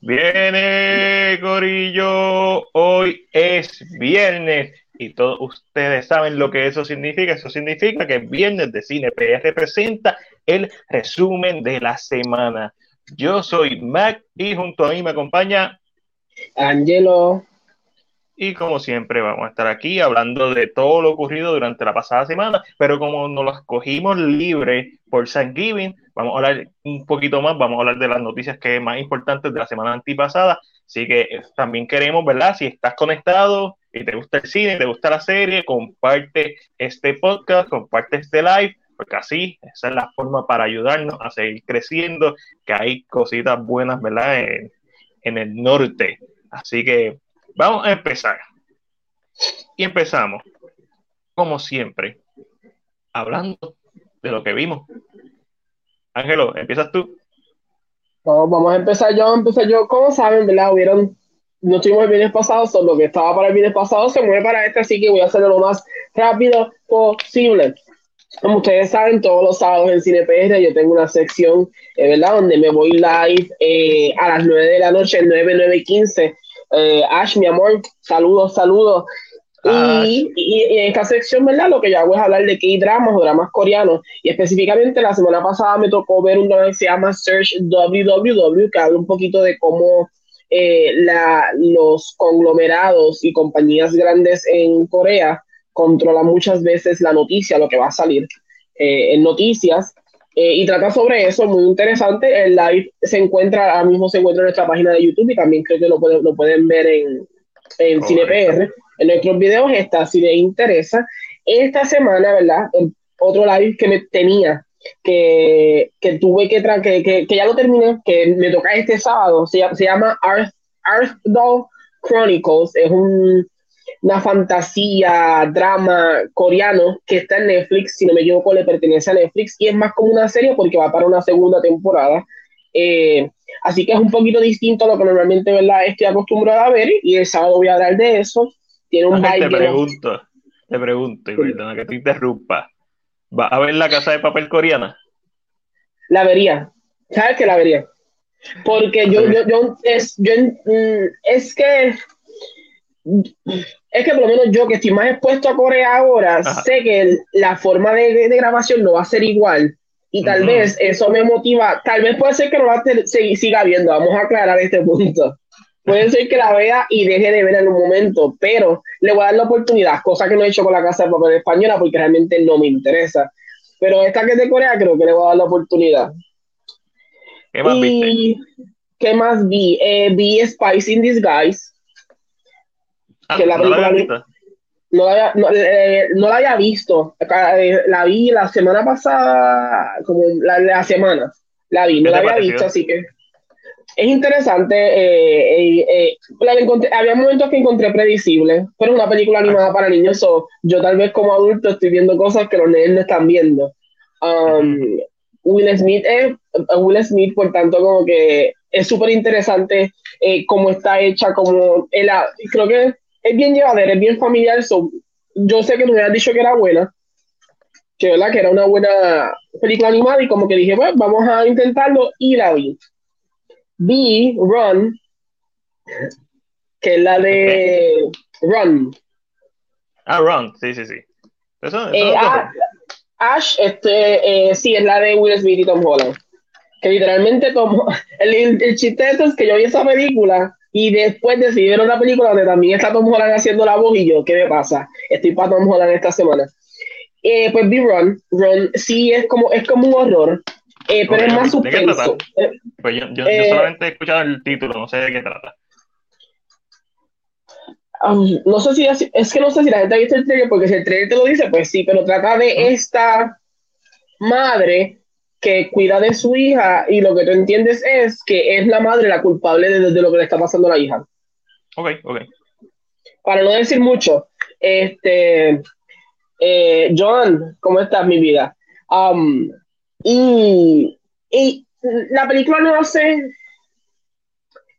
Viene, Corillo. Hoy es viernes y todos ustedes saben lo que eso significa. Eso significa que Viernes de Cine PR representa el resumen de la semana. Yo soy Mac y junto a mí me acompaña Angelo. Y como siempre vamos a estar aquí hablando de todo lo ocurrido durante la pasada semana, pero como nos lo escogimos libre por Thanksgiving, vamos a hablar un poquito más, vamos a hablar de las noticias que más importantes de la semana antipasada, así que eh, también queremos, ¿verdad? Si estás conectado y te gusta el cine, te gusta la serie, comparte este podcast, comparte este live, porque así esa es la forma para ayudarnos a seguir creciendo, que hay cositas buenas, ¿verdad? En, en el norte. Así que Vamos a empezar. Y empezamos, como siempre, hablando de lo que vimos. Ángelo, ¿empiezas tú? vamos a empezar yo, empezar yo. Como saben, ¿verdad? Hubieron, no tuvimos el viernes pasado, solo lo que estaba para el viernes pasado se mueve para este, así que voy a hacerlo lo más rápido posible. Como ustedes saben, todos los sábados en Cine PR yo tengo una sección, eh, ¿verdad? Donde me voy live eh, a las 9 de la noche, 9, 9 15 eh, Ash, mi amor, saludos, saludos. Y, en esta sección, ¿verdad? Lo que yo hago es hablar de K-dramas o dramas coreanos. Y específicamente la semana pasada me tocó ver un drama que se llama Search WWW, que habla un poquito de cómo eh, la, los conglomerados y compañías grandes en Corea controlan muchas veces la noticia, lo que va a salir eh, en noticias. Eh, y trata sobre eso, muy interesante. El live se encuentra, ahora mismo se encuentra en nuestra página de YouTube y también creo que lo, pueden, lo pueden ver en, en CinePR. En nuestros videos está, si les interesa. Esta semana, ¿verdad? otro live que me tenía, que, que tuve que, que, que, que, ya lo terminé, que me toca este sábado, se, se llama Earth, Earth Doll Chronicles. Es un una fantasía, drama coreano que está en Netflix, si no me equivoco, le pertenece a Netflix y es más como una serie porque va para una segunda temporada. Eh, así que es un poquito distinto a lo que normalmente ¿verdad? estoy acostumbrado a ver y el sábado voy a hablar de eso. Tiene un Te pregunto, te pregunto, y perdona que te interrumpa. ¿Va a ver la casa de papel coreana? La vería. ¿Sabes que la vería? Porque yo, yo, yo, es, yo, mm, es que es que por lo menos yo que estoy más expuesto a Corea ahora, sé que la forma de, grabación no va a ser igual. Y tal vez eso me motiva, tal vez puede ser que no la siga viendo, vamos a aclarar este punto. Puede ser que la vea y deje de ver en un momento, pero le voy a dar la oportunidad, cosa que no he hecho con la Casa de Papel Española porque realmente no me interesa. Pero esta que es de Corea creo que le voy a dar la oportunidad. ¿Qué más y, ¿Qué más vi? Eh, vi Spice in Disguise que la película no, la, no, eh, no, la había visto. Eh, la vi la semana pasada, como la, la semana. La vi, no la había visto, así que es interesante. Eh, había momentos que encontré predecibles, pero es una película animada para niños. yo tal vez como adulto estoy viendo cosas que los niños no están viendo. Um, Will Smith es Will Smith, por tanto, como que es súper interesante cómo está hecha, como él, creo que es bien llevadera, es bien familiar. yo sé que me habían dicho que era buena, que, ¿verdad? que era una buena película animada y como que dije, bueno, vamos a intentarlo y la vi. Vi Run, que es la de Run. Ah, Run, sí, sí, sí. Eh, ah, Ash, este, eh, sí, es la de Will Smith y Tom Holland. Que literalmente Tom, el, el chiste de esto es que yo vi esa película y después decidí ver una película donde también está Tom Holland haciendo la voz y yo, ¿qué me pasa? Estoy para Tom Holland esta semana. Eh, pues vi Run. Run sí es como, es como un horror, eh, pero es más suspenso. Eh, pues yo, yo, yo, solamente he escuchado el título, no sé de qué trata. Um, no sé si es, que no sé si la gente ha visto el trailer, porque si el trailer te lo dice, pues sí, pero trata de esta madre que cuida de su hija y lo que tú entiendes es que es la madre la culpable de, lo que le está pasando a la hija. Ok, ok. Para no decir mucho, este, eh, John, ¿cómo estás, mi vida? Um, y, y, la película no hace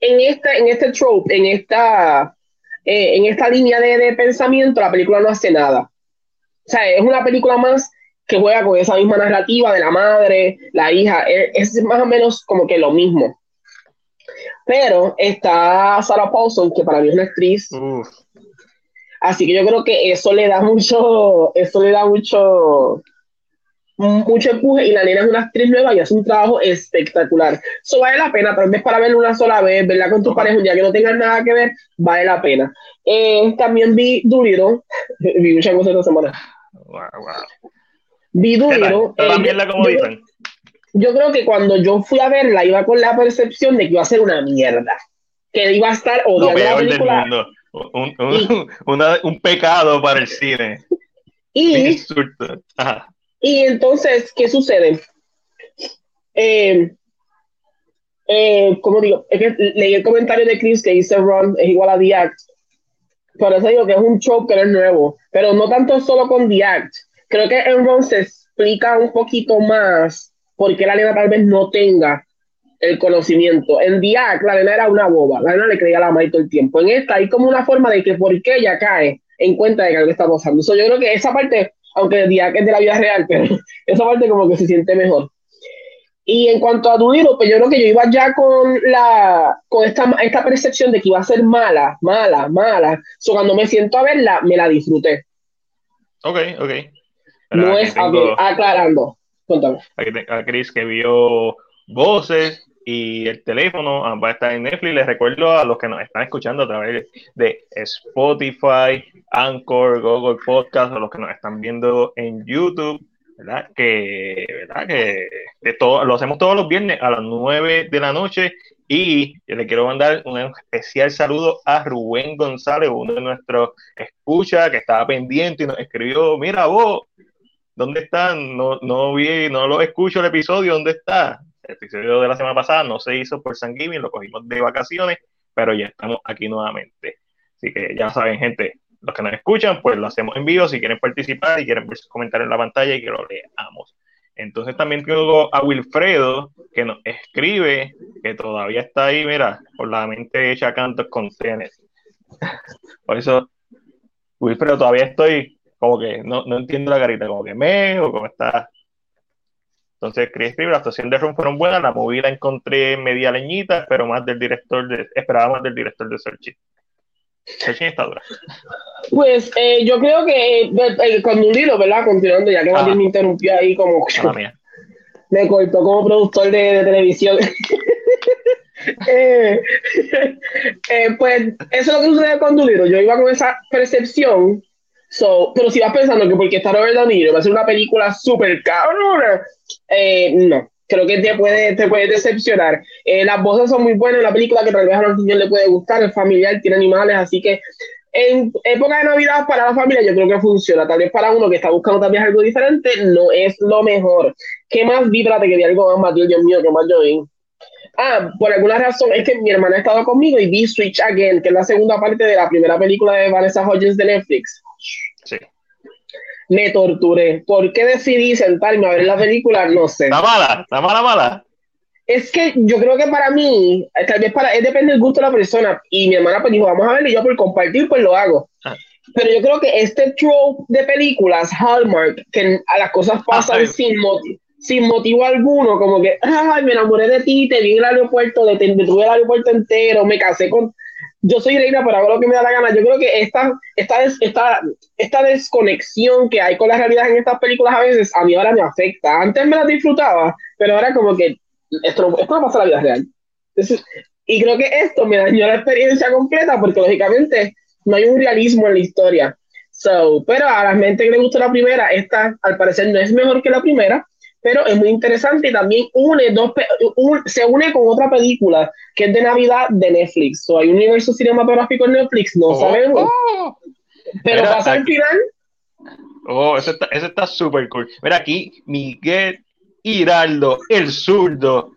en esta, en este trope, en esta, eh, en esta línea de, de pensamiento, la película no hace nada. O sea, es una película más que juega con esa misma narrativa de la madre, la hija, es, más o menos como que lo mismo. Pero está Sarah Paulson, que para mí es una actriz. Así que yo creo que eso le da mucho, eso le da mucho, mucho empuje y la nena es una actriz nueva y hace un trabajo espectacular. Eso vale la pena, tal vez para verlo una sola vez, verla con tus pareja un día que no tengan nada que ver, vale la pena. Eh, también vi Doolittle, vi muchas cosas esta semana. Vi Doolittle. también la como dicen yo creo que cuando yo fui a verla iba con la percepción de que iba a ser una mierda, que iba a estar odiando la película. Un, un, un, pecado para el cine. Y, y entonces, ¿qué sucede? Eh, eh, como digo, es que leí el comentario de Chris que dice Ron es igual a The Act. Por eso digo que es un show que no es nuevo, pero no tanto solo con The Act. Creo que en Ron se explica un poquito más porque la nena tal vez no tenga el conocimiento. En Diac, la nena era una boba, la nena le creía a la madre todo el tiempo. En esta hay como una forma de que por qué ella cae en cuenta de que algo está pasando. yo creo que esa parte, aunque Diac es de la vida real, pero esa parte como que se siente mejor. Y en cuanto a Dudiro, pues yo creo que yo iba ya con la con esta, esta percepción de que iba a ser mala, mala, mala. So, cuando me siento a verla, me la disfruté. Ok, ok. No es aclarando. Aquí a Chris que vio voces y el teléfono, va a estar en Netflix. Les recuerdo a los que nos están escuchando a través de Spotify, Anchor, Google Podcast, o los que nos están viendo en YouTube, ¿verdad? Que, ¿verdad? que de todo, lo hacemos todos los viernes a las 9 de la noche. Y le quiero mandar un especial saludo a Rubén González, uno de nuestros escuchas que estaba pendiente y nos escribió, mira vos, ¿Dónde están? No, no vi, no lo escucho el episodio, ¿dónde está? El episodio de la semana pasada no se hizo por San Giving, lo cogimos de vacaciones, pero ya estamos aquí nuevamente. Así que ya saben, gente, los que nos escuchan, pues lo hacemos en vivo. Si quieren participar y quieren ver sus comentarios en la pantalla y que lo leamos. Entonces también tengo a Wilfredo que nos escribe, que todavía está ahí, mira, con la mente hecha cantos con cenes. Por eso, Wilfredo, todavía estoy como que no, no entiendo la carita, como que me o cómo está. Entonces, Chris escribe, la actuación de Ron fueron buenas, la movida la encontré media leñita, pero más del director, de, esperaba más del director de Searching. Searching está dura. Pues eh, yo creo que eh, eh con un hilo, ¿verdad? Continuando, ya que Martín me interrumpió ahí como... Me cortó como productor de, televisión. eh, eh, pues eso es lo que sucede con Duliro. Yo iba con esa percepción So, pero si vas pensando que porque está Robert De va a ser una película súper cabrona, eh, no. Creo que te puede, te puede decepcionar. Eh, las voces son muy buenas, la película que tal vez a los niños le puede gustar, es familiar, tiene animales, así que en época de Navidad para la familia yo creo que funciona. Tal vez para uno que está buscando también algo diferente, no es lo mejor. ¿Qué más víbrate que vi algo más? Dios mío, que más yo vi? Ah, por alguna razón es que mi hermana ha estado conmigo y vi Switch Again, que es la segunda parte de la primera película de Vanessa Hodges de Netflix. Sí. Me torturé. ¿Por qué decidí sentarme a ver la película? No sé. ¿La mala? ¿La mala mala? Es que yo creo que para mí, tal vez para, es depende del gusto de la persona. Y mi hermana pues dijo, vamos a verlo y yo por compartir pues lo hago. Ah. Pero yo creo que este trope de películas, Hallmark, que a las cosas pasan sin, motivo, sin motivo alguno, como que, ay, me enamoré de ti, te vi en el aeropuerto, te, te tuve el aeropuerto entero, me casé con yo soy reina, pero hago lo que me da la gana. Yo creo que esta, esta, esta, esta desconexión que hay con la realidad en estas películas a veces, a mí ahora me afecta. Antes me las disfrutaba, pero ahora como que esto, esto no pasa la vida real. y creo que esto me dañó la experiencia completa porque lógicamente no hay un realismo en la historia. So, pero a la gente que le gusta la primera, esta al parecer no es mejor que la primera, pero es muy interesante y también une dos se une con otra película que es de Navidad de Netflix. So, hay un universo cinematográfico en Netflix, no oh, sabemos. Oh. Pero pasa al final. Oh, ese está súper cool. Mira aquí, Miguel Hiraldo, el zurdo,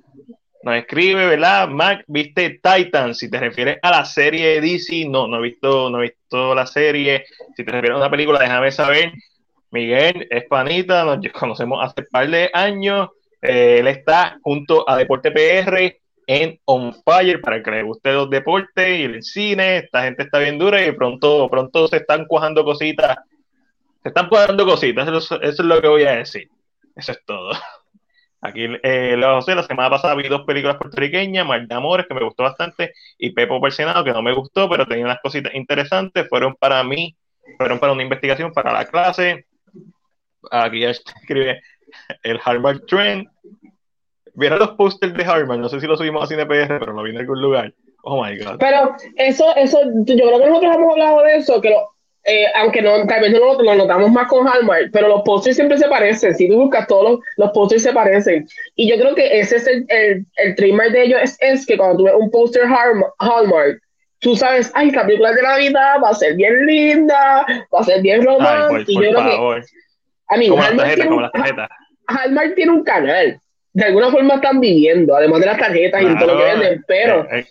nos escribe, ¿verdad? Mac, ¿viste Titan? Si te refieres a la serie de DC, no, no he visto, no he visto la serie. Si te refieres a una película, déjame saber. Miguel es panita, nos conocemos hace un par de años. Eh, él está junto a Deporte PR en On Fire para que le guste los deportes y el cine. Esta gente está bien dura y pronto, pronto se están cuajando cositas. Se están cuadrando cositas, eso, es lo que voy a decir. Eso es todo. Aquí, eh, José, la semana pasada vi dos películas puertorriqueñas, Mar de Amores, que me gustó bastante, y Pepo Persenado, que no me gustó, pero tenía unas cositas interesantes, fueron para mí, fueron para una investigación para la clase. Aquí ya escribe el Harvard Trend. Vieron los pósters de Harvard, no sé si lo subimos a CinePR, pero lo vi en algún lugar. Oh my God. Pero eso, eso, yo creo que nosotros hemos hablado de eso, que lo, eh, aunque no, tal vez no lo, notamos más con Hallmark, pero los posters siempre se parecen. Si tú buscas todos los, los posters se parecen. Y yo creo que ese es el, el, el trademark de ellos, es, es, que cuando tú ves un poster Hallmark, tú sabes, ay, la película de Navidad va a ser bien linda, va a ser bien romántica. y yo creo que, a mí, como Hallmark, tarjeta, tiene un, Hallmark tiene un canal. De alguna forma están viviendo, además de las tarjetas claro, y todo lo que venden, pero... Eh,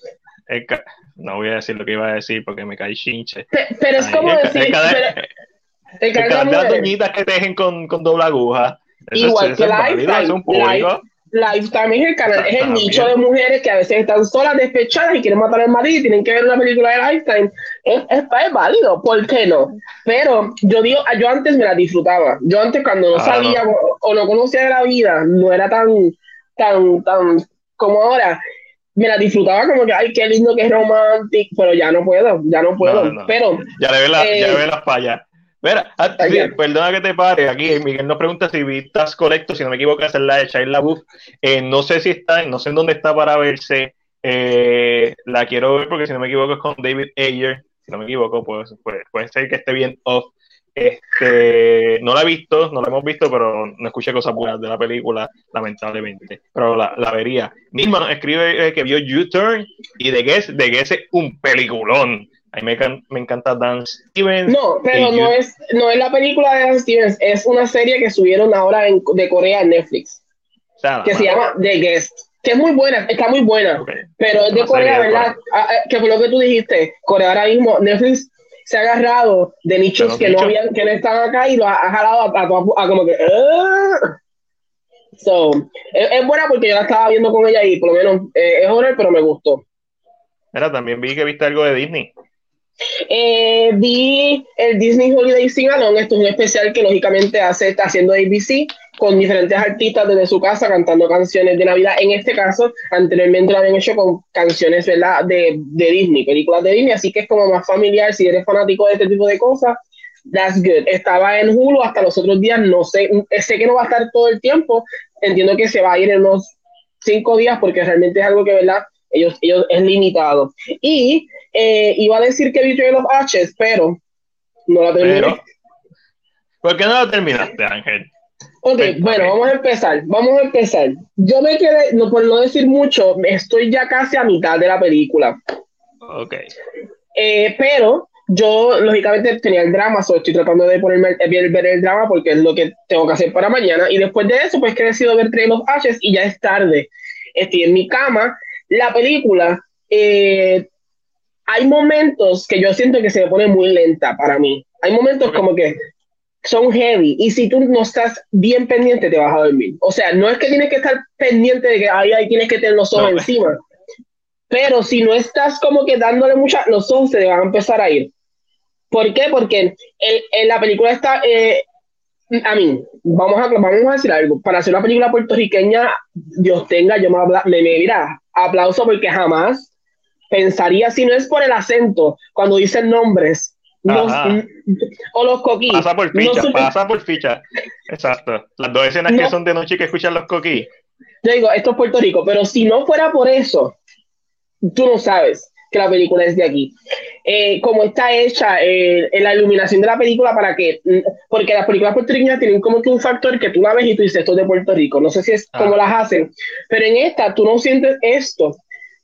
eh, eh, no voy a decir lo que iba a decir porque me cae chinche. Pero, es como decir. El, el, el, de las doñitas que tejen con, con doble aguja. Eso Igual es, que Lifetime. Es un público. Lifetime es el canal, es el nicho de mujeres que a veces están solas, despechadas y quieren matar al marido y tienen que ver una película de Lifetime. Es, es, es, válido, ¿por qué no? Pero yo digo, yo antes me la disfrutaba. Yo antes cuando no ah, sabía no. O, o, no conocía de la vida, no era tan, tan, tan como ahora me la disfrutaba como que, ay, qué lindo, qué romántico, pero ya no puedo, ya no puedo. No, no. Pero. Ya le ve, la, eh, ya le ve las fallas. Mira, ah, perdona que te pare, aquí Miguel nos pregunta si vistas correcto, si no me equivoco, es la de Shia LaBeouf. Eh, no sé si está, no sé en dónde está para verse. Eh, la quiero ver porque si no me equivoco es con David Ayer. Si no me equivoco, pues, puede, puede ser que esté bien off. Este, no la he visto, no la hemos visto, pero no escuché cosas buenas de la película, lamentablemente. Pero la, la vería. Misma nos escribe eh, que vio U-Turn y de que es, de que es un peliculón. A mí me, me encanta Dan Stevens. No, pero no es, no es la película de Dan Stevens, es una serie que subieron ahora en, de Corea en Netflix. Que se llama The Guest. Que es muy buena, está muy buena. Okay. Pero es de Corea, ¿verdad? Ah, ah, que fue lo que tú dijiste. Corea ahora mismo, Netflix se ha agarrado de nichos que no habían, que no están acá y lo ha, ha jalado a, a, a, como que uh. so, es, es, buena porque yo la estaba viendo con ella y por lo menos eh, es horror pero me gustó Mira, también vi que viste algo de Disney eh, vi el Disney Holiday Sing Along, esto es un especial que lógicamente hace, está haciendo ABC con diferentes artistas desde su casa cantando canciones de Navidad. En este caso, anteriormente lo habían hecho con canciones ¿verdad? De, de Disney, películas de Disney, así que es como más familiar si eres fanático de este tipo de cosas. That's good. Estaba en Hulu hasta los otros días, no sé, sé que no va a estar todo el tiempo, entiendo que se va a ir en unos cinco días porque realmente es algo que, ¿verdad? Ellos, ellos es limitado. Y eh, iba a decir que vi Trail of Ashes, pero no la terminé. Pero, ¿Por qué no la terminaste, Ángel? Ok, bueno, vamos a empezar. Vamos a empezar. Yo me quedé, no, por no decir mucho, estoy ya casi a mitad de la película. Ok. Eh, pero yo, lógicamente, tenía el drama, so estoy tratando de ponerme ver, ver, el drama porque es lo que tengo que hacer para mañana. Y después de eso, pues que he decidido ver Trail of Ashes y ya es tarde. Estoy en mi cama. La película eh, hay momentos que yo siento que se me pone muy lenta para mí. Hay momentos como que son heavy y si tú no estás bien pendiente te vas a dormir. O sea, no es que tienes que estar pendiente de que ahí, ahí tienes que tener los ojos no. encima, pero si no estás como que dándole mucha, los ojos se te van a empezar a ir. ¿Por qué? Porque en, en la película está, eh, a mí, vamos a, vamos a decir algo, para hacer una película puertorriqueña, Dios tenga, yo me, me, me mira, aplauso porque jamás pensaría, si no es por el acento, cuando dicen nombres, los, o los coquís. Pasa por ficha, no pasa por ficha. Exacto. Las dos escenas no. que son de noche que escuchan los coquís. Yo digo, esto es Puerto Rico, pero si no fuera por eso, tú no sabes que la película es de aquí. Eh, como está hecha eh, en la iluminación de la película para que, porque las películas puertorriqueñas tienen como que un factor que tú la ves y tú dices, esto es de Puerto Rico. No sé si es ah. como las hacen, pero en esta tú no sientes esto.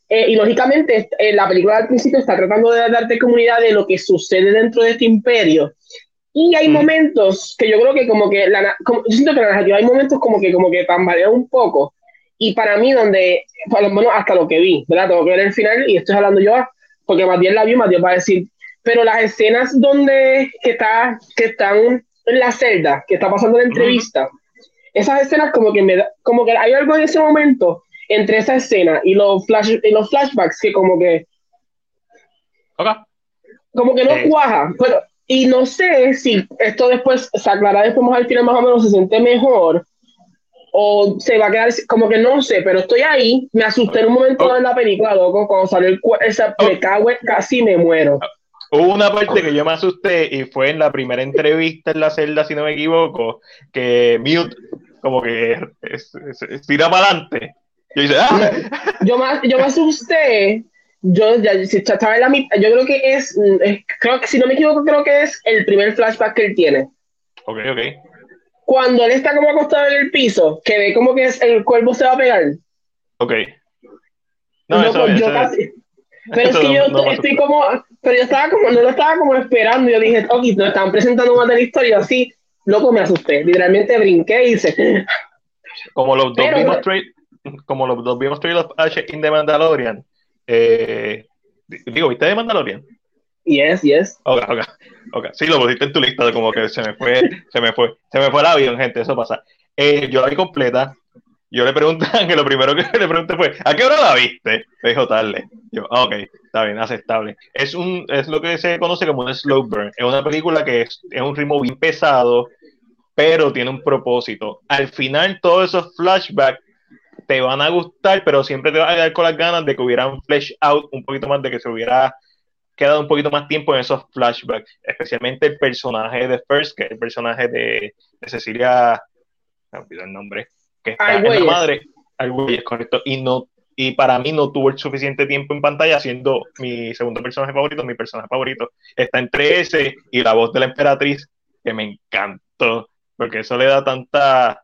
Eh, y lógicamente, eh, la película al principio está tratando de darte comunidad de lo que sucede dentro de este imperio. Y hay mm. momentos que yo creo que como que, la, como, yo siento que la narrativa hay momentos como que como que tambalea un poco. Y para mí, donde, bueno, hasta lo que vi, ¿verdad? Tengo que ver el final y estoy hablando yo, porque Matías la vio, Matías va a decir, pero las escenas donde que, está, que están en la celda, que está pasando la entrevista, mm. esas escenas como que me da, como que hay algo en ese momento entre esa escena y los, flash, y los flashbacks que como que... Okay. Como que no eh. cuaja. Pero, y no sé si esto después se aclara después más al final más o menos se siente mejor. o se va a quedar como que no sé, pero estoy ahí, me asusté en un momento en la película, loco, cuando salió el esa, me cago, casi me muero. Hubo una parte que yo me asusté y fue en la primera entrevista en la celda, si no me equivoco, que Mute como que tira para adelante. Yo, ¡Ah! yo, me, yo me asusté yo ya estaba en la mitad, yo creo que es, creo que si no me equivoco, creo que es el primer flashback que él tiene. Ok, ok. Cuando él está como acostado en el piso, que ve como que el cuerpo se va a pegar. Ok. No, eso, yo casi. Pero es que yo estoy como, pero yo estaba como, no lo estaba como esperando. Yo dije, ok, nos están presentando más de la historia, así, loco, me asusté. Literalmente brinqué y hice. Como los dos vimos como los dos vimos of Ash in The Mandalorian eh, digo, ¿viste de Mandalorian? Yes, yes. Ok, ok, ok. Sí, lo pusiste en tu lista, como que se me fue, se me fue, se me fue el avión, gente, eso pasa. Eh, yo la vi completa. Yo le pregunté, que lo primero que le pregunté fue, ¿a qué hora la viste? Me dijo tarde. Yo, ah, ok, está bien, aceptable. Es un, es lo que se conoce como un slow burn. Es una película que es, es un ritmo bien pesado, pero tiene un propósito. Al final, todos esos flashbacks te van a gustar, pero siempre te vas a quedar con las ganas de que hubiera un flash out un poquito más, de que se hubiera quedado un poquito más tiempo en esos flashbacks, especialmente el personaje de First, que es el personaje de, Cecilia, me olvidó el nombre, que está en la madre, es correcto, y no y para mí no tuvo el suficiente tiempo en pantalla siendo mi segundo personaje favorito, mi personaje favorito está entre ese y la voz de la emperatriz, que me encantó, porque eso le da tanta,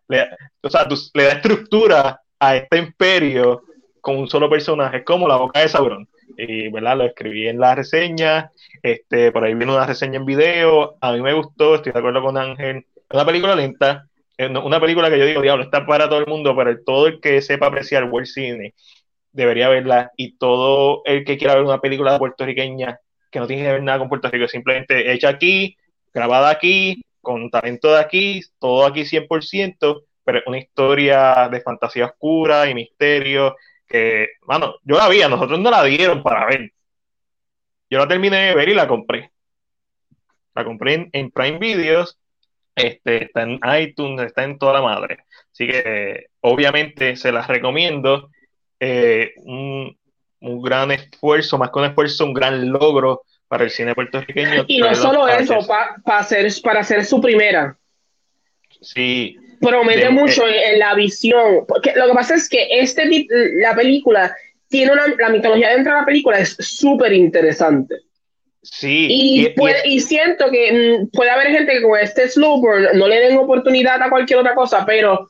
o sea, le da estructura a este imperio con un solo personaje, como la boca de Sauron. Y ¿verdad? lo escribí en la reseña, este, por ahí viene una reseña en video, a mí me gustó, estoy de acuerdo con Ángel, una película lenta, una película que yo digo, diablo, está para todo el mundo, pero todo el que sepa apreciar World Cine debería verla y todo el que quiera ver una película puertorriqueña que no tiene que ver nada con Puerto Rico, simplemente hecha aquí, grabada aquí, con talento de aquí, todo aquí 100%, pero es una historia de fantasía oscura y misterio que, bueno, yo la vi, a nosotros no la dieron para ver. Yo la terminé de ver y la compré. La compré en, Prime Videos, este, está en iTunes, está en toda la madre. Así que, obviamente, se las recomiendo. Eh, un, gran esfuerzo, más que un esfuerzo, un gran logro para el cine puertorriqueño. Y no solo eso, para hacer, para hacer su primera. Sí, promete mucho en, la visión. Porque lo que pasa es que este la película tiene una, la mitología dentro de la película es súper interesante. Sí. Y, y, siento que mm, puede haber gente que con este Slowburn no le den oportunidad a cualquier otra cosa, pero,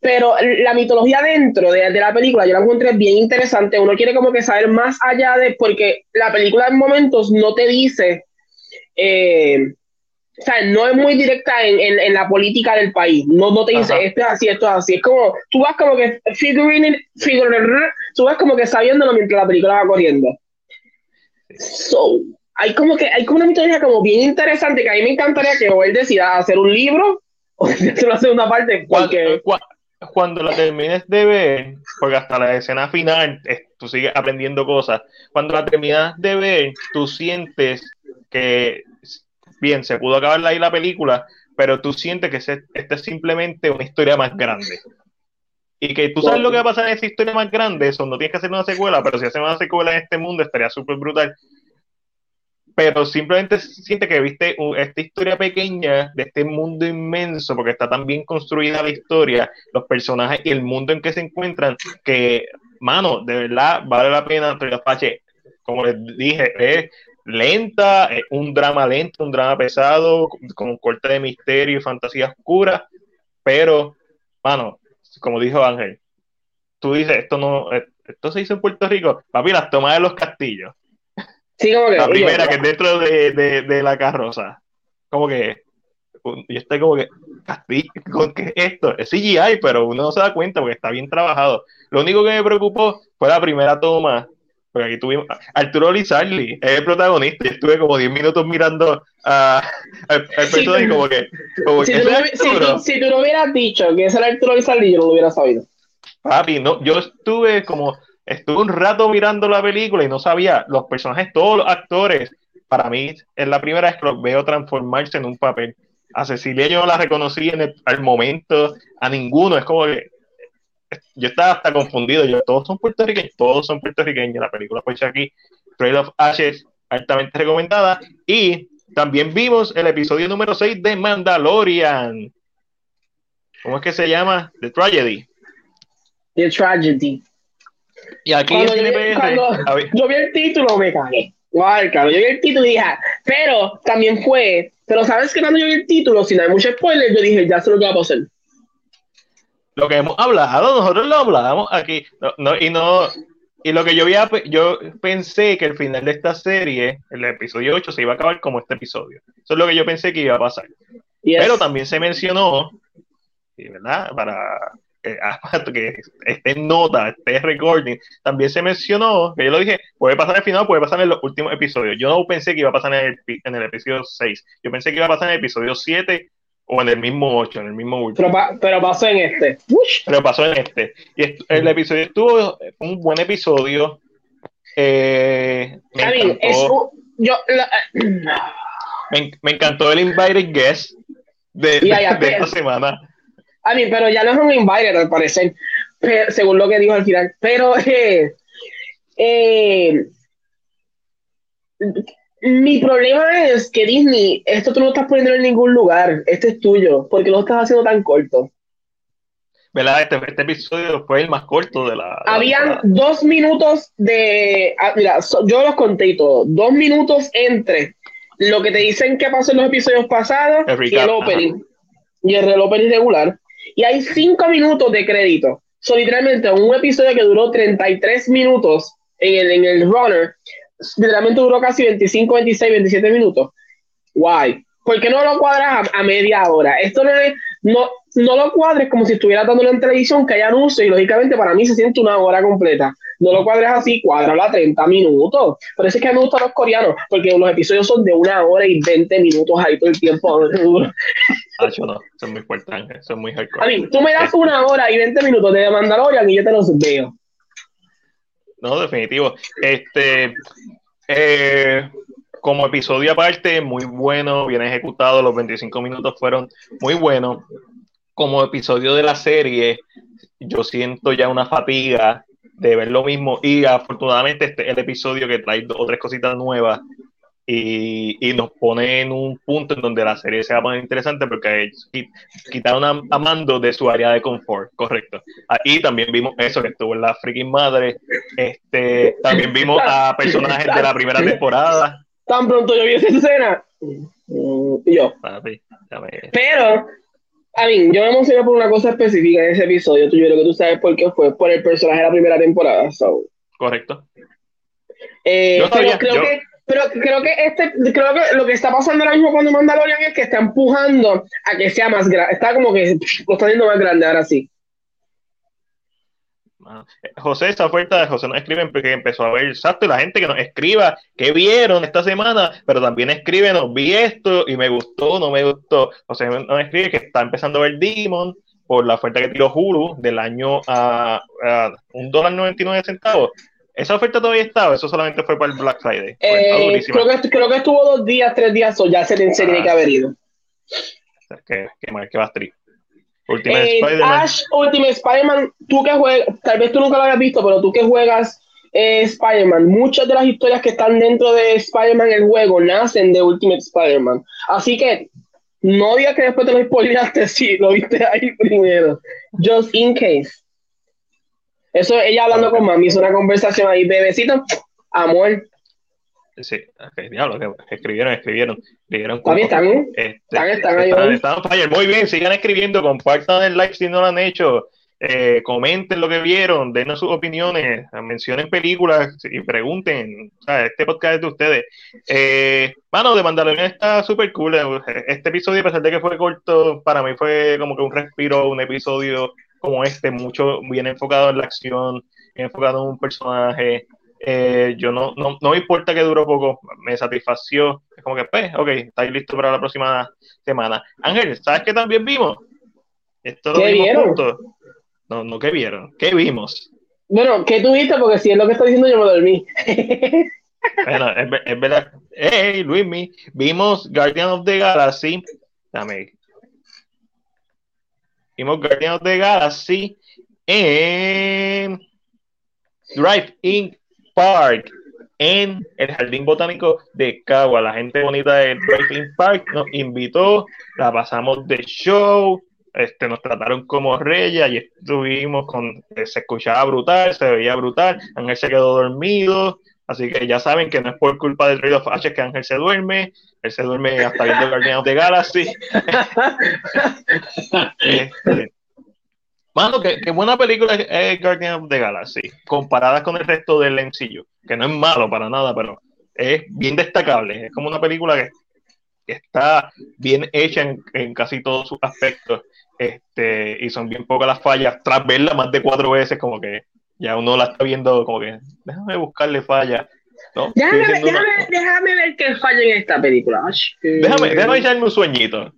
pero la mitología dentro de, de, la película yo la encontré bien interesante. Uno quiere como que saber más allá de, porque la película en momentos no te dice. Eh, o sea, no es muy directa en, en, la política del país. No, no te dice esto es así, esto es así. Es como, tú vas como que figuring, tú vas como que sabiéndolo mientras la película va corriendo. So, hay como que, hay como una mitología como bien interesante que a mí me encantaría que él decida hacer un libro o hacer una segunda parte. Porque... Cuando, cuando la termines de ver, porque hasta la escena final tú sigues aprendiendo cosas, cuando la terminas de ver, tú sientes que bien, se pudo acabar ahí la película, pero tú sientes que esta es simplemente una historia más grande. Y que tú sabes lo que va a pasar en esa historia más grande, eso no tienes que hacer una secuela, pero si hacen una secuela en este mundo estaría súper brutal. Pero simplemente siente que viste esta historia pequeña de este mundo inmenso, porque está tan bien construida la historia, los personajes y el mundo en que se encuentran, que, mano, de verdad vale la pena. Como les dije, es lenta, un drama lento, un drama pesado, con un corte de misterio y fantasía oscura, pero, mano, como dijo Ángel, tú dices, esto no, esto se hizo en Puerto Rico, papi, las tomas de los castillos. Sí, como que, la primera que es dentro de, de, la carroza, como que, y estoy como que, castillo, ¿qué es esto? Es CGI, pero uno no se da cuenta porque está bien trabajado. Lo único que me preocupó fue la primera toma porque aquí tuvimos Arturo Lizardi, es el protagonista, y estuve como 10 minutos mirando a, al, personaje como que... si, tú, no hubieras dicho que ese era Arturo Lizardi, yo no lo hubiera sabido. Papi, no, yo estuve como... Estuve un rato mirando la película y no sabía los personajes, todos los actores. Para mí es la primera vez que los veo transformarse en un papel. A Cecilia yo no la reconocí en el al momento, a ninguno. Es como que yo estaba hasta confundido. Yo, todos son puertorriqueños, todos son puertorriqueños. La película fue hecha aquí. Trail of Ashes, altamente recomendada. Y también vimos el episodio número 6 de Mandalorian. ¿Cómo es que se llama? The Tragedy. The Tragedy. Y aquí Cuando en yo, cuando vi el título, me cagué. Claro, yo vi el título y dije, ah, pero también fue, pero sabes que cuando yo vi el título, sin dar mucho spoiler, yo dije, ya sé lo que va a pasar. Lo que hemos hablado, nosotros lo hablamos aquí. No, no, y no. Y lo que yo había, yo pensé que el final de esta serie, el episodio 8, se iba a acabar como este episodio. Eso es lo que yo pensé que iba a pasar. Y es- Pero también se mencionó, ¿verdad? Para eh, ah, que esté en nota, esté recording, también se mencionó, que yo lo dije, puede pasar al final, puede pasar en los últimos episodios. Yo no pensé que iba a pasar en el, en el episodio 6. Yo pensé que iba a pasar en el episodio 7 o en el mismo 8, en el mismo último. pero, pa- pero pasó en este. Pero pasó en este. Y est- el episodio estuvo un buen episodio. Eh, me, I mean, es un- yo, la- me, me encantó el Invited Guest de, de esta semana. I mean, pero ya no es un invited al parecer, según lo que dijo al final. Pero eh, eh, mi problema es que Disney, esto tú no estás poniendo en ningún lugar, este es tuyo, porque lo estás haciendo tan corto. ¿Verdad? Este, este episodio fue el más corto de la. Habían dos minutos de. ah, mira, so- yo los conté y todo. Dos minutos entre lo que te dicen que pasó en los episodios pasados El y el opening. Y el opening regular. Y hay cinco minutos de crédito. So, literalmente, un episodio que duró 33 minutos en el, en el runner, literalmente duró casi 25, 26, 27 minutos. Guay. ¿Por qué no lo cuadras a, a media hora? Esto no es, no, no lo cuadres como si estuvieras dándolo en televisión, que hay anuncios, y lógicamente para mí se siente una hora completa. No lo cuadres así, cuádralo a 30 minutos. Por eso es que a mí me gustan los coreanos, porque los episodios son de una hora y 20 minutos ahí todo el tiempo. Ah, yo no, son muy fuertes, son muy A hardcore. mí, tú me das una hora y 20 minutos de Mandalorian y yo te los veo. No, definitivo. Este, eh, como episodio aparte, muy bueno, bien ejecutado, los 25 minutos fueron muy buenos. Como episodio de la serie, yo siento ya una fatiga de ver lo mismo y afortunadamente este es el episodio que trae dos o tres cositas nuevas y, y nos pone en un punto en donde la serie se va a poner interesante porque qui- quitaron a, a Mando de su área de confort, correcto. Ahí también vimos eso que estuvo en la freaking madre. Este, también vimos a personajes de la primera temporada. Tan pronto yo vi esa escena. mm, y yo. Papi, Pero, a mí, yo me emocioné por una cosa específica en ese episodio. Tú, yo creo que tú sabes por qué fue. Por el personaje de la primera temporada. so. correcto. Eh, Yo sabía, creo yo- que pero creo que este creo que lo que está pasando ahora mismo con Mandalorian es que está empujando a que sea más grande está como que lo está haciendo más grande ahora sí Ah, José, esa oferta, José nos escribe porque empezó a ver exacto y la gente que nos escriba qué vieron esta semana, pero también escríbenos, vi esto y me gustó, no me gustó. José nos escribe que está empezando a ver Demon por la oferta que tiró Hulu del año a, a un dólar 99 centavos. Esa oferta todavía estaba, eso solamente fue para el Black Friday. Está Eh, creo que creo que estuvo dos días tres días o ya se, se tiene que haber ido que, que, mal, a stream. Ultimate Eh, Spider-Man. Ash Ultimate Spider-Man, tú que juegas, tal vez tú nunca lo hayas visto, pero tú que juegas eh, Spider-Man, muchas de las historias que están dentro de Spider-Man el juego nacen de Ultimate Spider-Man. Así que no digas que después te lo spoileaste si lo viste ahí primero. Just in case. Eso ella hablando con mami, es una conversación ahí, bebecito, amor, Sí, ok, diablo, que escribieron, escribieron, escribieron. Con- está bien. Este, Están- están están- están fire. Muy bien, sigan escribiendo, compartan el like si no lo han hecho, eh, comenten lo que vieron, denos sus opiniones, mencionen películas y pregunten. O sea, este podcast es de ustedes. Eh, mano, de Mandalorian está súper cool. Este episodio, a pesar de que fue corto, para mí fue como que un respiro, un episodio como este, mucho bien enfocado en la acción, enfocado en un personaje. Eh, yo no, no, no me importa que duró poco, me satisfació. Es como que, pues, ok, estáis listos para la próxima semana. Ángel, ¿sabes qué también vimos? Esto lo ¿Qué vimos vieron? juntos. No, no, ¿qué vieron? ¿Qué vimos? Bueno, ¿qué tuviste? Porque si es lo que está diciendo, yo me dormí. Bueno, es verdad. Hey, Luismi, vimos Guardian of the Galaxy. Dame. Vimos Guardians the Galaxy en Drive-In Park en el Jardín Botánico de Cagua. La gente bonita del Drive-In Park nos invitó, la pasamos de show, este, nos trataron como reyes y estuvimos con, se escuchaba brutal, se veía brutal, Ángel se quedó dormido, así que ya saben que no es por culpa del Trade of H que Ángel se duerme, él se duerme hasta viendo Guardians of the Galaxy. este, Mano, qué, buena película es Guardian of the Galaxy, comparada con el resto del MCU, que no es malo para nada, pero es bien destacable. Es como una película que, está bien hecha en, casi todos sus aspectos, este, y son bien pocas las fallas. Tras verla más de cuatro veces, como que ya uno la está viendo, como que déjame buscarle fallas. Déjame, ver qué falla en esta película. Déjame, déjame echarme un sueñito.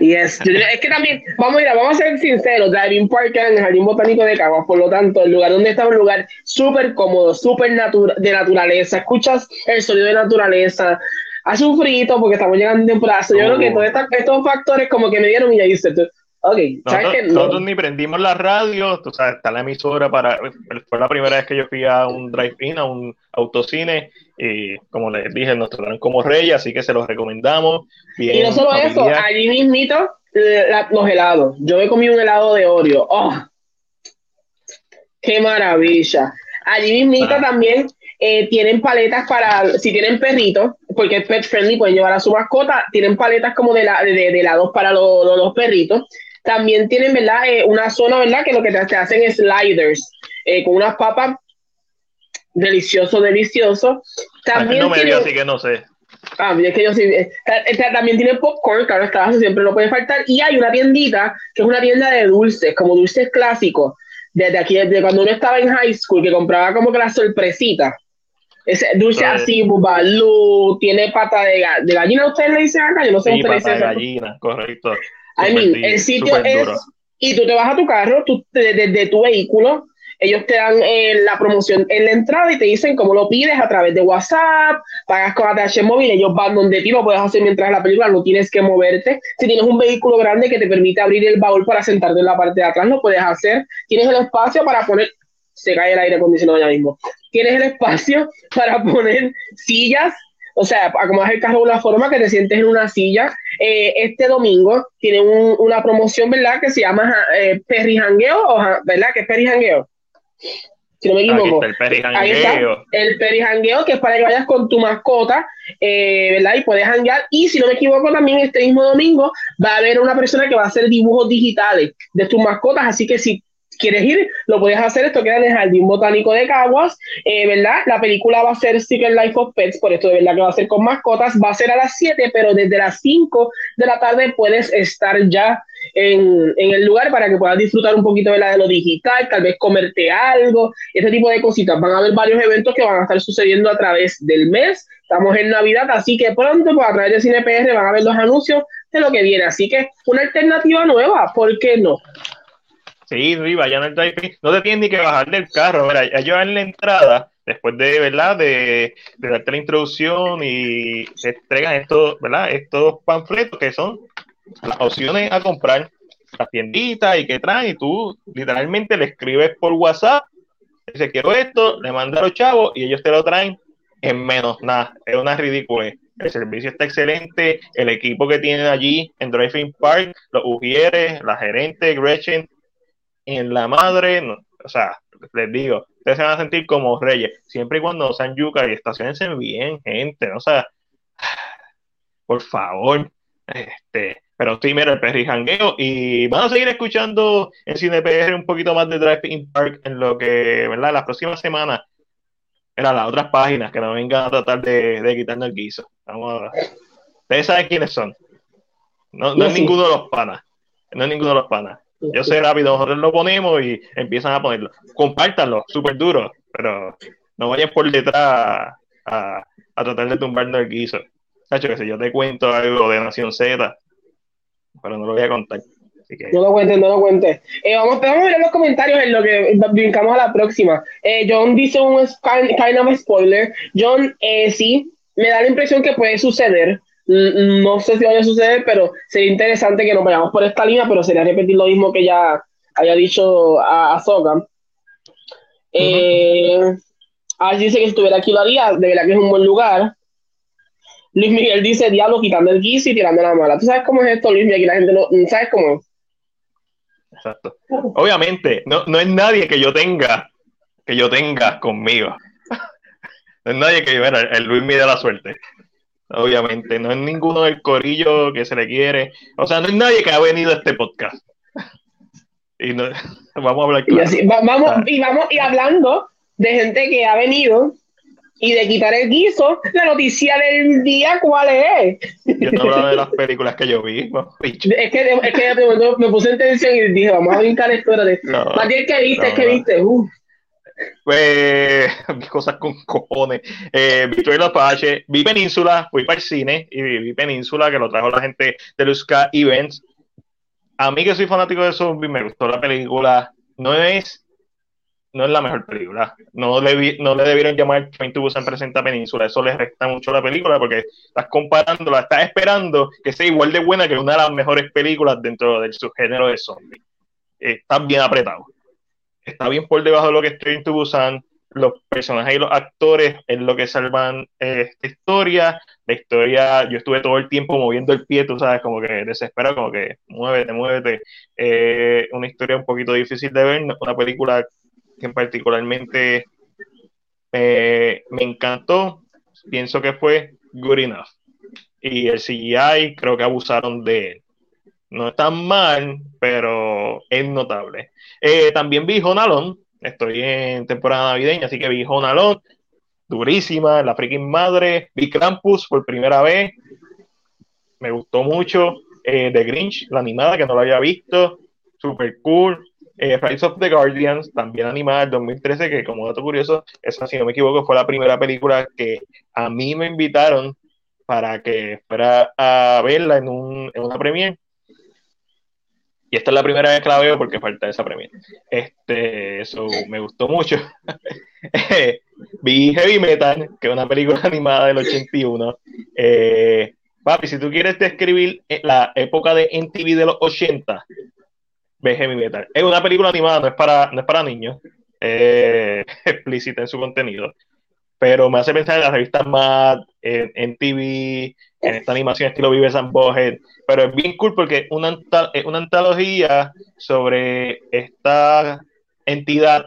Y es, es que también, vamos a ir, vamos a ser sinceros, Driving Park en el Jardín Botánico de Caguas, por lo tanto, el lugar donde está un lugar súper cómodo, súper de naturaleza, escuchas el sonido de naturaleza, hace un frito porque estamos llegando en temporada, yo creo que todos estos factores como que me dieron y ya dice, Ok, nosotros, ni prendimos la radio, tú sabes, está la emisora para. Fue la primera vez que yo fui a un drive-in, a un autocine, y como les dije, nos trataron como reyes, así que se los recomendamos. y no solo eso, allí mismito los helados. Yo he comido un helado de Oreo. ¡Oh! ¡Qué maravilla! Allí mismito ah. también eh, tienen paletas para, si tienen perritos, porque es pet friendly, pueden llevar a su mascota, tienen paletas como de, la, de, helados para los perritos. También tienen, ¿verdad? Eh, una zona, ¿verdad? Que lo que te, hacen es sliders eh, con unas papas delicioso, delicioso. También no me tiene... así que no sé. Ah, es que yo sí. Eh, también tiene popcorn, claro, está, siempre no puede faltar. Y hay una tiendita que es una tienda de dulces, como dulces clásicos, desde aquí, desde cuando uno estaba en high school, que compraba como que la sorpresita. Ese dulce así, bubalú, tiene pata de, de gallina, ¿ustedes le dicen acá? Yo no sé sí, pata de gallina, correcto. I mean, el sitio es. Y tú te vas a tu carro, tú, desde tu vehículo, ellos te dan eh, la promoción en la entrada y te dicen cómo lo pides a través de WhatsApp, pagas con ATH móvil, ellos van donde ti lo puedes hacer mientras la película, no tienes que moverte. Si tienes un vehículo grande que te permite abrir el baúl para sentarte en la parte de atrás, lo puedes hacer. Tienes el espacio para poner, se cae el aire acondicionado ya mismo, tienes el espacio para poner sillas o sea, acomodas el carro de una forma que te sientes en una silla. Eh, este domingo tiene una promoción, ¿verdad? Que se llama eh, Perry Hangueo, ¿verdad? Que es Perry Hangueo. Si no me equivoco. el Perry Hangueo. El Perry Hangueo, que es para que vayas con tu mascota, eh, ¿verdad? Y puedes hanguear. Y si no me equivoco, también este mismo domingo va a haber una persona que va a hacer dibujos digitales de tus mascotas. Así que si quieres ir, lo puedes hacer. Esto queda en el Jardín Botánico de Caguas, eh, ¿verdad? La película va a ser Secret Life of Pets, por esto de verdad que va a ser con mascotas. Va a ser a las 7, pero desde las 5 de la tarde puedes estar ya en, en, el lugar para que puedas disfrutar un poquito de, lo digital, tal vez comerte algo, ese tipo de cositas. Van a haber varios eventos que van a estar sucediendo a través del mes. Estamos en Navidad, así que pronto, pues, a través de CinePR van a ver los anuncios de lo que viene. Así que una alternativa nueva, ¿por qué no? Sí, sí, vayan al drive No te tienen ni que bajar del carro. Mira, ellos en la entrada, después de, ¿verdad? De, darte la introducción y te entregan estos, ¿verdad? Estos panfletos que son las opciones a comprar las tienditas y que traen y tú literalmente le escribes por WhatsApp, dice quiero esto, le manda a los chavos y ellos te lo traen en menos nada. Es una ridícula. El servicio está excelente, el equipo que tienen allí en Driving Park, los Ujieres, la gerente Gretchen, en la madre, o sea, les digo, ustedes se van a sentir como reyes, siempre y cuando sean yuca y estacionense bien, gente, ¿no? o sea, por favor, este, pero sí, mira, el perri jangueo y van a seguir escuchando en CinePR un poquito más de Drive In Park en lo que, ¿verdad? Las próximas semanas, era las otras páginas que no vengan a tratar de, de quitarnos el guiso. Vamos a Ustedes saben quiénes son. No, no es ninguno de los panas. No es ninguno de los panas. Yo sé rápido, nosotros lo ponemos y empiezan a ponerlo. Compártanlo, súper duro, pero no vayan por detrás a, tratar de tumbarnos el guiso. Sacho, que si yo te cuento algo de Nación Z, pero no lo voy a contar. No lo cuentes, no lo cuentes. Eh, vamos, vamos, a ver los comentarios en lo que brincamos a la próxima. Eh, John dice un kind of spoiler. John, eh, sí, me da la impresión que puede suceder no sé si vaya a suceder, pero sería interesante que nos vayamos por esta línea, pero sería repetir lo mismo que ya había dicho a, a Eh, dice que si estuviera aquí lo haría, de verdad que es un buen lugar. Luis Miguel dice, diablo, quitando el guiso y tirando la mala. ¿Tú sabes cómo es esto, Luis Miguel? Aquí la gente no... ¿Sabes cómo es? Exacto. Obviamente, no, no es nadie que yo tenga, que yo tenga conmigo. no es nadie que yo, bueno, el Luis me da la suerte obviamente. No es ninguno del corillo que se le quiere. O sea, no es nadie que ha venido a este podcast. y no, vamos a hablar claro. y, así, vamos, y vamos y hablando de gente que ha venido y de quitar el guiso, la noticia del día, ¿cuál es? Yo no hablaba de las películas que yo vi. es que, es que me puse en tensión y dije, vamos a brincar esto. No, Más bien, ¿qué viste? No, ¿Qué viste? Uf. Pues, cosas con cojones. Eh, vi Trailer Apache, vi Península, fui para el cine y vi, Península, que lo trajo la gente de Luzca Events. A mí que soy fanático de zombies, me gustó la película. No es, no es la mejor película. No le, no le debieron llamar Train to Busan presenta Península. Eso le resta mucho a la película porque estás comparándola, estás esperando que sea igual de buena que una de las mejores películas dentro del subgénero de zombies. Está bien apretado está bien por debajo de lo que estoy en Busan. Los personajes y los actores es lo que salvan eh, esta historia. La historia, yo estuve todo el tiempo moviendo el pie, tú sabes, como que desespera, como que muévete, muévete. Eh, una historia un poquito difícil de ver, una película que particularmente eh, me encantó. Pienso que fue good enough. Y el CGI creo que abusaron de él no es tan mal, pero es notable. Eh, también vi Honalón, estoy en temporada navideña, así que vi Honalón, durísima, la freaking madre. Vi Krampus por primera vez, me gustó mucho. Eh, The Grinch, la animada, que no la había visto, super cool. Eh, Rise of the Guardians, también animada del 2013, que como dato curioso, esa, si no me equivoco, fue la primera película que a mí me invitaron para que fuera a verla en, un, en una premiere y esta es la primera vez que la veo porque falta esa premia. Este, eso me gustó mucho. Vi Heavy Metal, que es una película animada del 81. Eh, papi, si tú quieres describir la época de MTV de los 80, ve Heavy Metal. Es una película animada, no es para, no es para niños. Eh, explícita en su contenido pero me hace pensar en las revistas Mad, en, en, TV, en esta animación estilo Vive San pero es bien cool porque una, es una antología sobre esta entidad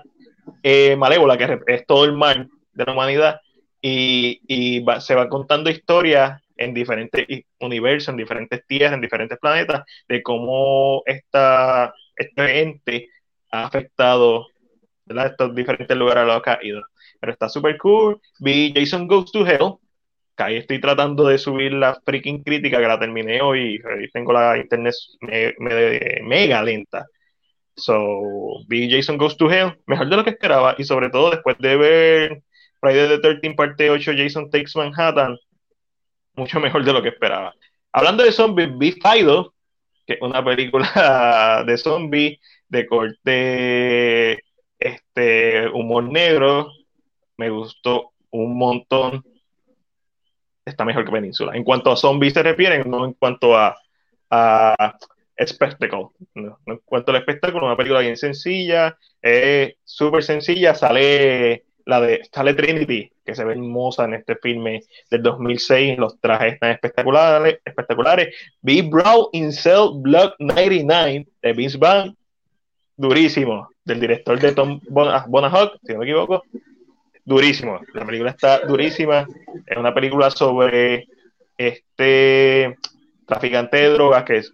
eh, malévola que es todo el mal de la humanidad y, y se va contando historias en diferentes universos, en diferentes tierras, en diferentes planetas, de cómo esta, este ente ha afectado a estos diferentes lugares a los ido pero está súper cool. Vi Jason Goes to Hell, que ahí estoy tratando de subir la freaking crítica que la terminé hoy y tengo la internet mega lenta. So, vi Jason Goes to Hell, mejor de lo que esperaba y sobre todo después de ver Friday the 13 parte 8 Jason Takes Manhattan, mucho mejor de lo que esperaba. Hablando de zombies, vi Fido, que es una película de zombies de corte este humor negro, me gustó un montón. Está mejor que Península. En cuanto a zombies se refieren, no en cuanto a, a espectáculo. No, en cuanto al espectáculo, una película bien sencilla, es súper sencilla. Sale la de sale Trinity, que se ve hermosa en este filme del 2006. Los trajes están espectaculares. espectaculares. Big Brown in Cell Block 99 de Vince Vaughn, durísimo, del director de Tom Bonahawk, si no me equivoco durísimo. La película está durísima. Es una película sobre este traficante de drogas que es,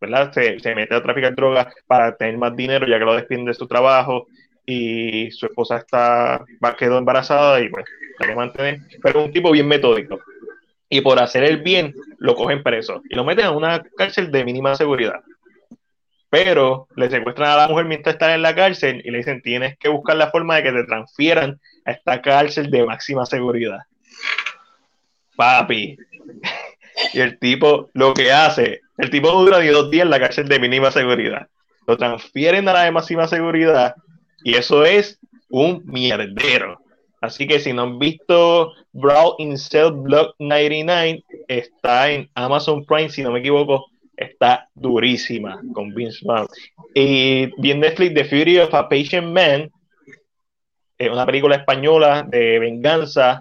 ¿verdad? Se, mete a traficar drogas para tener más dinero ya que lo despiden de su trabajo y su esposa está quedó embarazada y pues la que mantener. Pero es un tipo bien metódico. Y por hacer el bien lo cogen preso y lo meten a una cárcel de mínima seguridad pero le secuestran a la mujer mientras está en la cárcel y le dicen tienes que buscar la forma de que te transfieran esta cárcel de máxima seguridad. Papi. y el tipo lo que hace, el tipo dura ni dos días en la cárcel de mínima seguridad. Lo transfieren a la de máxima seguridad y eso es un mierdero. Así que si no han visto Brawl in Cell Block 99, está en Amazon Prime, si no me equivoco, está durísima con Vince Vaughn. Y bien Netflix, The Fury of a Patient Man, es una película española de venganza.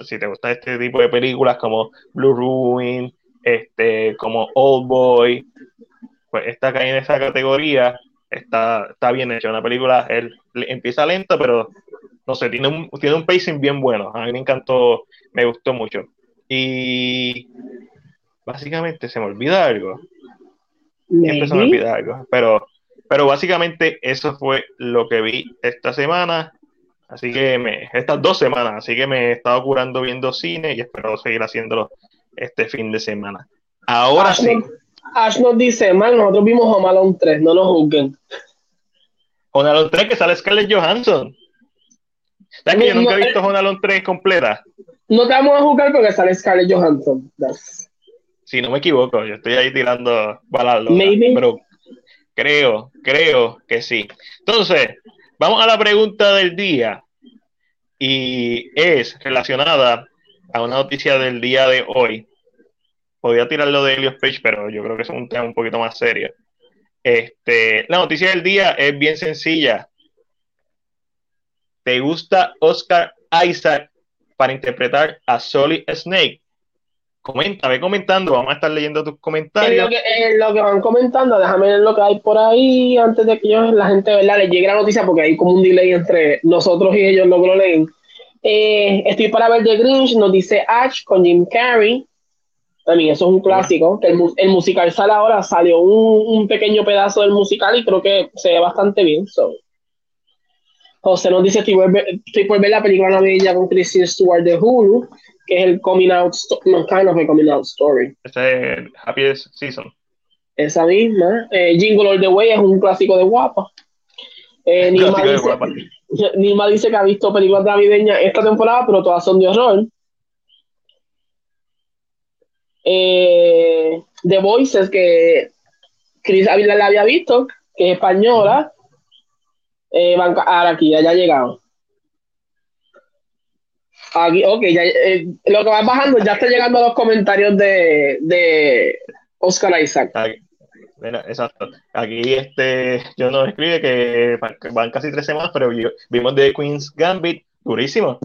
Si te gusta este tipo de películas como Blue Ruin, este, como Old Boy, pues esta cae en esa categoría. Está, está bien hecha. Una película él, empieza lenta, pero no sé, tiene un, tiene un pacing bien bueno. A mí me encantó, me gustó mucho. Y básicamente se me olvida algo. Siempre se me olvida algo. Pero, pero básicamente eso fue lo que vi esta semana. Así que me, estas dos semanas, así que me he estado curando viendo cine y espero seguir haciéndolo este fin de semana. Ahora sí. Ash nos dice, man, nosotros vimos Home Alone 3, no nos juzguen. Home Alone 3 que sale Scarlett Johansson. ¿Sabes que yo nunca he visto Home Alone 3 completa? No te vamos a juzgar porque sale Scarlett Johansson. Si no me equivoco, yo estoy ahí tirando balas. Pero creo, creo que sí. Entonces, vamos a la pregunta del día. Y es relacionada a una noticia del día de hoy podía tirarlo de Helios Page, pero yo creo que es un tema un poquito más serio. Este, la noticia del día es bien sencilla. ¿Te gusta Oscar Isaac para interpretar a Solid Snake? Comenta, ve comentando, vamos a estar leyendo tus comentarios. lo, que, lo que, van comentando, déjame ver lo que hay por ahí antes de que la gente ¿verdad? les llegue la noticia, porque hay como un delay entre nosotros y ellos, lo que lo leen. Eh, estoy para ver The Grinch, nos dice Ash con Jim Carrey. También eso es un clásico. El, el musical sale ahora, salió un, un, pequeño pedazo del musical y creo que se ve bastante bien. So. José nos dice, estoy por, ver, estoy por ver la película navideña con Kristen Stewart de Hulu, que es el Coming Out, no, kind of a Coming Out Story. Ese es el Happiest Season. Esa misma. Eh, Jingle All the Way es un clásico de guapa. Eh, Nilma, dice, guapa. Nilma dice que ha visto películas navideñas esta temporada, pero todas son de horror. eh, The Voices que Chris Avila la había visto, que es española. Eh, van, ahora aquí, ya, ha llegado. Aquí, ok, ya, eh, lo que va bajando ya está llegando a los comentarios de, de Oscar Isaac. exacto. Aquí este, yo no escribe que van casi tres semanas, pero vimos de Queen's Gambit, durísimo.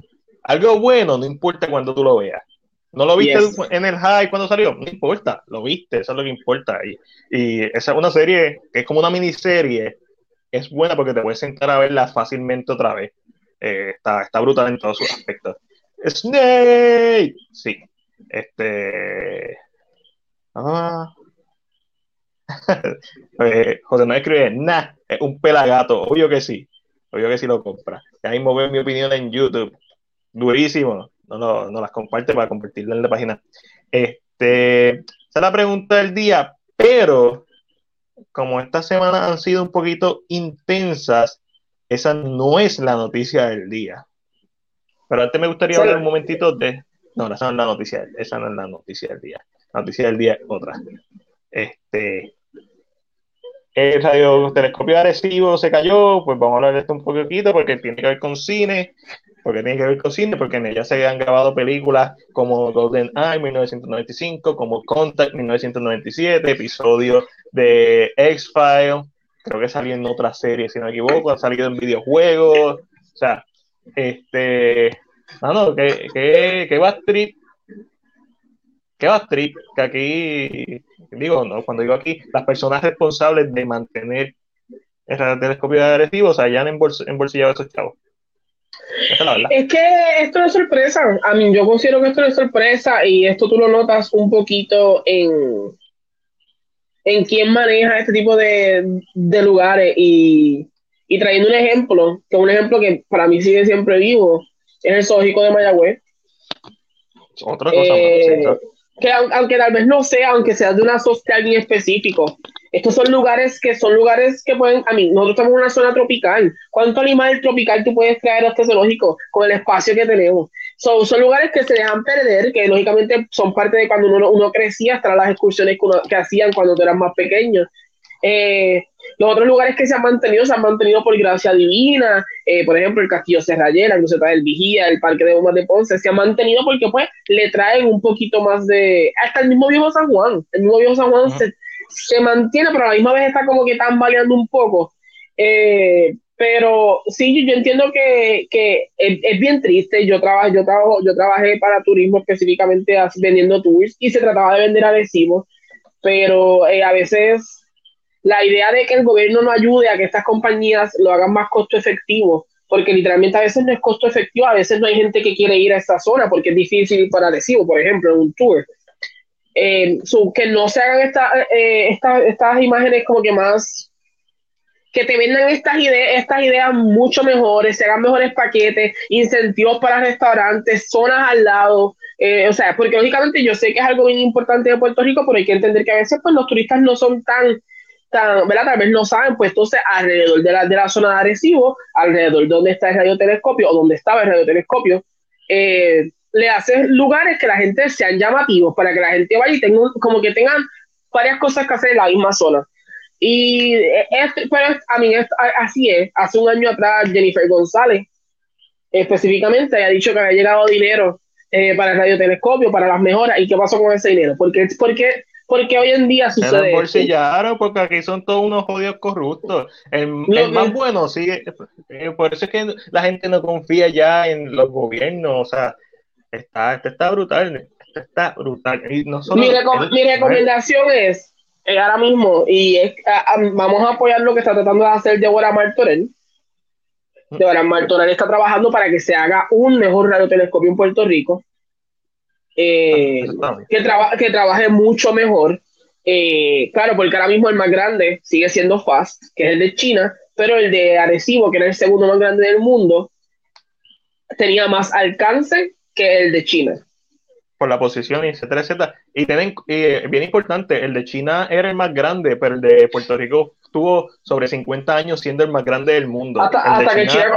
Algo bueno, no importa cuando tú lo veas. ¿No lo viste en el high cuando salió? No importa, lo viste, eso es lo que importa. Y, y esa es una serie que es como una miniserie, es buena porque te puedes sentar a verla fácilmente otra vez. Eh, está, está brutal en todos sus aspectos. Snake, sí. Este. Ah. Eh, José no escribe, nah, es un pelagato. Obvio que sí. Obvio que sí lo compra. Ya mismo veo mi opinión en YouTube. Durísimo no, no, las comparte para compartirla en la página. Este, esa es la pregunta del día, pero como esta semana han sido un poquito intensas, esa no es la noticia del día. Pero antes me gustaría hablar un momentito de. No, esa no es la noticia, esa no es la noticia del día. La noticia del día es otra. Este. El radiotelescopio agresivo se cayó, pues vamos a hablar de esto un poquito porque tiene que ver con cine porque tiene que ver con cine, porque en ella se han grabado películas como Golden Eye 1995, como Contact 1997, episodio de X-Files, creo que salió en otra serie, si no me equivoco, ha salido en videojuegos, o sea, este, no, que, que, que va trip, que va trip, que aquí, digo, no, cuando digo aquí, las personas responsables de mantener el telescopio sea, ya han embolsillado esos chavos. Es que esto no es sorpresa. A mí, yo considero que esto no es sorpresa y esto tú lo notas un poquito en, en quién maneja este tipo de, lugares. Y, trayendo un ejemplo, que es un ejemplo que para mí sigue siempre vivo, es el zoológico de Mayagüez. Otra cosa eh, Que aunque tal vez no sea, aunque sea de una sociedad bien específico, estos son lugares que son lugares que pueden, a mí, nosotros estamos en una zona tropical. ¿Cuánto animal tropical tú puedes traer a este zoológico con el espacio que tenemos? son lugares que se dejan perder, que lógicamente son parte de cuando uno, uno crecía, hasta las excursiones que, hacían cuando tú eras más pequeño. Eh, Los otros lugares que se han mantenido se han mantenido por gracia divina, eh, por ejemplo, el Castillo Serrayera, el Cruceta del Vigía, el Parque de Bombas de Ponce, se han mantenido porque pues le traen un poquito más de... Hasta el mismo viejo San Juan, el mismo viejo San Juan se, se, mantiene, pero a la misma vez está como que están variando un poco. Eh, pero sí, yo, entiendo que, que es, es, bien triste. Yo, trabajo, yo, trabajo, yo trabajé para turismo específicamente vendiendo tours y se trataba de vender adhesivos, pero eh, a veces la idea de que el gobierno no ayude a que estas compañías lo hagan más costo efectivo, porque literalmente a veces no es costo efectivo, a veces no hay gente que quiere ir a esta zona porque es difícil para adhesivo, por ejemplo, en un tour. Eh, que no se hagan eh, esta, estas imágenes como que más que te vendan estas ideas, estas ideas mucho mejores, se hagan mejores paquetes, incentivos para restaurantes, zonas al lado. Eh, o sea, porque lógicamente yo sé que es algo bien importante de Puerto Rico, pero hay que entender que a veces pues los turistas no son tan, tan, ¿verdad? Tal vez no saben, pues entonces alrededor de la, de la zona de Arecibo, alrededor de donde está el radiotelescopio o donde estaba el radiotelescopio, eh, le haces lugares que la gente sean llamativos para que la gente vaya y tenga como que tengan varias cosas que hacer en la misma zona. Y es, pero a mí así es. Hace un año atrás Jennifer González específicamente había dicho que había llegado dinero eh, para el radiotelescopio, para las mejoras. ¿Y qué pasó con ese dinero? Porque, porque, porque hoy en día sucede. bolsillaron porque aquí son todos unos jodidos corruptos. El, más bueno, sí. Eh, por eso es que la gente no confía ya en los gobiernos. O sea, está, está brutal. está brutal. Y mi, mi recomendación es eh, ahora mismo, y es, vamos a apoyar lo que está tratando de hacer Deborah Martorell. Deborah Martorell está trabajando para que se haga un mejor radiotelescopio en Puerto Rico, eh, que, que trabaje mucho mejor. Eh, claro, porque ahora mismo el más grande sigue siendo FAST, que es el de China, pero el de Arecibo, que era el segundo más grande del mundo, tenía más alcance que el de China por la posición, etcétera, etcétera. Y tienen, bien importante, el de China era el más grande, pero el de Puerto Rico tuvo sobre 50 años siendo el más grande del mundo. Hasta, que, China,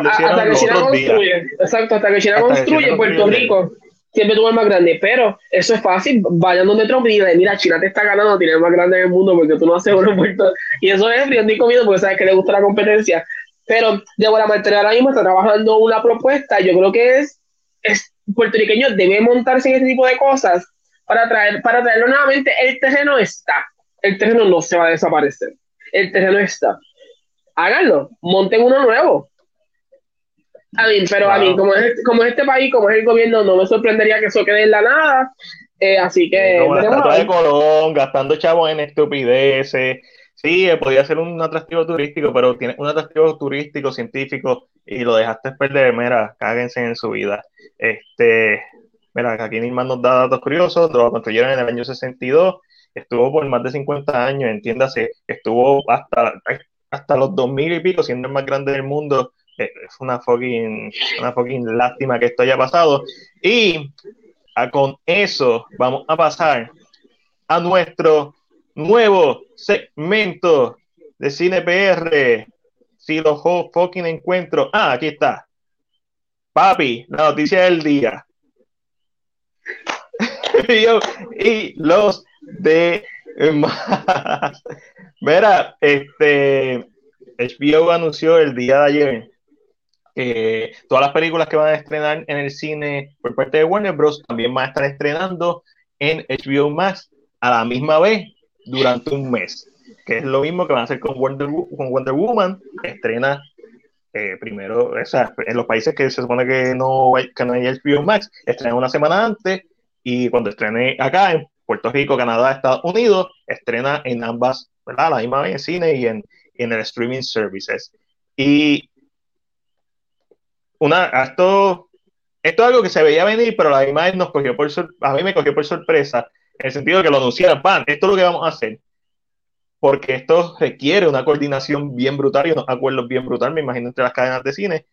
construye, exacto, hasta que China construye Puerto Rico, siempre tuvo el más grande, pero eso es fácil, vayan donde Trump y digan, mira, China te está ganando, tiene el más grande del mundo porque tú no haces uno Puerto Y eso es friendo y comido porque sabes que le gusta la competencia. Pero buena manera ahora mismo está trabajando una propuesta, yo creo que es, es puertorriqueño debe montarse en este tipo de cosas para, traer, para traerlo nuevamente. El terreno está, el terreno no se va a desaparecer, el terreno está. Háganlo, monten uno nuevo. A mí, pero a mí, como es, como es este país, como es el gobierno, no me sorprendería que eso quede en la nada. Eh, así que. Como la de Colón, gastando chavos en estupideces. Sí, eh, podría ser un atractivo turístico, pero tiene un atractivo turístico, científico, y lo dejaste perder, mira, cáguense en su vida. Este, mira, aquí Nilman nos da datos curiosos, lo construyeron en el año 62, estuvo por más de 50 años, entiéndase, estuvo hasta, hasta los 2000 y pico, siendo el más grande del mundo. Eh, es una fucking, una fucking lástima que esto haya pasado. Y con eso vamos a pasar a nuestro nuevo segmento de Cine PR. Si los fucking encuentro. Ah, aquí está. Papi, la noticia del día. y los de más. Mira, este HBO anunció el día de ayer que todas las películas que van a estrenar en el cine por parte de Warner Bros. también van a estar estrenando en HBO Max a la misma vez durante un mes, que es lo mismo que van a hacer con Wonder, con Wonder Woman, estrena eh, primero, o sea, en los países que se supone que no hay, que no hay HBO Max, estrena una semana antes y cuando estrene acá en Puerto Rico, Canadá, Estados Unidos, estrena en ambas, ¿verdad? La misma vez en cine y en, en el streaming services. Y una, esto, esto es algo que se veía venir, pero la imagen nos cogió por a mí me cogió por sorpresa en el sentido de que lo anunciaran, pan, esto es lo que vamos a hacer, porque esto requiere una coordinación bien brutal y unos acuerdos bien brutal, me imagino, entre las cadenas de cine,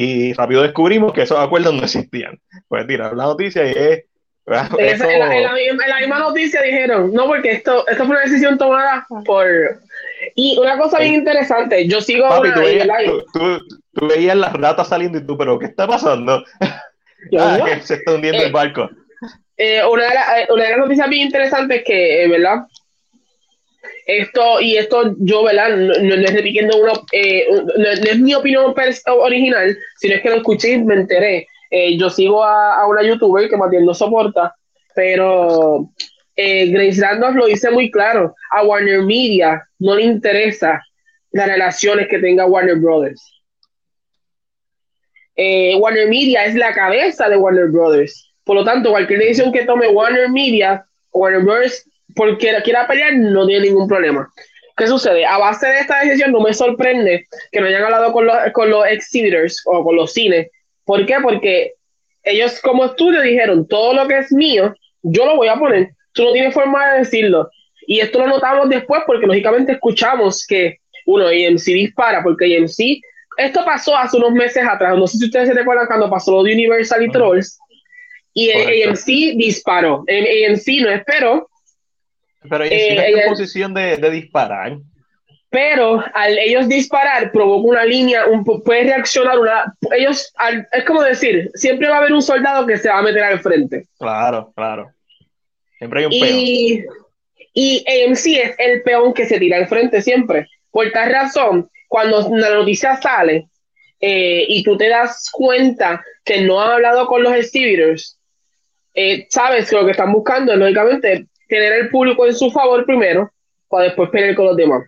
y rápido descubrimos que esos acuerdos no existían. Pues tirar la noticia y es... En, la, misma noticia dijeron, no, porque esto, esto fue una decisión tomada por... Y una cosa bien interesante, yo sigo... Papi, tú, veías, las ratas saliendo y tú, pero ¿qué está pasando? ah, que se está hundiendo el eh, barco. Eh, una, de eh, una, de las noticias bien interesantes que, eh, ¿verdad? esto, y esto yo, ¿verdad? No, no, es repitiendo uno, no, es mi opinión original, sino es que lo escuché y me enteré. Yo sigo a, a, una youtuber que más bien no soporta, pero Grace Randolph lo dice muy claro. A Warner Media no le interesa las relaciones que tenga Warner Brothers. Eh, Warner Media es la cabeza de Warner Brothers. Por lo tanto, cualquier decisión que tome Warner Media, Warner Brothers porque quiera pelear, no tiene ningún problema. ¿Qué sucede? A base de esta decisión no me sorprende que no hayan hablado con los, con los exhibitors o con los cines. ¿Por qué? Porque ellos como estudio dijeron, todo lo que es mío, yo lo voy a poner. Tú no tienes forma de decirlo. Y esto lo notamos después porque lógicamente escuchamos que, uno, AMC dispara, porque AMC, esto pasó hace unos meses atrás, no sé si ustedes se recuerdan cuando pasó lo de Universal y Trolls, y AMC disparó. AMC no esperó, pero ella eh, en posición de, de, disparar. Pero al ellos disparar, provoca una línea, un, puede reaccionar una. Ellos, es como decir, siempre va a haber un soldado que se va a meter al frente. Claro, claro. Siempre hay un y, peón. Y AMC es el peón que se tira al frente siempre. Por tal razón, cuando la noticia sale eh, y tú te das cuenta que no ha hablado con los exhibitors, eh, sabes que lo que están buscando es lógicamente tener el público en su favor primero, para después pelear con los demás.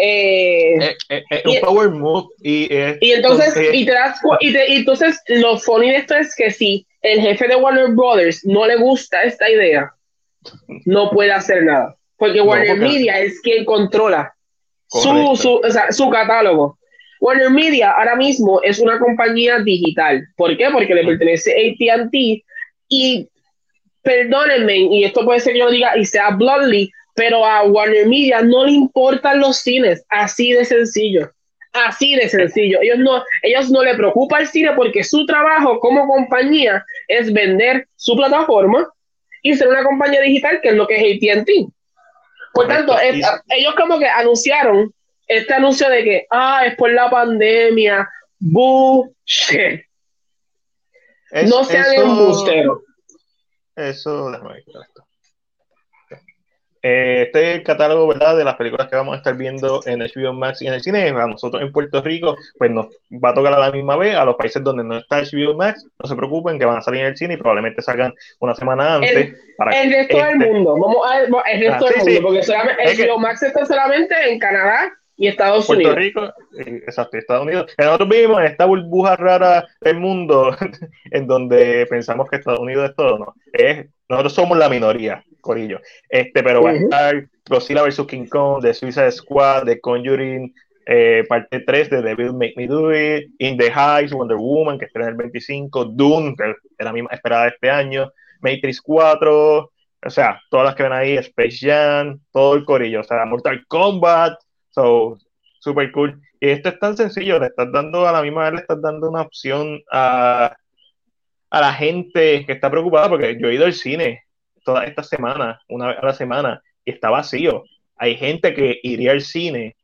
Eh, eh, eh, eh un power move y, y entonces y te das y, te, y, entonces lo funny de esto es que si el jefe de Warner Brothers no le gusta esta idea no puede hacer nada porque Warner Media es quien controla su, su, o sea, su, catálogo Warner Media ahora mismo es una compañía digital ¿por qué? porque le pertenece a AT&T y perdónenme, y esto puede ser que yo lo diga y sea bluntly, pero a Warner Media no le importan los cines, así de sencillo. Así de sencillo. Ellos no, ellos no le preocupa el cine porque su trabajo como compañía es vender su plataforma y ser una compañía digital, que es lo que es ATT. Por tanto, ellos como que anunciaron este anuncio de que, ah, es por la pandemia, bullshit. no sean embusteros. Eso, esto. Eh, este es el catálogo ¿verdad? de las películas que vamos a estar viendo en HBO Max y en el cine. A nosotros en Puerto Rico, pues nos va a tocar a la misma vez. A los países donde no está HBO Max, no se preocupen que van a salir en el cine y probablemente salgan una semana antes. El, para el resto del este mundo, vamos a el resto ah, del mundo, porque HBO Max está solamente en Canadá y Estados Puerto Unidos. Rico, eh, exacto, Estados Unidos. Nosotros vivimos en esta burbuja rara del mundo en donde pensamos que Estados Unidos es todo, ¿no? Es, nosotros somos la minoría, Corillo. Este, pero va a estar Godzilla vs. King Kong, The Suicide Squad, The Conjuring, eh, parte 3 de Devil Make Me Do It, In the Heights, Wonder Woman, que está en el 25, Dune, que es la misma esperada este año, Matrix 4, o sea, todas las que ven ahí, Space Jam, todo el corillo, o sea, Mortal Kombat, So, super cool. Y esto es tan sencillo, le estás dando a la misma vez, le estás dando una opción a, a la gente que está preocupada, porque yo he ido al cine toda esta semana, una vez a la semana, y está vacío. Hay gente que iría al cine,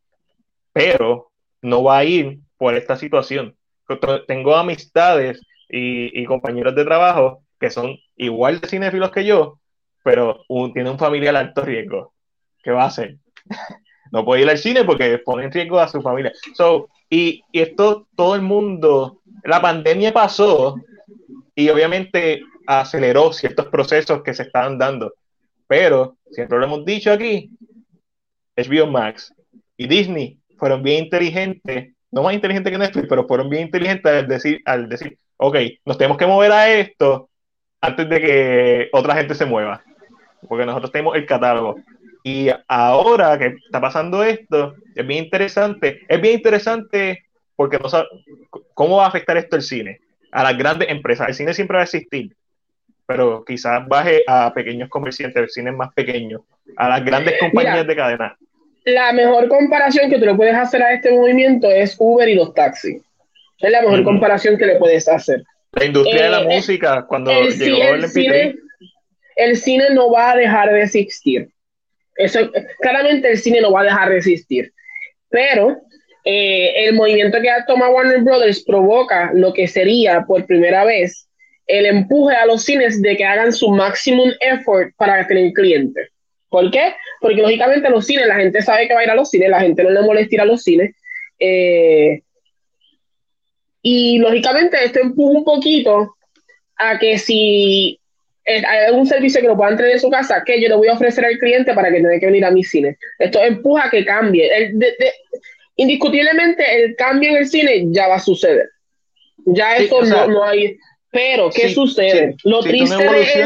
pero no va a ir por esta situación. Tengo amistades y, y compañeros de trabajo que son igual de cinéfilos que yo, pero un, tiene un familiar alto riesgo. ¿Qué va a hacer? no puede ir al cine porque pone en riesgo a su familia. So, y, y esto, todo el mundo, la pandemia pasó y obviamente aceleró ciertos procesos que se estaban dando. Pero, siempre lo hemos dicho aquí, HBO Max y Disney fueron bien inteligentes, no más inteligentes que Netflix, pero fueron bien inteligentes al decir, al decir, ok, nos tenemos que mover a esto antes de que otra gente se mueva, porque nosotros tenemos el catálogo. Y ahora que está pasando esto, es bien interesante. Es bien interesante porque no sabe cómo va a afectar esto el cine. A las grandes empresas. El cine siempre va a existir, pero quizás baje a pequeños comerciantes, el cine más pequeño, a las grandes compañías de cadena. La mejor comparación que tú le puedes hacer a este movimiento es Uber y los taxis. Es la mejor comparación que le puedes hacer. La industria de la eh, música, cuando llegó el, cine, el cine no va a dejar de existir eso, claramente el cine no va a dejar de existir. Pero eh, el movimiento que ha tomado Warner Brothers provoca lo que sería por primera vez el empuje a los cines de que hagan su maximum effort para tener clientes. ¿Por qué? Porque lógicamente los cines, la gente sabe que va a ir a los cines, la gente no le molesta ir a los cines. Eh, y lógicamente esto empuja un poquito a que si hay algún servicio que lo puedan tener en su casa, que yo le voy a ofrecer al cliente para que tenga que venir a mi cine. Esto empuja a que cambie. indiscutiblemente el cambio en el cine ya va a suceder. Ya eso no, hay. Pero, ¿qué sucede? lo triste de este,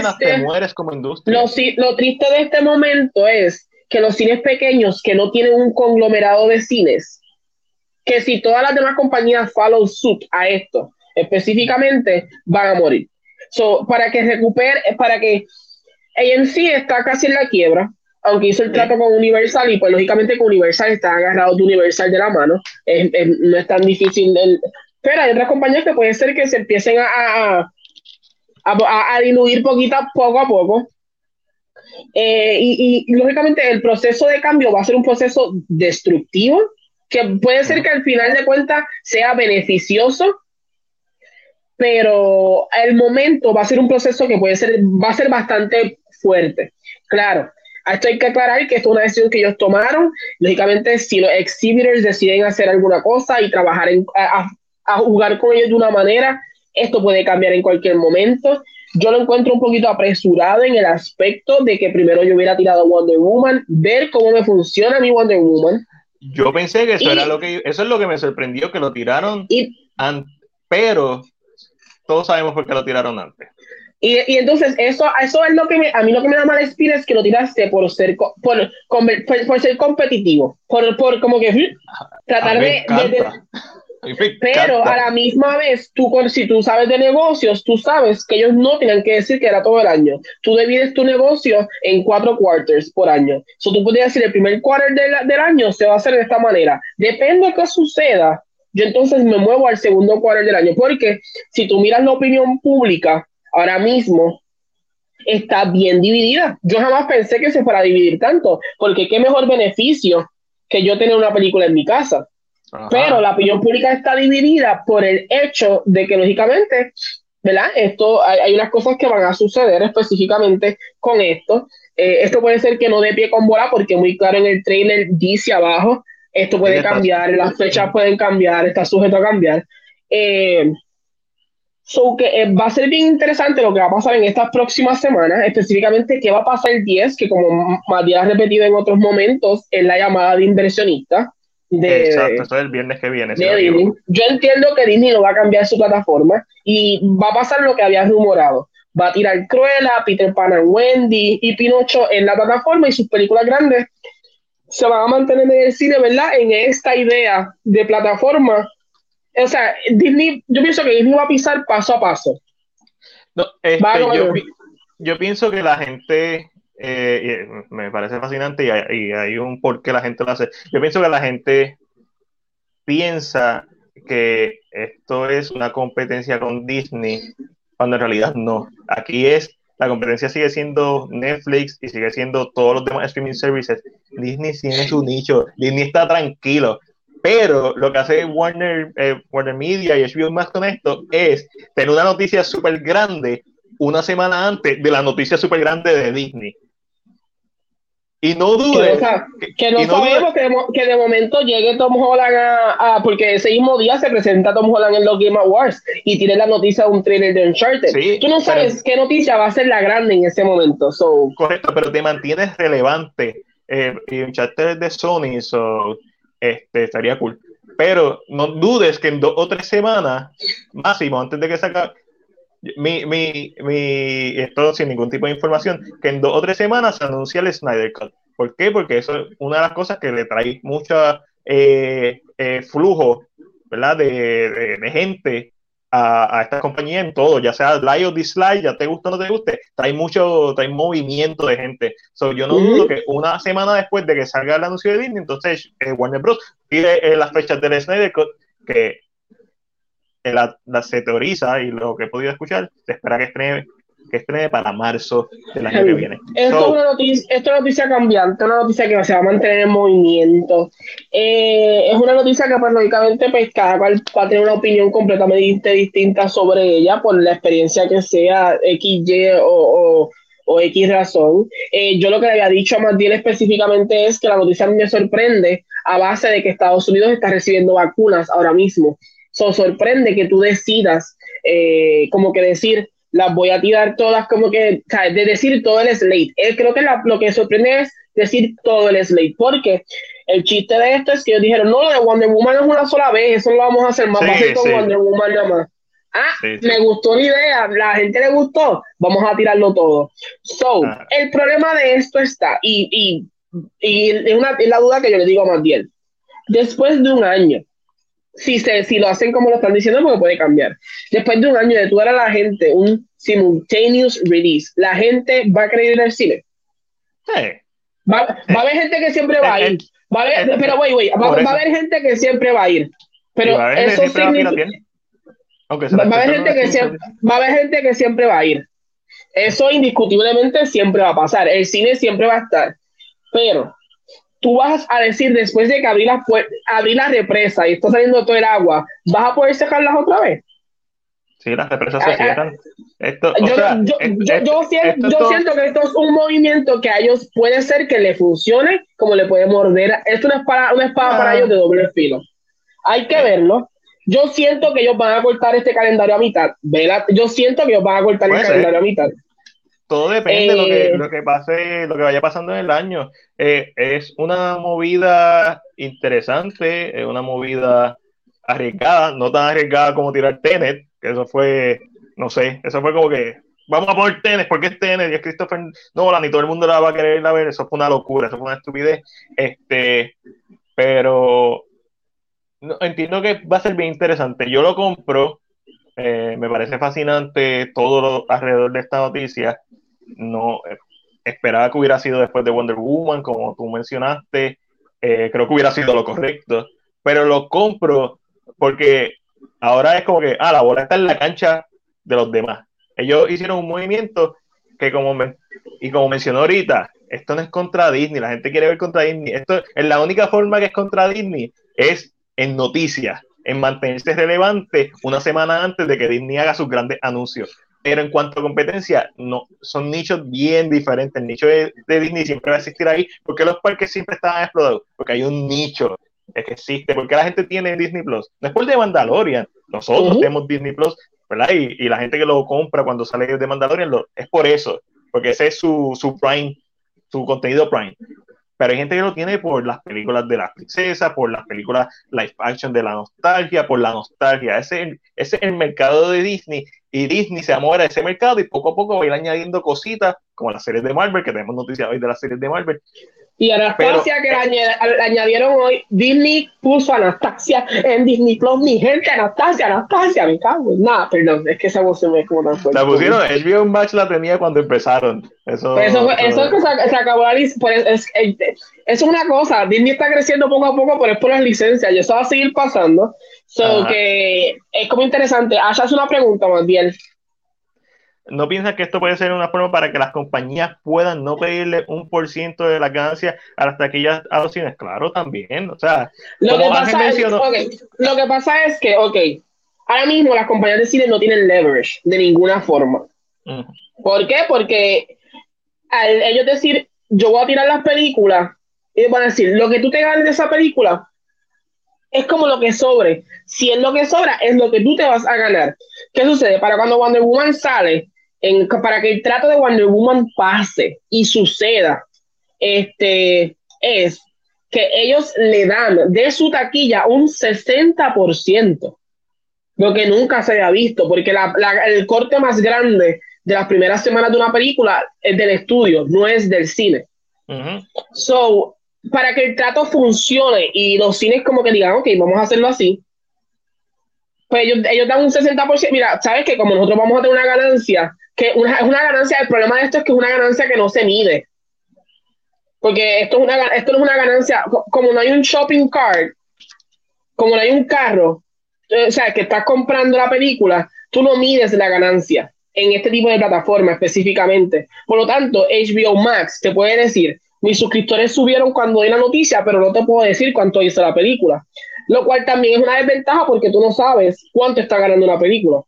industria. Lo, triste de este momento es que los cines pequeños que no tienen un conglomerado de cines, que si todas las demás compañías follow suit a esto, específicamente, van a morir. So, para que recupere, para que sí está casi en la quiebra, aunque hizo el trato con Universal y pues lógicamente con Universal está agarrado de Universal de la mano, no es tan difícil. Pero hay otras compañías que puede ser que se empiecen a, a, a, diluir poquito, poco a poco. Eh, y, y, lógicamente el proceso de cambio va a ser un proceso destructivo, que puede ser que al final de cuentas sea beneficioso pero el momento va a ser un proceso que puede ser, va a ser bastante fuerte. Claro, esto hay que aclarar que esto es una decisión que ellos tomaron. Lógicamente, si los exhibitors deciden hacer alguna cosa y trabajar en, a, jugar con ellos de una manera, esto puede cambiar en cualquier momento. Yo lo encuentro un poquito apresurado en el aspecto de que primero yo hubiera tirado Wonder Woman, ver cómo me funciona mi Wonder Woman. Yo pensé que eso era lo que eso es lo que me sorprendió que lo tiraron, y, pero todos sabemos por qué lo tiraron antes. Y, y, entonces eso, eso es lo que me, a mí lo que me da mal espina es que lo tiraste por ser por, por, ser competitivo, por, por como que tratar de, pero a la misma vez, tú si tú sabes de negocios, tú sabes que ellos no tienen que decir que era todo el año. Tú divides tu negocio en cuatro quarters por año. So, tú puedes decir el primer quarter del, del año se va a hacer de esta manera. Depende de qué suceda, yo entonces me muevo al segundo cuarto del año, porque si tú miras la opinión pública ahora mismo, está bien dividida. Yo jamás pensé que se fuera a dividir tanto, porque qué mejor beneficio que yo tener una película en mi casa. Pero la opinión pública está dividida por el hecho de que, lógicamente, ¿verdad? Esto, hay, unas cosas que van a suceder específicamente con esto. Eh, esto puede ser que no dé pie con bola, porque muy claro en el trailer dice abajo esto puede cambiar, las fechas pueden cambiar, está sujeto a cambiar. Eh, so que eh, va a ser bien interesante lo que va a pasar en estas próximas semanas, específicamente qué va a pasar el 10, que como Matías ha repetido en otros momentos, es la llamada de inversionista. De, Exacto, esto es el viernes que viene. Yo entiendo que Disney no va a cambiar su plataforma y va a pasar lo que había rumorado. Va a tirar Cruella, Peter Pan and Wendy y Pinocho en la plataforma y sus películas grandes se van a mantener en el cine, ¿verdad? En esta idea de plataforma. O sea, Disney, yo pienso que Disney va a pisar paso a paso. No, este, yo, pienso que la gente, eh, me parece fascinante y hay, un por qué la gente lo hace. Yo pienso que la gente piensa que esto es una competencia con Disney, cuando en realidad no. Aquí es la competencia sigue siendo Netflix y sigue siendo todos los demás streaming services. Disney tiene su nicho, Disney está tranquilo. Pero lo que hace Warner, eh, Warner Media y HBO Max con esto es tener una noticia súper grande una semana antes de la noticia súper grande de Disney. Y no dudes. Que, no, sabemos que, de, momento llegue Tom Holland a, Porque ese mismo día se presenta Tom Holland en los Game Awards y tiene la noticia de un trailer de Uncharted. Tú no sabes qué noticia va a ser la grande en ese momento. So. Correcto, pero te mantienes relevante. Eh, y Uncharted de Sony, so, este, estaría cool. Pero no dudes que en dos o tres semanas, máximo, antes de que saca mi, mi, mi, esto sin ningún tipo de información, que en dos o tres semanas se anuncia el Snyder Cut. ¿Por qué? Porque eso es una de las cosas que le trae mucho eh, eh, flujo, ¿verdad? De, de, gente a, a esta compañía en todo, ya sea like o dislike, ya te gusta o no te guste, trae mucho, trae movimiento de gente. So, yo no dudo que una semana después de que salga el anuncio de Disney, entonces eh, Warner Bros. pide las fechas del Snyder Cut, que la, se teoriza y lo que he podido escuchar, se espera que estrene, que estrene para marzo del año que viene. Esto, es una noticia, esto es una noticia cambiante, una noticia que se va a mantener en movimiento. Eh, es una noticia que, pues, lógicamente, pues, cada cual va a tener una opinión completamente distinta sobre ella por la experiencia que sea XY o, o, o X razón. Eh, yo lo que le había dicho a Matiel específicamente es que la noticia me sorprende a base de que Estados Unidos está recibiendo vacunas ahora mismo. So, sorprende que tú decidas, eh, como que decir, las voy a tirar todas, como que, o sea, de decir todo el slate. Eh, creo que lo que sorprende es decir todo el slate, porque el chiste de esto es que ellos dijeron, no, lo de Wonder Woman es una sola vez, eso lo vamos a hacer más fácil con Wonder Woman nada más. Ah, me gustó la idea, la gente le gustó, vamos a tirarlo todo. So, ah. el problema de esto está, y, y, y es, una, es la duda que yo le digo a Matiel, después de un año, si, se, si lo hacen como lo están diciendo, porque puede cambiar. Después de un año de tú dar a la gente un simultaneous release, la gente va a creer en el cine. Sí. Va, va, a haber gente que siempre va a ir. Va a haber, pero, güey, güey, va, va, a haber gente que siempre va a ir. Pero eso significa va, a haber gente que siempre, va a haber gente que siempre va a ir. Eso indiscutiblemente siempre va a pasar. El cine siempre va a estar. Pero tú vas a decir después de que abrí la, abrí la represa y está saliendo todo el agua, ¿vas a poder cerrarlas otra vez? Sí, las represas se cierran. Esto, yo, yo, siento, que esto es un movimiento que a ellos puede ser que le funcione, como le puede morder. Esto no es para, una espada para ah. ellos de doble filo. Hay que verlo. Yo siento que ellos van a cortar este calendario a mitad. Yo siento que ellos van a cortar el calendario a mitad. Todo depende de lo que, eh, lo que pase, lo que vaya pasando en el año. Eh, es una movida interesante, es una movida arriesgada, no tan arriesgada como tirar Tenet, que eso fue, no sé, eso fue como que vamos a poner Tenet, porque es Tenet y es Christopher Nolan y todo el mundo la va a querer ir a ver, eso fue una locura, eso fue una estupidez. Este, pero entiendo que va a ser bien interesante. Yo lo compro. Eh, me parece fascinante todo lo alrededor de esta noticia. No eh, esperaba que hubiera sido después de Wonder Woman, como tú mencionaste. Eh, creo que hubiera sido lo correcto. Pero lo compro porque ahora es como que, ah, la bola está en la cancha de los demás. Ellos hicieron un movimiento que, como y como mencionó ahorita, esto no es contra Disney. La gente quiere ver contra Disney. Esto es la única forma que es contra Disney es en noticias, en mantenerse relevante una semana antes de que Disney haga sus grandes anuncios. Pero en cuanto a competencia, no, son nichos bien diferentes. El nicho de, Disney siempre va a existir ahí. porque los parques siempre estaban explotados? Porque hay un nicho que existe. Porque la gente tiene Disney Plus. No es por de Mandalorian. Nosotros tenemos Disney Plus, ¿verdad? Y, la gente que lo compra cuando sale de Mandalorian es por eso. Porque ese es su, su Prime, su contenido Prime pero hay gente que lo tiene por las películas de las princesas, por las películas live action de la nostalgia, por la nostalgia. Ese, es el mercado de Disney y Disney se amora de ese mercado y poco a poco va a ir añadiendo cositas como las series de Marvel, que tenemos noticias hoy de las series de Marvel, y Anastasia, que le, añadieron hoy, Disney puso Anastasia en Disney Plus. Mi gente, Anastasia, Anastasia, me cago en nada. Perdón, es que esa me es como tan fuerte. La pusieron, el un Match la tenía cuando empezaron. Eso, eso, eso, es que se, acabó la licencia. Pues, es, es, es, una cosa, Disney está creciendo poco a poco, pero es por las licencias. Y eso va a seguir pasando. So que es como interesante. Asha hace una pregunta más bien. ¿No piensas que esto puede ser una forma para que las compañías puedan no pedirle un por ciento de la ganancia a las taquillas a los cines? Claro, también. O sea, lo, que pasa, es, lo que pasa es que, ok, ahora mismo las compañías de cine no tienen leverage de ninguna forma. ¿Por qué? Porque al ellos decir, yo voy a tirar las películas, ellos van a decir, lo que tú te ganes de esa película es como lo que sobre. Si es lo que sobra, es lo que tú te vas a ganar. ¿Qué sucede? Para cuando Wonder Woman sale, para que el trato de Wonder Woman pase y suceda, este, es que ellos le dan de su taquilla un 60%, lo que nunca se había visto, porque el corte más grande de las primeras semanas de una película es del estudio, no es del cine. So, para que el trato funcione y los cines como que digan, ok, vamos a hacerlo así, pues ellos, ellos dan un 60%. Mira, sabes que como nosotros vamos a tener una ganancia que una, es una ganancia, el problema de esto es que es una ganancia que no se mide. Porque esto, es una, esto es una ganancia, como no hay un shopping cart, como no hay un carro, eh, o sea, que estás comprando la película, tú no mides la ganancia en este tipo de plataforma específicamente. Por lo tanto, HBO Max te puede decir, mis suscriptores subieron cuando di la noticia, pero no te puedo decir cuánto hizo la película. Lo cual también es una desventaja porque tú no sabes cuánto está ganando una película.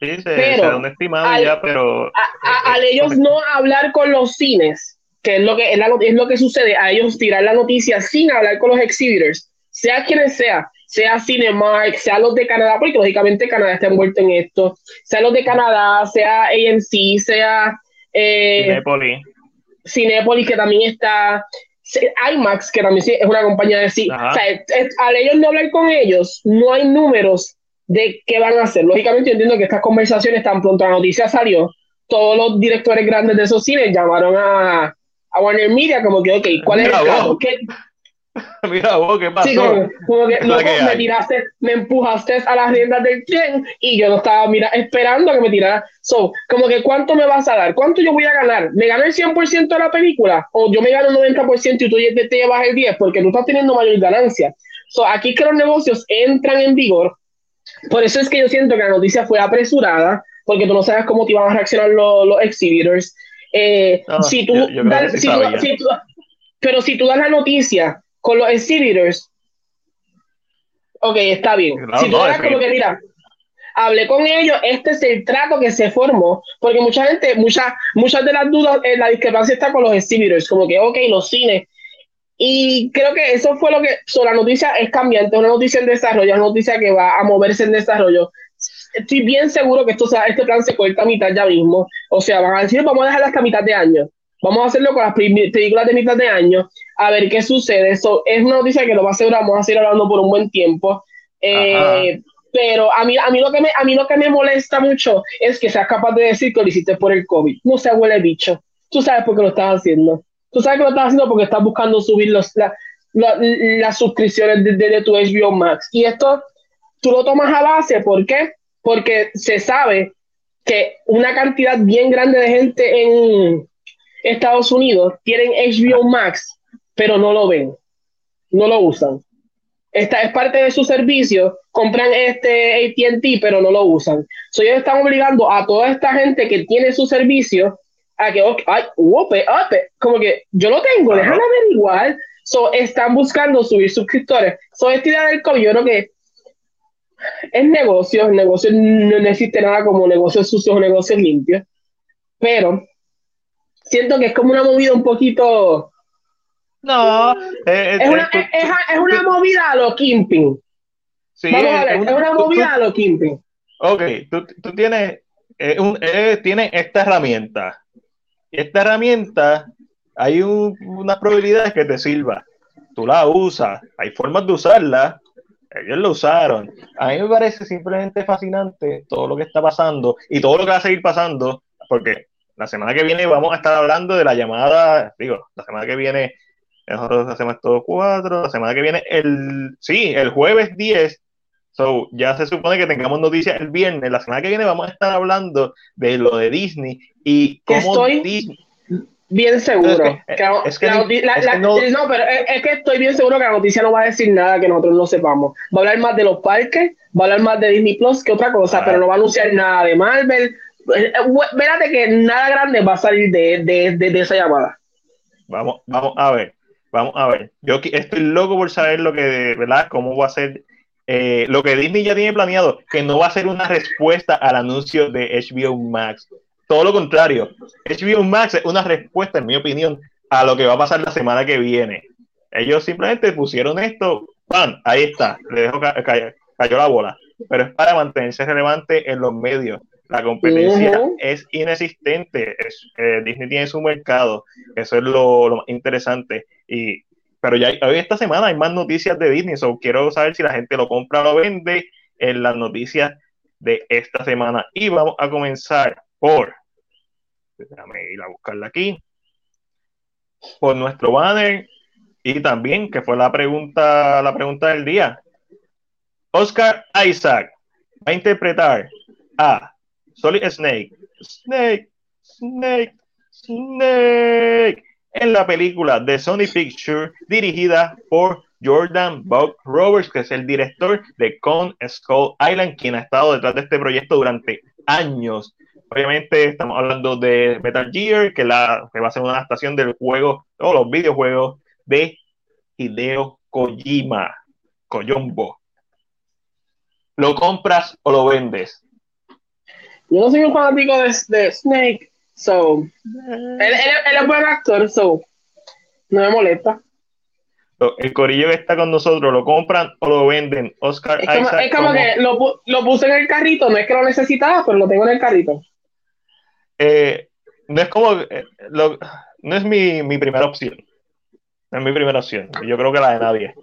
Sí, se, pero, se estimado al, ya, pero... A, al ellos no hablar con los cines, que es lo que, es, es lo que sucede, a ellos tirar la noticia sin hablar con los exhibitors, sea quienes sea, sea Cinemark, sea los de Canadá, porque lógicamente Canadá está envuelto en esto, sea los de Canadá, sea AMC, sea eh, Cinepolis. Cinepolis, que también está, IMAX, que también es una compañía de sí. O sea, al ellos no hablar con ellos, no hay números de qué van a hacer. Lógicamente, yo entiendo que estas conversaciones, tan pronto la noticia salió, todos los directores grandes de esos cines llamaron a, a Warner Media, como que, ok, ¿cuál es el caso? ¿Qué, Mira vos, ¿qué pasó? Sí, como, que, me tiraste, me empujaste a las riendas del tren y yo no estaba mira, esperando que me tirara. So, como que, ¿cuánto me vas a dar? ¿Cuánto yo voy a ganar? ¿Me gano el 100% de la película? ¿O yo me gano el 90% y tú te, te llevas el 10%? Porque tú estás teniendo mayor ganancia. So, aquí que los negocios entran en vigor. Por eso es que yo siento que la noticia fue apresurada, porque tú no sabes cómo te iban a reaccionar los, los exhibitors. Eh, si tú, pero si tú das la noticia con los exhibitors, ok, está bien. si tú no, como que, mira, hablé con ellos, este es el trato que se formó, porque mucha gente, muchas muchas de las dudas, eh, la discrepancia está con los exhibitors, como que, ok, los cines. Y creo que eso fue lo que, so, la noticia es cambiante, una noticia en desarrollo, una noticia que va a moverse en desarrollo. Estoy bien seguro que esto sea, este plan se corta a mitad ya mismo. O sea, van a decir, vamos a dejarla hasta mitad de año. Vamos a hacerlo con las películas de mitad de año, a ver qué sucede. Eso es una noticia que lo va a hacer, vamos a seguir hablando por un buen tiempo. Eh, pero a mí, a, mí lo que me, a mí lo que me molesta mucho es que seas capaz de decir que lo hiciste por el COVID. No se huele bicho. Tú sabes por qué lo estás haciendo. Tú sabes que lo estás haciendo porque estás buscando subir los, las suscripciones de, de, tu HBO Max. Y esto tú lo tomas a base. ¿Por qué? Porque se sabe que una cantidad bien grande de gente en, Estados Unidos tienen HBO Max, pero no lo ven, no lo usan. Esta es parte de su servicio, compran este ATT, pero no lo usan. So, ellos están obligando a toda esta gente que tiene su servicio a que, ay, uope, como que yo lo tengo, déjame averiguar. So, están buscando subir suscriptores. So, esta idea del COVID, yo creo que es negocio, negocio no, no existe nada como negocios sucios o negocios limpios, pero siento que es como una movida un poquito. No, eh, eh, es, una, eh, es, es, una movida a lo Kimping. Sí, Vamos a ver, es una, movida a lo Kimping. Ok, tú, tú tienes, un, tienes esta herramienta. Esta herramienta, hay un, unas probabilidades que te sirva. Tú la usas, hay formas de usarla. Ellos lo usaron. A mí me parece simplemente fascinante todo lo que está pasando y todo lo que va a seguir pasando, porque la semana que viene vamos a estar hablando de la llamada, digo, la semana que viene, nosotros hacemos estos cuatro, la semana que viene, el, sí, el jueves 10, so, ya se supone que tengamos noticias el viernes, la semana que viene vamos a estar hablando de lo de Disney y cómo Disney... Bien seguro. Es que, no, pero es, que estoy bien seguro que la noticia no va a decir nada que nosotros no sepamos. Va a hablar más de los parques, va a hablar más de Disney Plus que otra cosa, pero no va a anunciar nada de Marvel, Espérate que nada grande va a salir de, de, de, esa llamada. Vamos, vamos a ver, vamos a ver. Yo estoy loco por saber lo que, ¿verdad? Cómo va a ser eh, lo que Disney ya tiene planeado, que no va a ser una respuesta al anuncio de HBO Max. Todo lo contrario, HBO Max es una respuesta, en mi opinión, a lo que va a pasar la semana que viene. Ellos simplemente pusieron esto, ¡pam! Ahí está, le dejo cayó la bola. Pero es para mantenerse relevante en los medios la competencia es inexistente. Es, eh, Disney tiene su mercado. Eso es lo, lo, más interesante. Y, pero ya hoy esta semana hay más noticias de Disney. So quiero saber si la gente lo compra o lo vende en las noticias de esta semana. Y vamos a comenzar por. Déjame ir a buscarla aquí. Por nuestro banner. Y también, que fue la pregunta, la pregunta del día. Oscar Isaac va a interpretar a Solid Snake, Snake, Snake, Snake, en la película de Sony Pictures dirigida por Jordan Buck Roberts, que es el director de Con Skull Island, quien ha estado detrás de este proyecto durante años. Obviamente estamos hablando de Metal Gear, que, la, que va a ser una adaptación del juego, o los videojuegos de Hideo Kojima, Koyombo. ¿Lo compras o lo vendes? yo no soy un fanático de, de Snake, so, él, él, él es buen actor, so, no me molesta. El corillo que está con nosotros, ¿lo compran o lo venden? Oscar Es como, Isaac, es como como- que lo, lo puse en el carrito, no es que lo necesitaba, pero lo tengo en el carrito. eh, no es como, eh, lo- no es mi, mi primera opción. No es mi primera opción. Yo creo que la de nadie.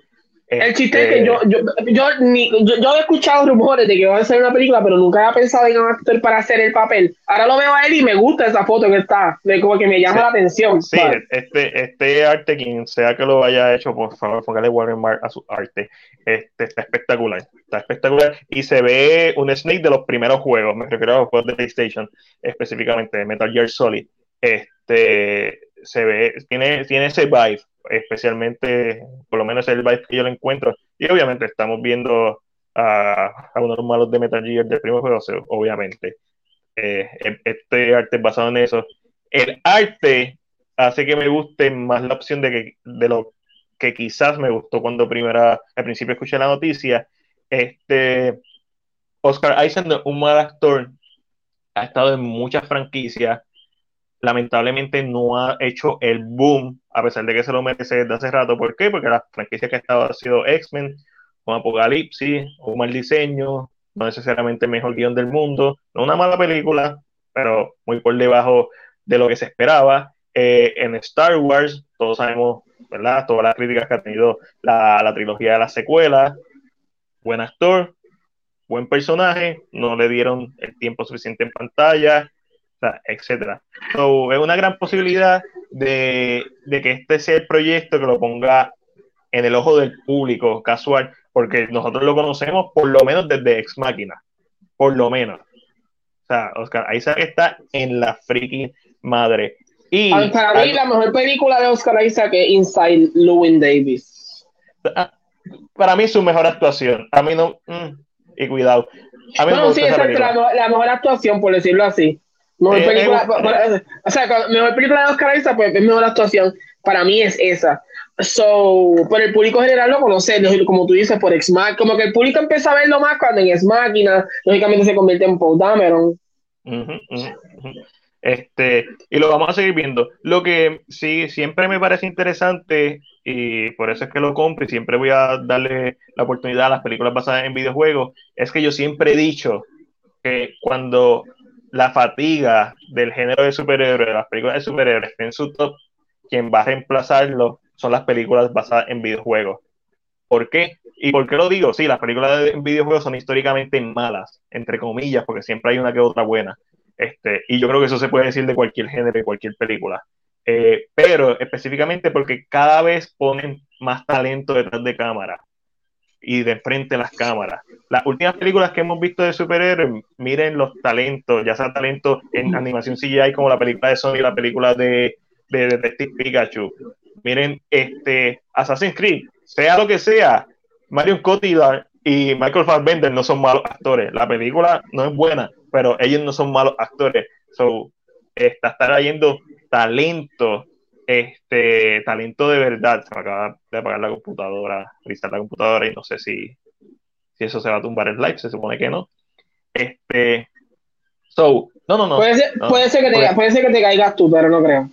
El chiste es Este, que yo, yo, yo, ni, yo, yo he escuchado rumores de que va a hacer una película, pero nunca había pensado en un actor para hacer el papel. Ahora lo veo a él y me gusta esa foto que está, de como que me llama Sí. la atención. Sí, ¿sabes? este, este arte, quien sea que lo haya hecho, por favor, póngale watermark a su arte. Este, está espectacular, está espectacular. Y se ve un Snake de los primeros juegos, me refiero a los juegos de PlayStation, específicamente Metal Gear Solid. Este, se ve, tiene, tiene ese vibe, especialmente, por lo menos el vibe que yo le encuentro. Y obviamente estamos viendo a, a uno de los malos de Metal Gear del primer juego, obviamente. Eh, este arte es basado en eso. El arte hace que me guste más la opción de, que, de lo que quizás me gustó cuando primera, al principio escuché la noticia. Este, Oscar Isaac, un mal actor, ha estado en muchas franquicias, lamentablemente no ha hecho el boom, a pesar de que se lo merece desde hace rato. ¿Por qué? Porque las franquicias que ha estado han sido X-Men, un Apocalipsis, un mal diseño, no necesariamente mejor guion del mundo, no una mala película, pero muy por debajo de lo que se esperaba. Eh, en Star Wars, todos sabemos, ¿verdad? Todas las críticas que ha tenido la, trilogía de las secuelas. Buen actor, buen personaje, no le dieron el tiempo suficiente en pantalla, etcétera. So, es una gran posibilidad de, de que este sea el proyecto que lo ponga en el ojo del público casual, porque nosotros lo conocemos por lo menos desde Ex Máquina, por lo menos. O sea, Oscar Isaac está en la freaking madre. Y Para mí, la mejor película de Oscar Isaac es Inside Llewyn Davis. ah, para mí su mejor actuación. A mí no. mm, y cuidado. A mí me Bueno, gusta sí, esa la mejor actuación, por decirlo así. Mejor Eh, película, eh, o sea, mejor película de Oscar Isaac, pues es mejor actuación. Para mí es esa. So, pero el público general lo conoce, como tú dices, por Ex. Como que el público empieza a verlo más cuando en Ex Máquina, lógicamente se convierte en Paul Dameron. Este, y lo vamos a seguir viendo. Lo que sí siempre me parece interesante, y por eso es que lo compro y siempre voy a darle la oportunidad a las películas basadas en videojuegos, es que yo siempre he dicho que cuando la fatiga del género de superhéroes, de las películas de superhéroes, en su top, quien va a reemplazarlo son las películas basadas en videojuegos. ¿Por qué? ¿Y por qué lo digo? Sí, las películas de videojuegos son históricamente malas, entre comillas, porque siempre hay una que otra buena. Este, y yo creo que eso se puede decir de cualquier género y cualquier película. Eh, pero específicamente porque cada vez ponen más talento detrás de cámara y de frente a las cámaras. Las últimas películas que hemos visto de superhéroes, miren los talentos, ya sea talento en animación CGI como la película de Sony, la película de, de Detective Pikachu. Miren este Assassin's Creed, sea lo que sea, Mario Cotillard y Michael Fassbender no son malos actores. La película no es buena, pero ellos no son malos actores. So, está trayendo talento, este, talento de verdad. Se me acaba de apagar la computadora, revisar la computadora y no sé si, si eso se va a tumbar el live, se supone que no. Este, so, no, no, no. puede, ser, no, puede, ser que te, puede ser que te caigas tú, pero no creo.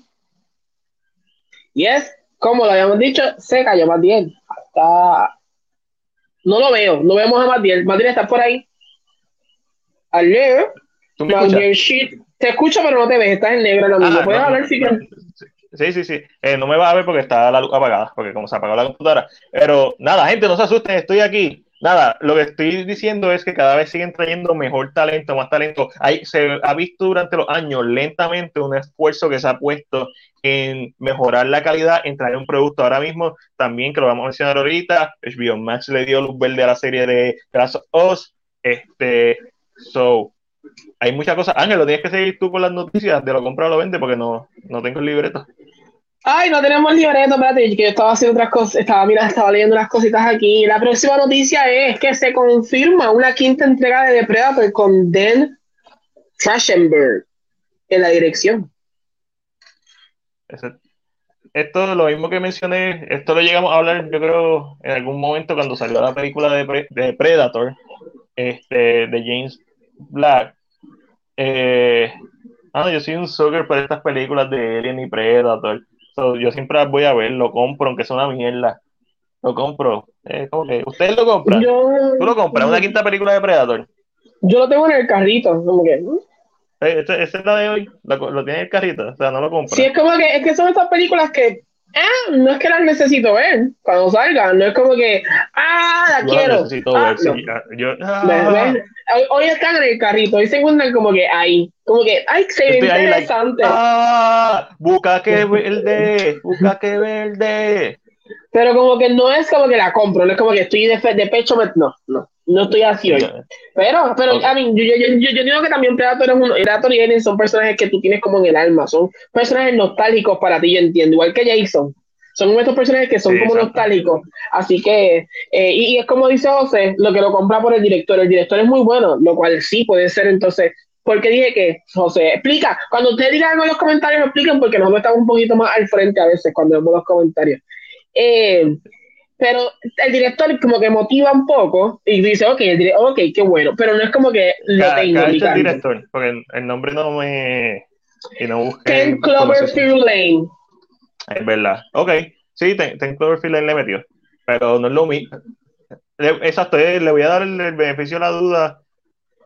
Y es, como lo habíamos dicho, se cayó Matiel. Hasta... No lo veo, no vemos a Matiel. Matiel está por ahí. Shit. Te escucho, pero no te ves, estás en negro ahora mismo. Ah, Puedes no, hablar si no. Sí, sí, sí. Eh, no me vas a ver porque está la luz apagada, porque como se apagó la computadora. Pero nada, gente, no se asusten, estoy aquí. Nada, lo que estoy diciendo es que cada vez siguen trayendo mejor talento, más talento. Hay, se ha visto durante los años lentamente un esfuerzo que se ha puesto en mejorar la calidad, en traer un producto ahora mismo, también que lo vamos a mencionar ahorita. HBO Max le dio luz verde a la serie de Last of. Este, so, hay muchas cosas. Ángel, lo tienes que seguir tú con las noticias de lo compra o lo vende porque no, no tengo el libreto. Ay, no tenemos libreto, espérate, que yo estaba haciendo otras cosas, estaba, mira, estaba leyendo unas cositas aquí. La próxima noticia es que se confirma una quinta entrega de Depredator con Dan Trachtenberg en la dirección. Esto, lo mismo que mencioné, esto lo llegamos a hablar, yo creo, en algún momento cuando salió la película de, de Predator, este, de James Black, Eh, ah, yo soy un sucker por estas películas de Alien y Predator. yo siempre las voy a ver, lo compro, aunque sea una mierda. Lo compro. Eh, que, ¿Ustedes lo compran? ¿Tú lo compras? ¿Una quinta película de Predator? Yo lo tengo en el carrito, como que. Eh, este, este, es la de hoy, lo, lo, tiene en el carrito, o sea, no lo compro. Sí, es como que, es que son estas películas que, ah, no es que las necesito ver cuando salgan, no es como que, ah, la quiero. necesito ah, ver, sí, yo, ah. Hoy, están en el carrito, hoy se encuentran como que ahí, como que, ay, se ve interesante. ah, busca que verde, busca que verde. Pero como que no es como que la compro, no es como que estoy de, de pecho, no, no, no estoy así hoy. Pero, pero, a mí, yo, yo, yo, yo, digo que también Predator, es un, Predator y Alien son personajes que tú tienes como en el alma, son personajes nostálgicos para ti, yo entiendo, igual que Jason. Son estos personajes que son como nostálgicos. Así que, eh, y, y, es como dice José, lo que lo compra por el director. El director es muy bueno, lo cual sí puede ser entonces porque dije que, José, explica, cuando ustedes digan algo en los comentarios, expliquen, porque nosotros estamos un poquito más al frente a veces cuando vemos los comentarios. Eh, pero el director como que motiva un poco y dice, ok, el ok, qué bueno, pero no es como que lo tengo. el director, porque el, nombre no me... Y no busqué, Ten Cloverfield Lane. Es verdad. Ok, sí, Ten, Cloverfield Lane le metió, pero no es lo mismo. Exacto, eh, le voy a dar el, beneficio a la duda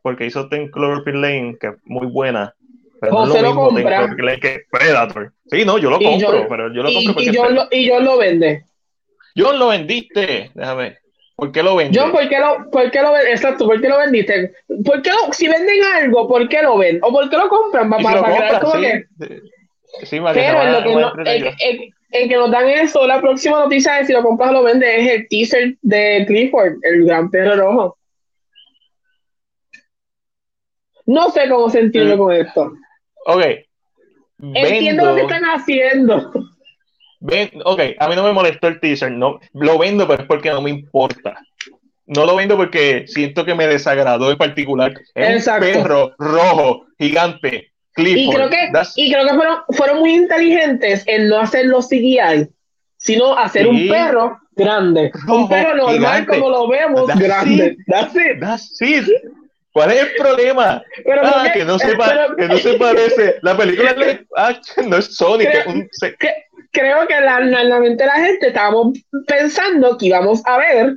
porque hizo Ten Cloverfield Lane, que es muy buena. Pero no es lo, mismo Ten Cloverfield Lane que Predator. Sí, no, yo lo compro, pero yo lo compro porque... Y yo, lo, y yo lo vende. John lo vendiste. Déjame. ¿Por qué lo vendiste? John, ¿por qué lo, por qué lo Exacto, ¿por qué lo vendiste? ¿Por qué lo, si venden algo, ¿por qué lo ven? ¿O por qué lo compran? Para, si para, compran, sí. que... Sí, Pero en lo que, no, en, que nos dan eso, la próxima noticia de si lo compras o lo vendes es el teaser de Clifford, el gran perro rojo. No sé cómo sentirme mm. con esto. Ok. Entiendo lo que están haciendo. Ven, ok, a mí no me molestó el teaser, no, lo vendo, pero es porque no me importa. No lo vendo porque siento que me desagradó en particular. Es un perro rojo, gigante, Clifford. Y creo que, y creo que fueron, fueron muy inteligentes en no hacer los CGI, sino hacer un perro grande. un perro normal como lo vemos, grande. That's it. ¿Cuál es el problema? ah, que, no se que no se parece. La película no es Sonic. un, creo que la, la, mente de la gente estábamos pensando que íbamos a ver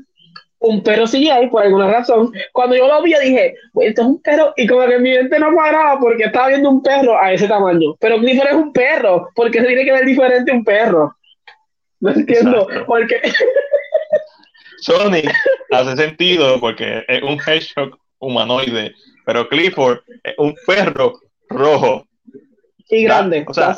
un perro CGI por alguna razón. Cuando yo lo vi, dije, esto es un perro, y como que mi mente no cuadraba porque estaba viendo un perro a ese tamaño. Pero Clifford es un perro, porque se tiene que ver diferente un perro. No entiendo, porque. Sonic hace sentido porque es un hedgehog humanoide, pero Clifford es un perro rojo. Y grande. O sea,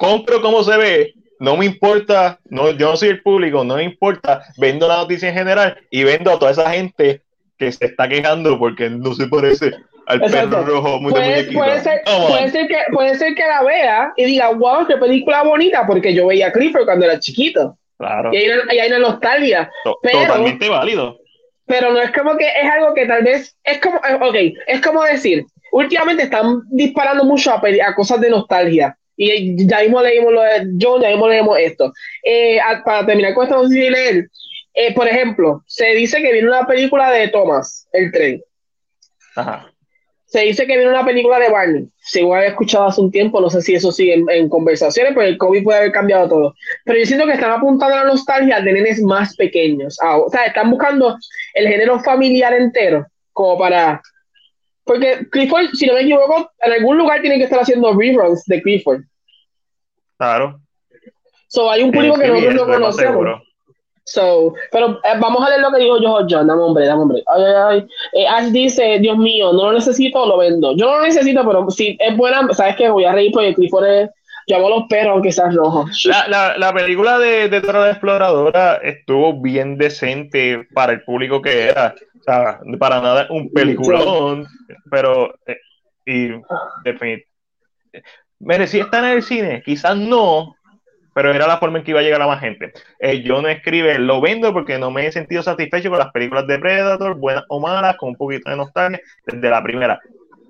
compro cómo se ve, no me importa, no, yo no soy el público, no me importa, vendo la noticia en general y vendo a toda esa gente que se está quejando porque no se parece al perro rojo muy puede, puede, ser, puede, ser, que, puede ser que la vea y diga, wow, qué película bonita, porque yo veía a Clifford cuando era chiquito. Claro. Y hay una, hay una nostalgia. totalmente válido. Pero no es como que es algo que tal vez, es como, eh, ok, es como decir, últimamente están disparando mucho a, a cosas de nostalgia y ya mismo leímos lo de John, ya mismo leímos esto. Eh, para terminar con esto, no sé si leer. Eh, por ejemplo, se dice que viene una película de Thomas, el tren. Ajá. Se dice que viene una película de Barney. Según había escuchado hace un tiempo, no sé si eso sigue en, conversaciones, pero el COVID puede haber cambiado todo. Pero yo siento que están apuntando a la nostalgia de nenes más pequeños. Ah, o sea, están buscando el género familiar entero, como para porque Clifford, si no me equivoco, en algún lugar tiene que estar haciendo reruns de Clifford. Claro. So, hay un público que nosotros no conocemos. So, pero eh, vamos a leer lo que dijo yo, John. Dame hombre, dame hombre. Ay, ay, ay. Eh, Ash dice, Dios mío, no lo necesito, lo vendo. Yo no lo necesito, pero si es buena, ¿sabes qué? Voy a reír porque Clifford es... Yo amo los perros, aunque sean rojos. La, la, la, película de, de la Exploradora estuvo bien decente para el público que era. O sea, para nada un peliculón, pero... Eh, y, definitivamente ¿Merecía estar en el cine? Quizás no, pero era la forma en que iba a llegar a más gente. Eh, yo no escribe, lo vendo porque no me he sentido satisfecho con las películas de Predator, buenas o malas, con un poquito de nostalgia, desde la primera.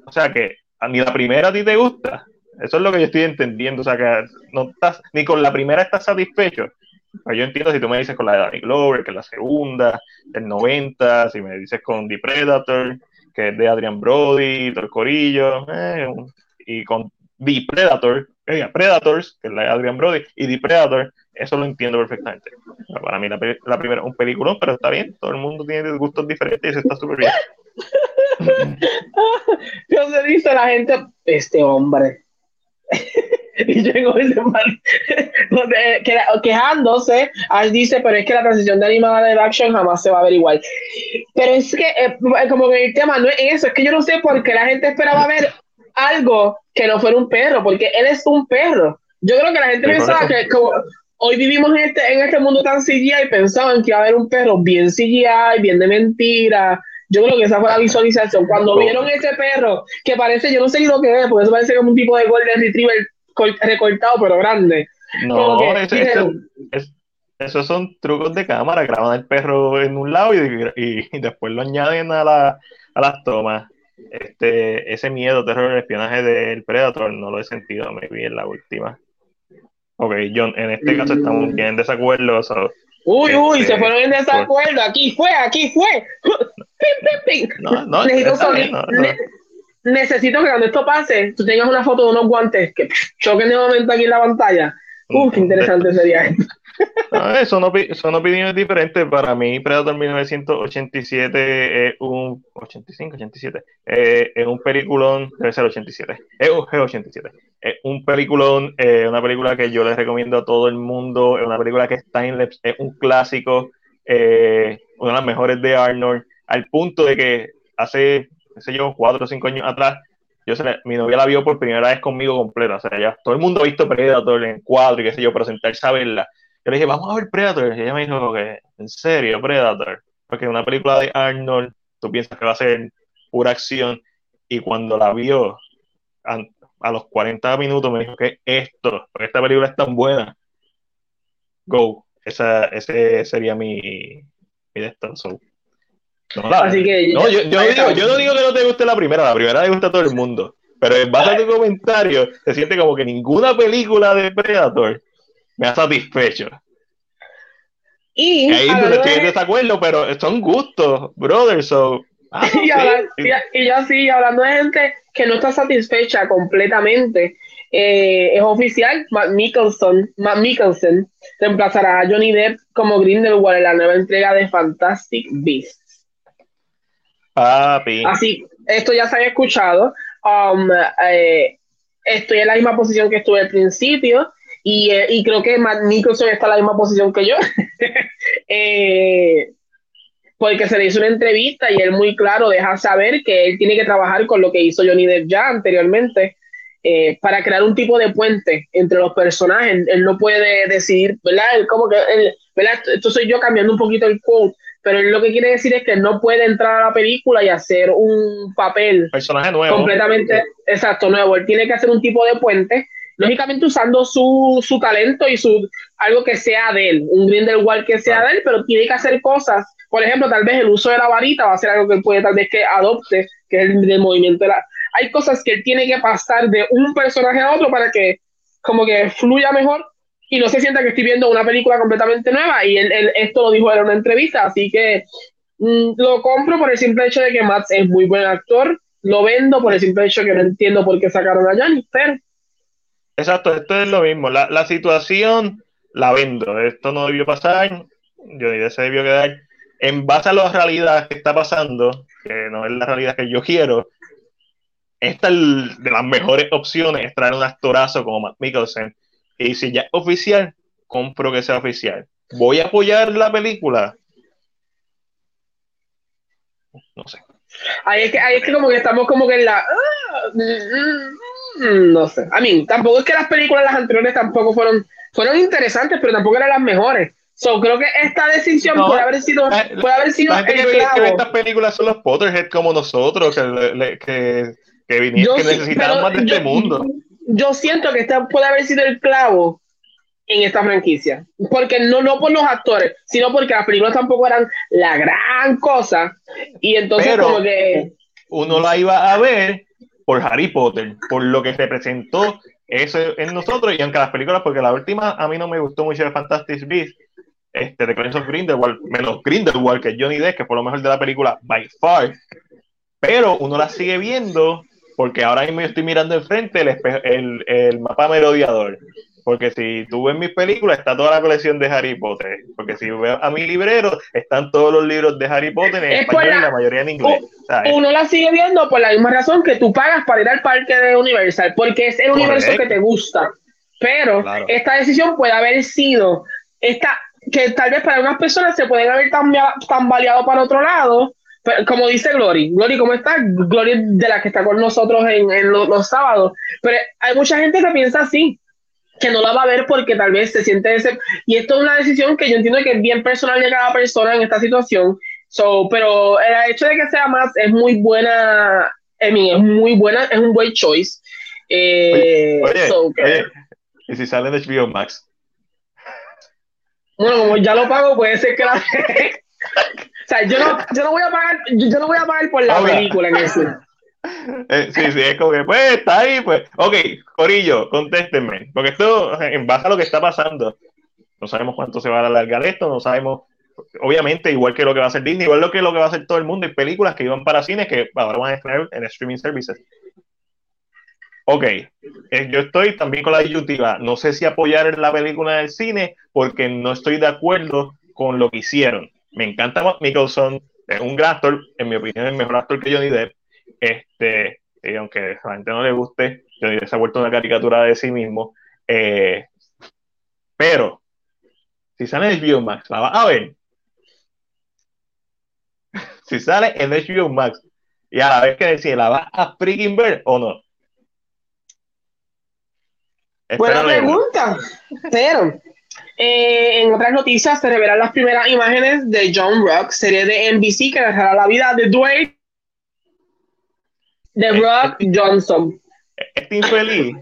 O sea que ni la primera a ti te gusta. Eso es lo que yo estoy entendiendo. O sea que no estás, ni con la primera estás satisfecho. Yo entiendo si tú me dices con la de Danny Glover, que es la segunda, del 90, si me dices con The Predator, que es de Adrian Brody, y todo el corillo, eh, y con The Predator, eh, Predators, que es la de Adrian Brody, y The Predator, eso lo entiendo perfectamente. Para mí la, la primera es un peliculón, pero está bien, todo el mundo tiene gustos diferentes y eso está súper bien. Dios se dice la gente, este hombre. y llegó ese man quejándose, Ash dice, pero es que la transición de animada de action jamás se va a ver igual. Pero es que, eh, como que el tema no es eso, es que yo no sé por qué la gente esperaba ver algo que no fuera un perro, porque él es un perro. Yo creo que la gente pensaba que como hoy vivimos en este, en este mundo tan CGI y pensaban que iba a haber un perro bien CGI, bien de mentira. Yo creo que esa fue la visualización. Cuando vieron ese perro, que parece, yo no sé ni lo que es, porque eso parece como un tipo de Golden Retriever recortado, pero grande. No, esos son trucos de cámara. Graban el perro en un lado y, y, después lo añaden a, la, a las tomas este, ese miedo, terror, el espionaje del Predator no lo he sentido, me vi en la última. Ok, John, en este caso estamos bien en desacuerdo. uy, uy, se este, fueron en desacuerdo. Aquí fue, aquí fue. No, no, necesito, necesito que cuando esto pase, tú tengas una foto de unos guantes que choquen de momento aquí en la pantalla. Uy, qué interesante sería esto. No, son, opiniones diferentes. Para mí, Predator 1987 es un 85, 87. Eh, es un peliculón, debe ser 87. Es un G87. Es un peliculón, eh, una película que yo les recomiendo a todo el mundo. Es una película que está en es un clásico, eh, una de las mejores de Arnold, al punto de que hace, qué sé yo, cuatro o cinco años atrás, yo mi novia la vio por primera vez conmigo completa. O sea, ya todo el mundo ha visto Predator en cuadro y qué sé yo, pero sentarse a verla yo le dije, vamos a ver Predator. Y ella me dijo que, en serio, Predator. Porque una película de Arnold, tú piensas que va a ser pura acción. Y cuando la vio, a, los 40 minutos me dijo que esto, porque esta película es tan buena. Go. Esa, ese sería mi, mi. No, Así que, no, yo, yo, digo, yo no digo que no te guste la primera, la primera le gusta a todo el mundo. Pero en base a tu comentario, se siente como que ninguna película de Predator me ha satisfecho. Y ahí estoy en desacuerdo, pero son gustos, brother. So, ah, y, yo sí, hablando de gente que no está satisfecha completamente, eh, es oficial, Matt Mikkelsen, Matt Mikkelsen reemplazará a Johnny Depp como Grindelwald en la nueva entrega de Fantastic Beasts. Así, esto ya se había escuchado. Um, eh, estoy en la misma posición que estuve al principio. Y, eh, y creo que Matt Nicholson está en la misma posición que yo. eh, porque se le hizo una entrevista y él muy claro deja saber que él tiene que trabajar con lo que hizo Johnny Depp ya anteriormente eh, para crear un tipo de puente entre los personajes. Él no puede decidir, ¿verdad? como que, ¿verdad? Esto soy yo cambiando un poquito el quote, pero él lo que quiere decir es que no puede entrar a la película y hacer un papel personaje nuevo completamente exacto nuevo él tiene que hacer un tipo de puente lógicamente usando su, su talento y su algo que sea de él, un Grindelwald que sea de él, pero tiene que hacer cosas. Por ejemplo, tal vez el uso de la varita va a ser algo que él puede tal vez que adopte, que es el, del movimiento de la... Hay cosas que él tiene que pasar de un personaje a otro para que como que fluya mejor y no se sienta que estoy viendo una película completamente nueva. Y él, esto lo dijo en una entrevista, así que mm, lo compro por el simple hecho de que Matt es muy buen actor. Lo vendo por el simple hecho de que no entiendo por qué sacaron a Johnny, pero Exacto, esto es lo mismo. La, situación la vendo. Esto no debió pasar. Yo diría se debió quedar. En base a la realidad que está pasando, que no es la realidad que yo quiero, esta es de las mejores opciones es traer un actorazo como Matt Mikkelsen. Y si ya es oficial, compro que sea oficial. ¿Voy a apoyar la película? No sé. Ahí es que, ahí es que como que estamos como que en la... Ah, no sé. A mí, tampoco es que las películas las anteriores tampoco fueron, fueron interesantes, pero tampoco eran las mejores. So, creo que esta decisión puede haber sido, puede haber sido el que, estas películas son los Potterhead como nosotros, que, que, que, que necesitaban más de este mundo. Yo siento que esta puede haber sido el clavo en esta franquicia. Porque no, no por los actores, sino porque las películas tampoco eran la gran cosa. Y entonces como que... Uno la iba a ver por Harry Potter, por lo que representó eso en nosotros y aunque las películas, porque la última a mí no me gustó mucho de Fantastic Beasts, este, de of Grindelwald, menos Grindelwald, que Johnny Depp, que fue lo mejor de la película, by far. pero uno la sigue viendo porque ahora mismo estoy mirando enfrente el, el, el mapa merodeador. Porque si tú ves mis películas, está toda la colección de Harry Potter. Porque si veo a mi librero, están todos los libros de Harry Potter en español y la mayoría en inglés. Uno la sigue viendo por la misma razón que tú pagas para ir al parque de Universal, porque es el universo que te gusta. Pero esta decisión puede haber sido esta, que tal vez para unas personas se pueden haber tambaleado para otro lado, como dice Glory, Glory, ¿cómo está? Glory de la que está con nosotros en, los, sábados. Pero hay mucha gente que piensa así, que no la va a ver porque tal vez se siente ese. Y esto es una decisión que yo entiendo que es bien personal de cada persona en esta situación. So, pero el hecho de que sea más es muy buena, es muy buena, es un buen choice. Eh, oye, ¿y si sale de HBO Max? Bueno, como ya lo pago, puede ser que la... Sea, yo no, yo no voy a pagar, yo no voy a pagar por la película en eso. Eh, sí, sí, es como que, pues, está ahí, pues. Ok, Corillo, contéstenme. Porque esto, en base a lo que está pasando, no sabemos cuánto se va a alargar esto, no sabemos, obviamente, igual que lo que va a hacer Disney, igual lo que lo que va a hacer todo el mundo, hay películas que iban para cines que ahora van a estrenar en streaming services. Ok, eh, yo estoy también con la disyuntiva. No sé si apoyar la película del cine porque no estoy de acuerdo con lo que hicieron me encanta Matt Nicholson, es un gran actor, en mi opinión, el mejor actor que Johnny Depp. Este, y aunque a la gente no le guste, Johnny Depp se ha vuelto una caricatura de sí mismo. Eh, pero, si sale en HBO Max, la va a ver. si sale en HBO Max y a la vez que decir, ¿la va a freaking ver o no? Buena pregunta, pero eh, en otras noticias se revelan las primeras imágenes de John Rock, serie de NBC que dejará la vida de Dwayne de este Rock Johnson. Este infeliz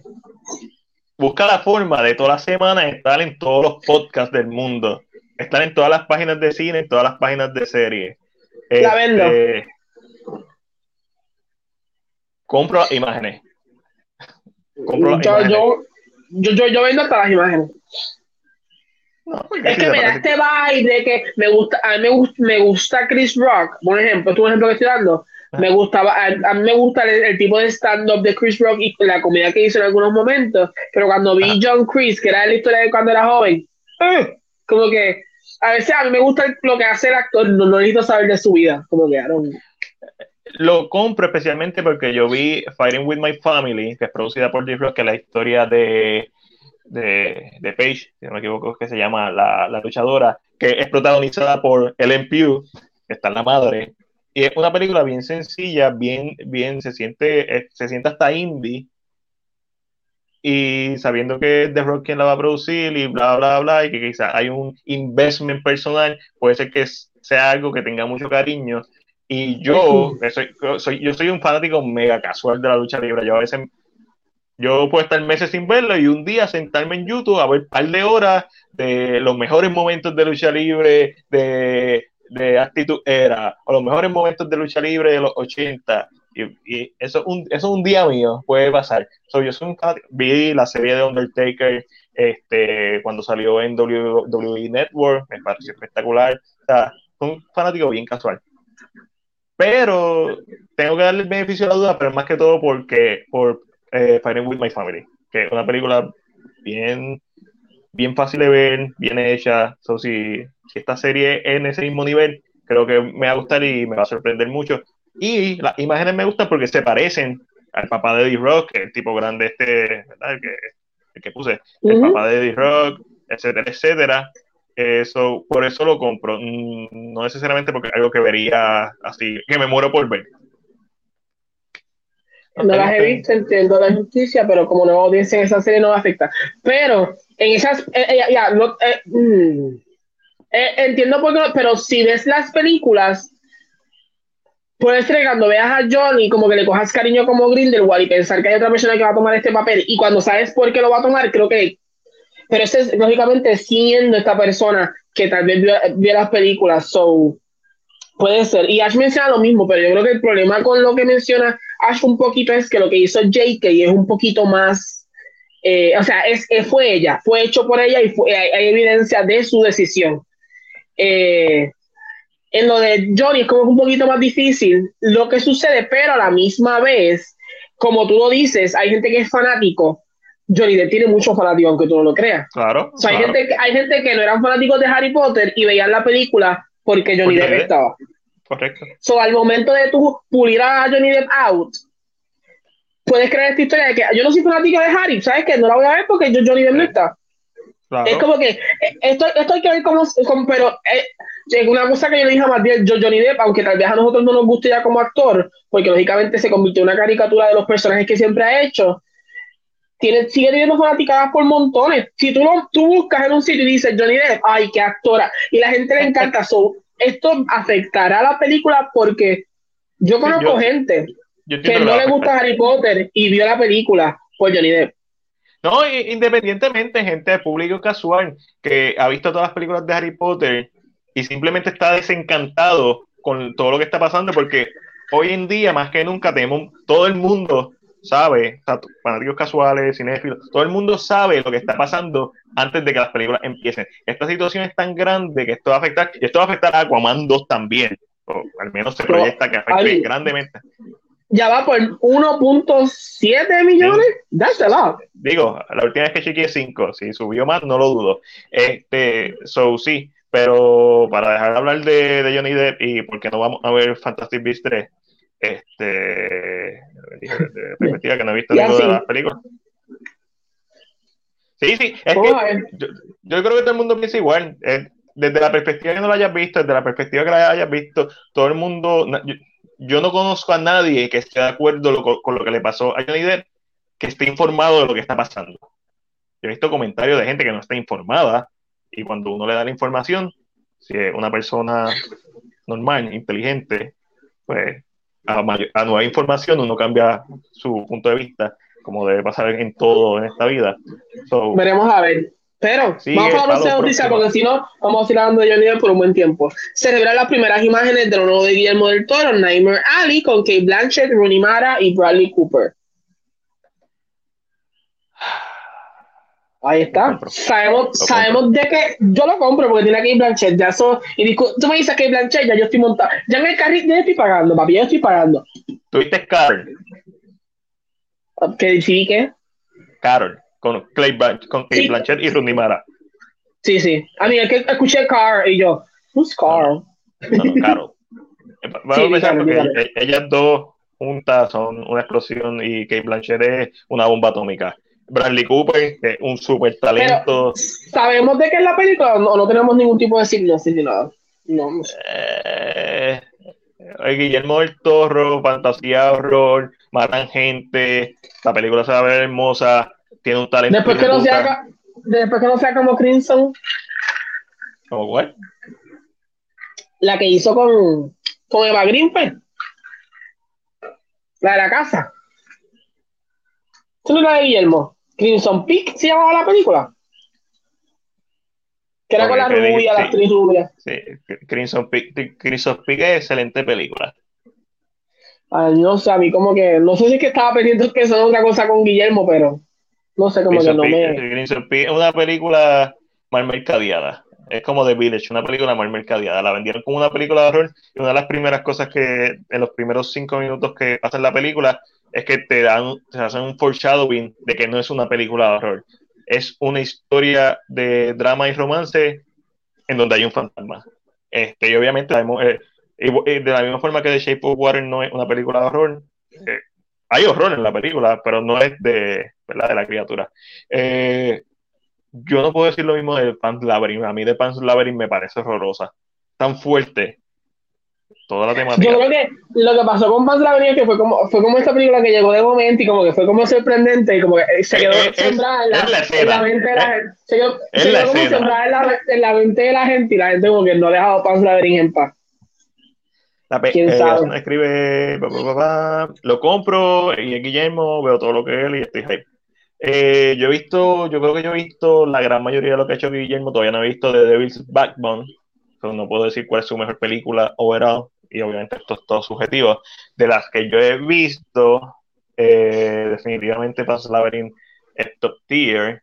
busca la forma de toda la semana estar en todos los podcasts del mundo, estar en todas las páginas de cine, en todas las páginas de serie. La vendo. Este, compro imágenes. Compro yo, imágenes. Yo, yo, yo vendo hasta las imágenes es que me da este vibe de que me gusta, a mí me gusta, me gusta Chris Rock, por ejemplo, tú un ejemplo que estoy dando, me gustaba, a, mí me gusta el, tipo de stand-up de Chris Rock y la comida que hizo en algunos momentos, pero cuando vi John Chris, que era la historia de cuando era joven, ¡eh! como que a veces a mí me gusta lo que hace el actor, no, necesito saber de su vida, como que Lo compro especialmente porque yo vi Fighting with My Family, que es producida por Jeff Rock, que es la historia de de, de Paige, si no me equivoco, que se llama la, la, luchadora, que es protagonizada por Ellen Pugh, que está en la madre. Y es una película bien sencilla, bien, bien, se siente, eh, se siente hasta indie. Y sabiendo que The Rock quien la va a producir y bla, bla, bla, y que quizás hay un investment personal, puede ser que sea algo que tenga mucho cariño. Y yo, soy, soy, yo soy un fanático mega casual de la lucha libre. Yo a veces yo puedo estar meses sin verlo y un día sentarme en YouTube a ver un par de horas de los mejores momentos de lucha libre de, de Actitud Era o los mejores momentos de lucha libre de los 80. Y, eso, es un, eso es un día mío, puede pasar. yo soy vi la serie de Undertaker este, cuando salió en WWE Network, me pareció espectacular. O sea, un fanático bien casual. Pero tengo que darle el beneficio de la duda, pero más que todo porque por eh, Fighting with My Family, que es una película bien, bien fácil de ver, bien hecha. So, si, si esta serie es en ese mismo nivel, creo que me va a gustar y me va a sorprender mucho. Y las imágenes me gustan porque se parecen al papá de Eddie Rock, que el tipo grande este, ¿verdad? El que, puse, el papá de Eddie Rock, etcétera, etcétera. Eso, por eso lo compro. Mm, no necesariamente porque es algo que vería así, que me muero por ver. No las he visto, entiendo la justicia, pero como nueva audiencia en esa serie no va a afectar. Pero en esas, eh, eh, ya, no, eh, mm, entiendo por qué, pero si ves las películas, puedes ser cuando veas a Johnny, como que le cojas cariño como Grindelwald y pensar que hay otra persona que va a tomar este papel, y cuando sabes por qué lo va a tomar, creo que. Pero este es lógicamente siendo esta persona que tal vez vio, las películas, so puede ser. Y Ash menciona lo mismo, pero yo creo que el problema con lo que menciona Ash un poquito es que lo que hizo JK es un poquito más, eh, o sea, es, fue ella, fue hecho por ella y hay, evidencia de su decisión. Eh, en lo de Johnny es como un poquito más difícil lo que sucede, pero a la misma vez, como tú lo dices, hay gente que es fanático. Johnny Depp tiene muchos fanáticos, aunque tú no lo creas. Claro. hay, gente, hay gente que no eran fanáticos de Harry Potter y veían la película porque Johnny Depp estaba. Correcto. So, al momento de tú pulir a Johnny Depp out, puedes creer esta historia de que yo no soy fanático de Harry, ¿sabes qué? No la voy a ver porque yo, Johnny Depp no está. Es como que esto, esto hay que ver cómo, pero eh, es una cosa que yo le dije a Matías, yo, Johnny Depp, aunque tal vez a nosotros no nos guste ya como actor, porque lógicamente se convirtió en una caricatura de los personajes que siempre ha hecho, tiene, sigue teniendo fanaticadas por montones. Si tú, lo, tú buscas en un sitio y dices Johnny Depp, ay, qué actora, y la gente le encanta, esto afectará a la película porque yo conozco gente que no le gusta Harry Potter y vio la película por Johnny Depp. No, independientemente, gente de público casual que ha visto todas las películas de Harry Potter y simplemente está desencantado con todo lo que está pasando, porque hoy en día, más que nunca, tenemos todo el mundo sabe, fanáticos casuales, cinéfilos, todo el mundo sabe lo que está pasando antes de que las películas empiecen. Esta situación es tan grande que esto va a afectar, y esto va a afectar a Aquaman 2 también, o al menos se proyecta que afecte grandemente ya va por 1.7 millones. That's a lot. Digo, la última vez que chequeé 5, si subió más, no lo dudo. Este, so sí, pero para dejar de hablar de, de Johnny Depp y porque no vamos a ver Fantastic Beasts 3, este, de perspectiva que no he visto ninguna de las películas. Sí, sí, es que yo, yo, creo que todo el mundo piensa igual. desde la perspectiva que no lo hayas visto, desde la perspectiva que la hayas visto, todo el mundo, yo no conozco a nadie que esté de acuerdo con lo que le pasó a Johnny Depp, que esté informado de lo que está pasando. Yo he visto comentarios de gente que no está informada y cuando uno le da la información, si es una persona normal, inteligente, pues a, a nueva información uno cambia su punto de vista, como debe pasar en todo en esta vida. Veremos a ver. Pero vamos a hablar de noticia porque si no, vamos a ir hablando de Johnny Depp por un buen tiempo. Celebrar las primeras imágenes de lo nuevo de Guillermo del Toro, Nightmare Alley, con Kate Blanchett, Rooney Mara y Bradley Cooper. Ahí está. Sabemos, sabemos de que yo lo compro porque tiene a Kate Blanchett. Ya eso, y tú me dices Kate Blanchett, ya yo estoy montado. Ya en el carril ya estoy pagando, papi, ya estoy pagando. ¿Tuviste Carol? ¿Qué sí qué? Carol con Clay con Blanchett y Rooney Mara. Sí, sí. A mí, es que escuché Carl y yo, ¿who's Carl? No, no, Carol. Vamos a empezar porque e-, ellas dos juntas son una explosión y Kate Blanchett es una bomba atómica. Bradley Cooper, es un super talento. ¿Sabemos de qué es la película o no, tenemos ningún tipo de signo así ni nada? No, eh, Guillermo del Toro, fantasía, horror, matan gente, la película se va a ver hermosa, tiene un talento. Después que, no sea, después que no sea como Crimson. ¿Cómo cuál? La que hizo con, con Eva Greenfield. La de la casa. ¿Tú no la de Guillermo? Crimson Peak se llamaba la película. Que era con la rubia, la actriz rubia. Sí, Crimson Peak, Crimson Peak es excelente película. Ay, no sé, a mí como que, no sé si es que estaba pendiente que es otra cosa con Guillermo, pero no sé cómo que no me... Es una película mal mercadeada. Es como The Village, una película mal mercadeada. La vendieron como una película de horror y una de las primeras cosas que en los primeros cinco minutos que pasa la película es que te dan, te hacen un foreshadowing de que no es una película de horror. Es una historia de drama y romance en donde hay un fantasma. Este, y obviamente, eh, de la misma forma que The Shape of Water no es una película de horror, eh, hay horror en la película, pero no es de, ¿verdad? de la criatura. Eh, yo no puedo decir lo mismo de Pan's Labyrinth. A mí de Pan's Labyrinth me parece horrorosa. Tan fuerte. Toda la temática. Yo creo que lo que pasó con es que fue como, fue como esta película que llegó de momento y como que fue como sorprendente y como que se quedó sembrada en, la, mente de la gente. Se quedó, como sembrada en la, en la mente de la gente y la gente como que no ha dejado Labyrinth en paz. La ¿Quién eh, sabe? escribe, lo compro y Guillermo veo todo lo que él y estoy hype. Eh, yo he visto, yo creo que yo he visto la gran mayoría de lo que ha hecho Guillermo, todavía no he visto The Devil's Backbone, pero no puedo decir cuál es su mejor película overall, y obviamente esto es todo subjetivo. De las que yo he visto, eh, definitivamente Pan's Labyrinth es top tier,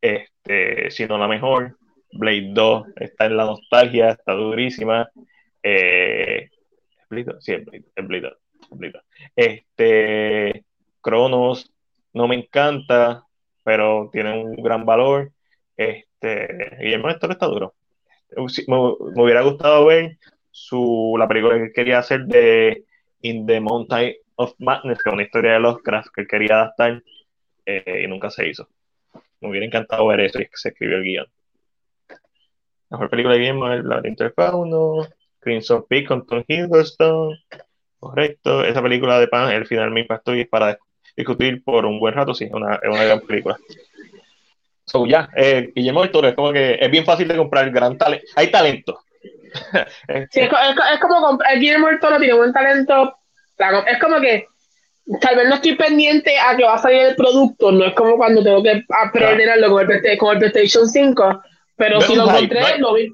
este, si la mejor. Blade 2 está en la nostalgia, está durísima. Eh, Sí, Este, Cronos no me encanta, pero tiene un gran valor. Este, Guillermo Esto está duro. Me, hubiera gustado ver su, la película que quería hacer de In the Mountain of Madness, que es una historia de los crafts que quería adaptar eh, y nunca se hizo. Me hubiera encantado ver eso y que se escribió el guion. La mejor película de Guillermo es laberinto del fauno, Crimson Peak con Tom Hiddleston. Correcto. Esa película de Pan, el final me impactó y es para discutir por un buen rato, sí, es una, una gran película. So, ya, eh, Guillermo del Toro es como que es bien fácil de comprar, gran talento. Hay talento. sí, es, como comprar. Guillermo del Toro tiene buen talento. Es como que tal vez no estoy pendiente a que va a salir el producto, no es como cuando tengo que aprender algo con el, con el PlayStation 5, pero si lo encontré, lo vi.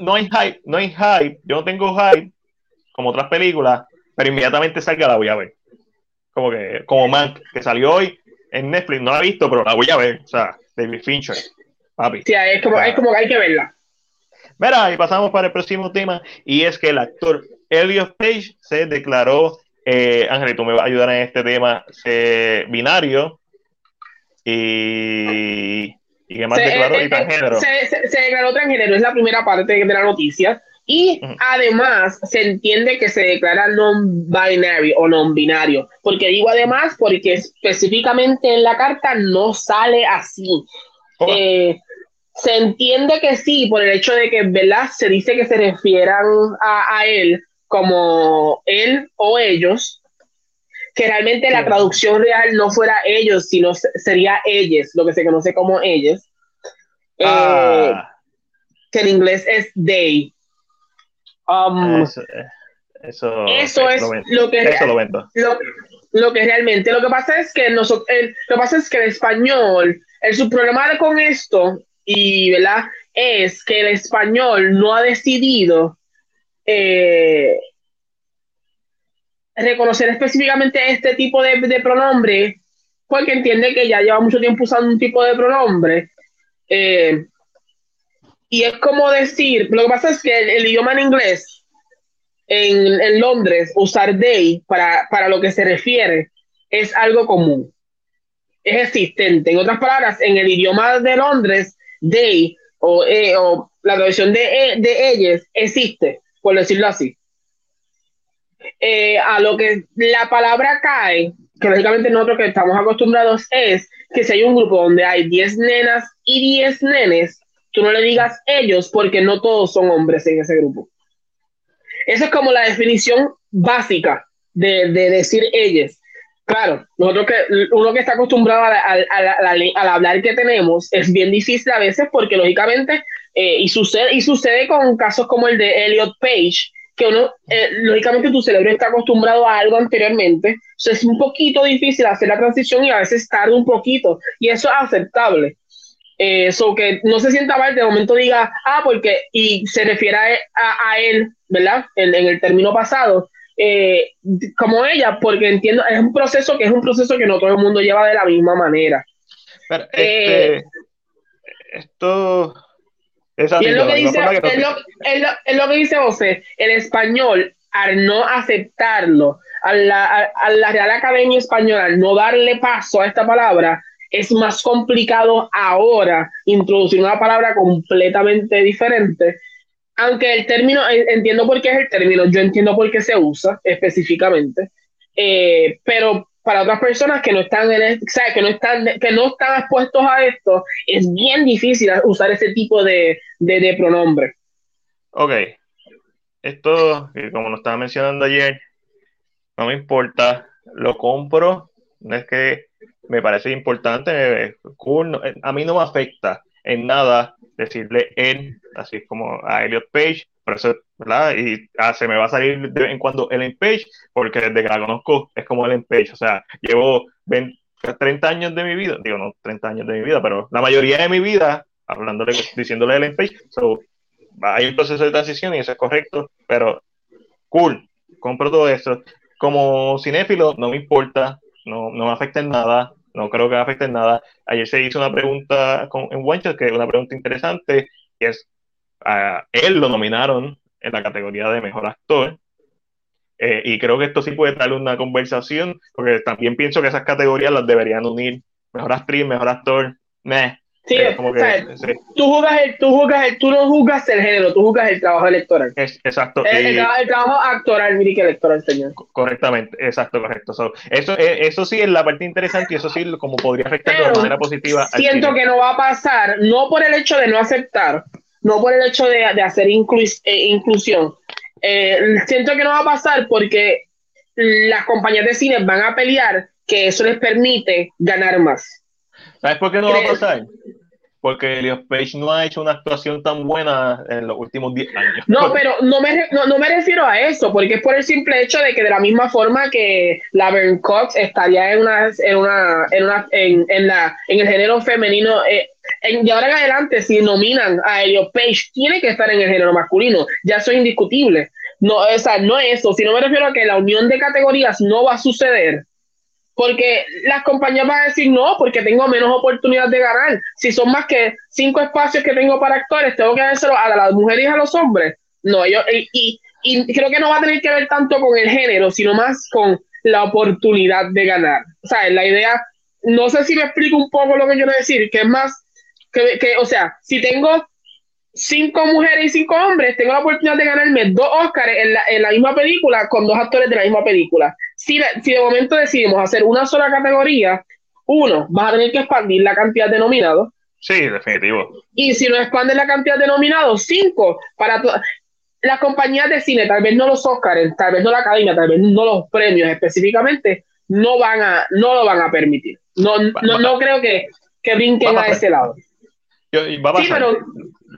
No, hay hype, no hay hype. Yo no tengo hype como otras películas, pero inmediatamente salga la voy a ver. Como que, como Mank, que salió hoy en Netflix, no la he visto, pero la voy a ver. O sea, David Fincher, papi. Sí, es como, es como que hay que verla. Mira, y pasamos para el próximo tema, y es que el actor Elliot Page se declaró, eh, Ángel, tú me vas a ayudar en este tema, eh, binario, y ¿Y qué más se, declaró? Eh, transgénero. Se, declaró transgénero, es la primera parte de la noticia. Y además se entiende que se declara non-binary o non-binario. Porque digo además porque específicamente en la carta no sale así. Eh, se entiende que sí, por el hecho de que, ¿verdad? Se dice que se refieran a, a él como él o ellos, que realmente la traducción real no fuera ellos, sino sería ellos, lo que se conoce como ellos. Eh, ah. que en inglés es they. Um, eso, eso, es lo, que lo, que realmente lo que pasa es que nosotros lo que pasa es que el español el subproblema con esto y verdad es que el español no ha decidido eh, reconocer específicamente este tipo de, pronombre, porque entiende que ya lleva mucho tiempo usando un tipo de pronombre. Eh, y es como decir, lo que pasa es que el, idioma en inglés, en, Londres, usar they para, para lo que se refiere es algo común. Es existente. En otras palabras, en el idioma de Londres, they o, eh, o la traducción de, de ellos existe, por decirlo así. Eh, a lo que la palabra cae, que lógicamente nosotros que estamos acostumbrados es que si hay un grupo donde hay 10 nenas y 10 nenes, tú no le digas ellos porque no todos son hombres en ese grupo. Esa es como la definición básica de, de decir ellos. Claro, nosotros que uno que está acostumbrado al hablar que tenemos es bien difícil a veces porque lógicamente eh, y sucede y sucede con casos como el de Elliot Page que uno, eh, lógicamente tu cerebro está acostumbrado a algo anteriormente, es un poquito difícil hacer la transición y a veces tarda un poquito, y eso es aceptable. Eso eh, que no se sienta mal, de momento diga, ah, porque, y se refiere a, a, él, ¿verdad? En, en, el término pasado, eh, como ella, porque entiendo, es un proceso que es un proceso que no todo el mundo lleva de la misma manera. Este, esto es, lo que dice, es, lo, que dice José, el español, al no aceptarlo, a la, a, la Real Academia Española, al no darle paso a esta palabra, es más complicado ahora introducir una palabra completamente diferente. Aunque el término, entiendo por qué es el término, yo entiendo por qué se usa específicamente, eh, pero para otras personas que no están en el, que no están que no están expuestos a esto es bien difícil usar ese tipo de, de, pronombre ok esto como nos estaba mencionando ayer no me importa lo compro no es que me parece importante cool, a mí no me afecta en nada decirle él así como a Elliot Page por eso, ¿verdad? Y ah, se me va a salir de vez en cuando Ellen Page, porque desde que la conozco es como Ellen Page, o sea, llevo 30 años de mi vida, digo, no 30 años de mi vida, pero la mayoría de mi vida, hablándole, diciéndole Ellen Page, so, hay un proceso de transición y eso es correcto, pero cool, compro todo esto. Como cinéfilo, no me importa, no, no me afecta en nada, no creo que afecte en nada. Ayer se hizo una pregunta con, en One que es una pregunta interesante, y es a él lo nominaron en la categoría de mejor actor. Eh, y creo que esto sí puede darle una conversación, porque también pienso que esas categorías las deberían unir. Mejor actriz, mejor actor, meh. Sí, como que, Tú, juzgas el, tú, juzgas el, tú no juzgas el género, tú juzgas el trabajo electoral. exacto. El, trabajo actoral, mire que electoral, señor. Correctamente, exacto, correcto. eso, eh, eso sí es la parte interesante y eso sí como podría afectar de manera positiva. Siento que no va a pasar, no por el hecho de no aceptar, no por el hecho de, de hacer eh, inclusión. Eh, siento que no va a pasar porque las compañías de cine van a pelear que eso les permite ganar más. ¿Sabes por qué no va a pasar? Porque Elliot Page no ha hecho una actuación tan buena en los últimos 10 años. No, pero no me, no, me refiero a eso, porque es por el simple hecho de que de la misma forma que Laverne Cox estaría en una, en una, en una, en, en la, en el género femenino, eh, en, y ahora en adelante, si nominan a Elliot Page, tiene que estar en el género masculino, ya eso es indiscutible. No, o sea, no es eso, sino me refiero a que la unión de categorías no va a suceder porque las compañías van a decir no, porque tengo menos oportunidades de ganar. Si son más que cinco espacios que tengo para actores, tengo que dárselo a las mujeres y a los hombres. No, yo, y, y, creo que no va a tener que ver tanto con el género, sino más con la oportunidad de ganar. O sea, la idea, no sé si me explico un poco lo que quiero decir, que es más, que, que o sea, si tengo cinco mujeres y cinco hombres, tengo la oportunidad de ganarme dos Oscars en la, en la misma película con dos actores de la misma película. Si, si de momento decidimos hacer una sola categoría, uno, vas a tener que expandir la cantidad de nominados. Sí, definitivo. Y si no expandes la cantidad de nominados, cinco para las compañías de cine, tal vez no los Oscars, tal vez no la academia, tal vez no los premios específicamente, no van a, no lo van a permitir. No, no, no creo que, que brinquen a, ese lado. va a pasar. Sí, pero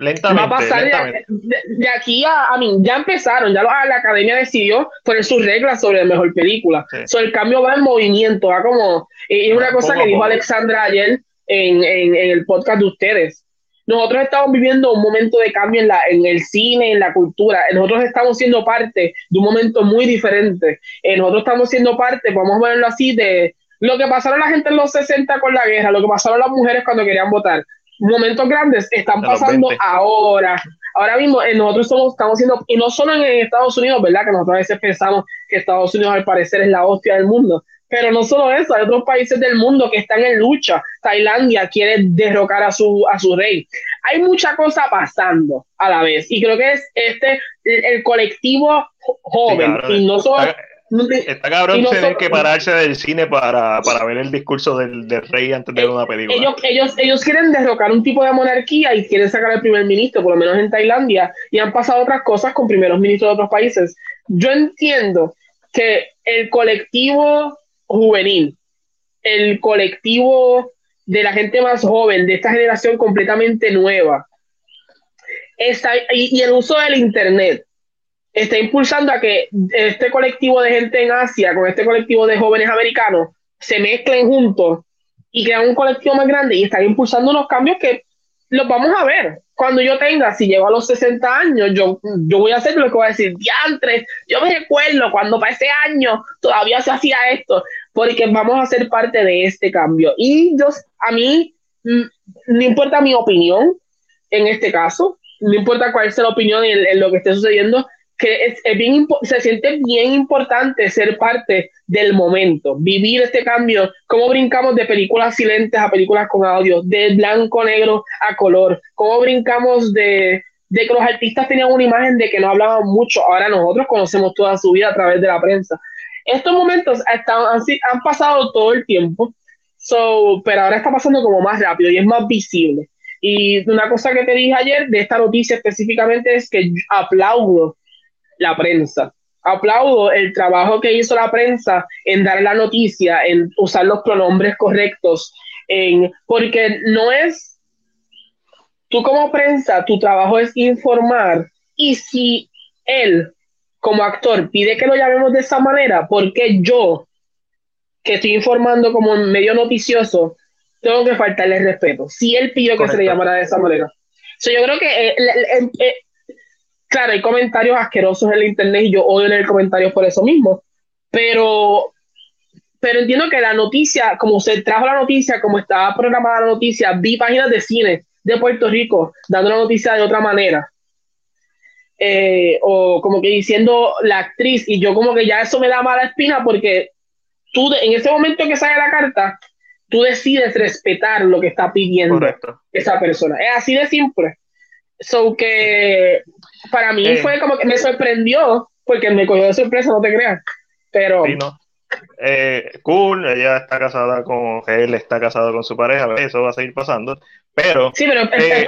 Lentamente. Va a pasar De, aquí a, a mí, ya empezaron, ya la, academia decidió poner sus reglas sobre la mejor película. el cambio va en movimiento, va como. Es una cosa que dijo Alexandra ayer en, en, el podcast de ustedes. Nosotros estamos viviendo un momento de cambio en, la, en el cine, en la cultura. Nosotros estamos siendo parte de un momento muy diferente. Eh, nosotros estamos siendo parte, podemos verlo así, de lo que pasaron la gente en los 60 con la guerra, lo que pasaron las mujeres cuando querían votar momentos grandes están pasando ahora. Ahora mismo eh, nosotros somos, estamos siendo, y no solo en, Estados Unidos, ¿verdad? Que nosotros a veces pensamos que Estados Unidos al parecer es la hostia del mundo. Pero no solo eso, hay otros países del mundo que están en lucha. Tailandia quiere derrocar a su, a su rey. Hay mucha cosa pasando a la vez. Y creo que es este el, colectivo joven. y no solo, Está cabrón tener que pararse del cine para, ver el discurso del, rey antes de ver una película. Ellos, ellos, ellos quieren derrocar un tipo de monarquía y quieren sacar al primer ministro, por lo menos en Tailandia, y han pasado otras cosas con primeros ministros de otros países. Yo entiendo que el colectivo juvenil, el colectivo de la gente más joven, de esta generación completamente nueva, está, y el uso del Internet, está impulsando a que este colectivo de gente en Asia con este colectivo de jóvenes americanos se mezclen juntos y crean un colectivo más grande y están impulsando unos cambios que los vamos a ver. Cuando yo tenga, si llego a los 60 años, yo, yo voy a hacer lo que voy a decir, diantres, yo me recuerdo cuando para ese año todavía se hacía esto, porque vamos a ser parte de este cambio. Y yo, a mí, mm, no importa mi opinión en este caso, no importa cuál sea la opinión en lo que esté sucediendo, que es, bien, se siente bien importante ser parte del momento, vivir este cambio, cómo brincamos de películas silentes a películas con audio, de blanco negro a color, cómo brincamos de, de que los artistas tenían una imagen de que no hablaban mucho, ahora nosotros conocemos toda su vida a través de la prensa. Estos momentos han, han pasado todo el tiempo, so, pero ahora está pasando como más rápido y es más visible. Y una cosa que te dije ayer de esta noticia específicamente es que aplaudo la prensa. Aplaudo el trabajo que hizo la prensa en dar la noticia, en usar los pronombres correctos, en, porque no es, tú como prensa, tu trabajo es informar y si él como actor pide que lo llamemos de esa manera, porque yo, que estoy informando como medio noticioso, tengo que faltarle respeto. Si él pidió que se le llamara de esa manera. yo creo que eh, eh, claro, hay comentarios asquerosos en el internet y yo odio leer comentarios por eso mismo, pero, pero entiendo que la noticia, como se trajo la noticia, como estaba programada la noticia, vi páginas de cine de Puerto Rico dando la noticia de otra manera. eh, o como que diciendo la actriz, y yo como que ya eso me da mala espina porque tú en ese momento que sale la carta, tú decides respetar lo que está pidiendo esa persona. Es así de simple. So que para mí eh. fue como que me sorprendió, porque me cogió de sorpresa, no te creas. Pero. Eh, cool, ella está casada con. Él está casado con su pareja, eso va a seguir pasando. Pero. Sí, pero eh,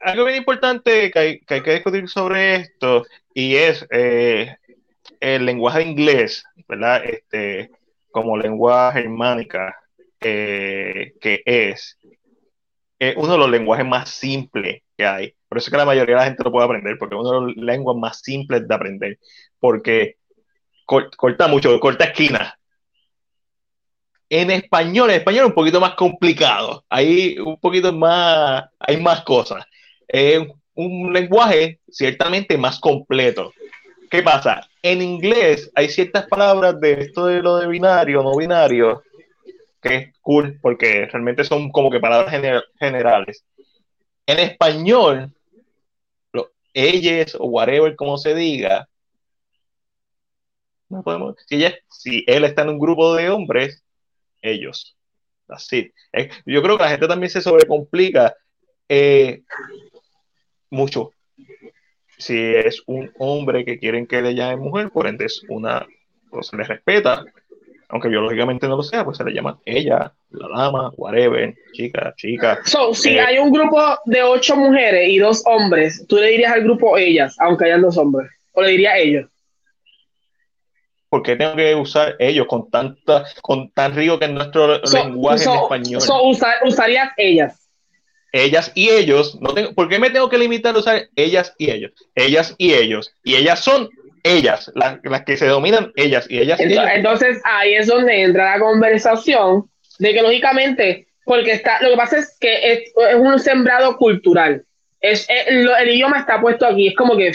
algo, bien, importante que hay, que discutir sobre esto, y es el lenguaje inglés, ¿verdad? Este, como lengua germánica, que es uno de los lenguajes más simples que hay. Por eso es que la mayoría de la gente lo puede aprender, porque es una de las lenguas más simples de aprender, porque corta mucho, corta esquinas. En español, en español es un poquito más complicado, hay un poquito más, hay más cosas. Es un lenguaje ciertamente más completo. ¿Qué pasa? En inglés hay ciertas palabras de esto de lo de binario, no binario, que es cool porque realmente son como que palabras generales. En español, ellos o whatever como se diga, no podemos, si, ella, si él está en un grupo de hombres, ellos. Así. Yo creo que la gente también se sobrecomplica eh, mucho. Si es un hombre que quieren que le llame mujer, por ende es una, pues se le respeta, aunque biológicamente no lo sea, pues se le llama ella, la dama, whatever, chica, chica. So, si eh, hay un grupo de ocho mujeres y dos hombres, tú le dirías al grupo ellas, aunque hayan dos hombres, o le dirías ellos. ¿Por qué tengo que usar ellos con tanta, con tan rico que es nuestro lenguaje en español? So, usarías ellas. Ellas y ellos, no tengo, ¿por qué me tengo que limitar a usar ellas y ellos? Ellas y ellos. Y ellas son ellas, las, que se dominan, ellas y ellas. Entonces, ahí es donde entra la conversación de que lógicamente, porque está, lo que pasa es que es, un sembrado cultural. Es, el, idioma está puesto aquí, es como que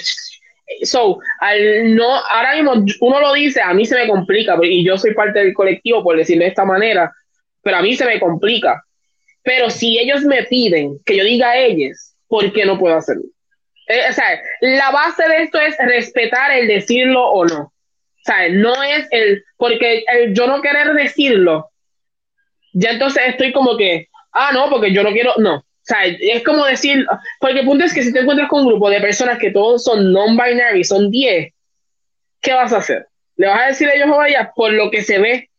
so, al no, ahora mismo uno lo dice, a mí se me complica, y yo soy parte del colectivo, por decirlo de esta manera, pero a mí se me complica. Pero si ellos me piden que yo diga a ellos, ¿por qué no puedo hacerlo? Eh, o sea, la base de esto es respetar el decirlo o no. O sea, no es el, porque el yo no querer decirlo, ya entonces estoy como que, ah, no, porque yo no quiero, no. O sea, es como decir, porque el punto es que si te encuentras con un grupo de personas que todos son non-binary, son 10, ¿qué vas a hacer? ¿Le vas a decir a ellos o a ellas por lo que se ve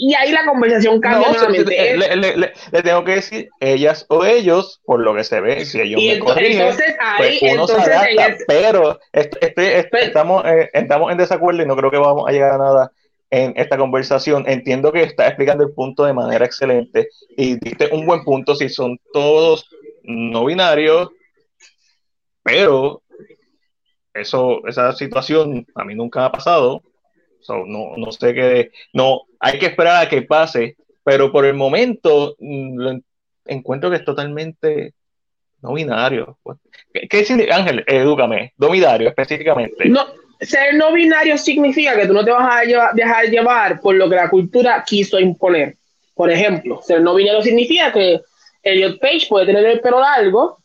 y ahí la conversación cambia nuevamente. Le, tengo que decir ellas o ellos, por lo que se ve, si ellos me corrigen, entonces, ahí, pues uno entonces, pero estamos, eh, estamos en desacuerdo y no creo que vamos a llegar a nada en esta conversación. Entiendo que está explicando el punto de manera excelente y diste un buen punto si son todos no binarios, pero eso, esa situación a mí nunca ha pasado no, no sé qué, no, hay que esperar a que pase, pero por el momento mm, encuentro que es totalmente no binario. ¿Qué, qué Ángel? Edúcame, no binario específicamente. No, ser no binario significa que tú no te vas a dejar llevar por lo que la cultura quiso imponer. Por ejemplo, ser no binario significa que Elliot Page puede tener el pelo largo,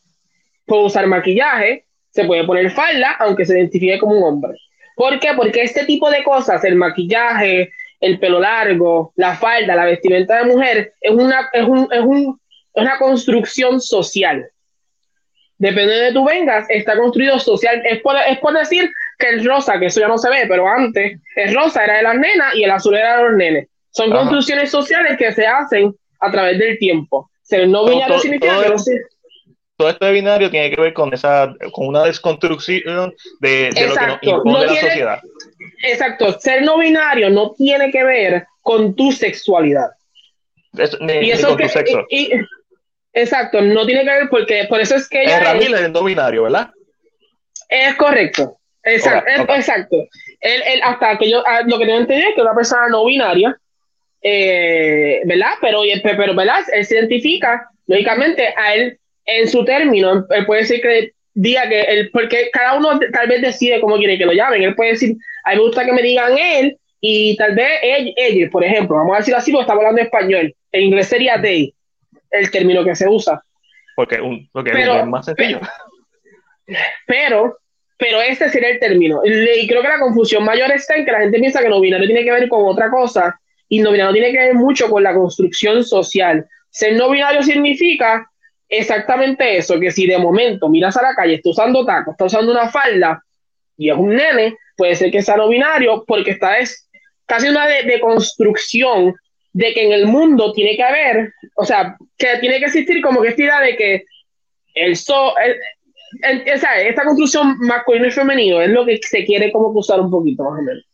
puede usar maquillaje, se puede poner falda, aunque se identifique como un hombre. ¿Por qué? Porque este tipo de cosas, el maquillaje, el pelo largo, la falda, la vestimenta de mujer, es una, es un, es un, una construcción social. Depende de tú vengas, está construido social. Es por, es por decir que el rosa, que eso ya no se ve, pero antes, el rosa era de las nenas y el azul era de los nenes. Son construcciones sociales que se hacen a través del tiempo. Ser no binario significa que no todo este binario tiene que ver con esa con una desconstrucción de, lo que nos impone la sociedad. Exacto, ser no binario no tiene que ver con tu sexualidad. ni, con tu sexo. exacto, no tiene que ver porque por eso es que ella es, es no binario, ¿verdad? Es correcto. Exacto, exacto. hasta que yo ah, lo que tengo entendido es que una persona no binaria, eh, ¿verdad? Pero, pero, ¿verdad? Él se identifica, lógicamente, a él en su término, él puede decir que diga que él, porque cada uno tal vez decide cómo quiere que lo llamen. Él puede decir, a mí me gusta que me digan él, y tal vez ella, por ejemplo, vamos a decirlo así porque estamos hablando español. En inglés sería they, el término que se usa. Porque, un, porque es más sencillo. Pero, pero este sería el término. Y creo que la confusión mayor está en que la gente piensa que no binario tiene que ver con otra cosa y no binario tiene que ver mucho con la construcción social. Ser no binario significa exactamente eso, que si de momento miras a la calle, está usando tacos, está usando una falda y es un nene, puede ser que sea no binario porque está es casi una de, construcción de que en el mundo tiene que haber, o sea, que tiene que existir como que esta idea de que el so, esta construcción masculino y femenino es lo que se quiere como usar un poquito más o menos.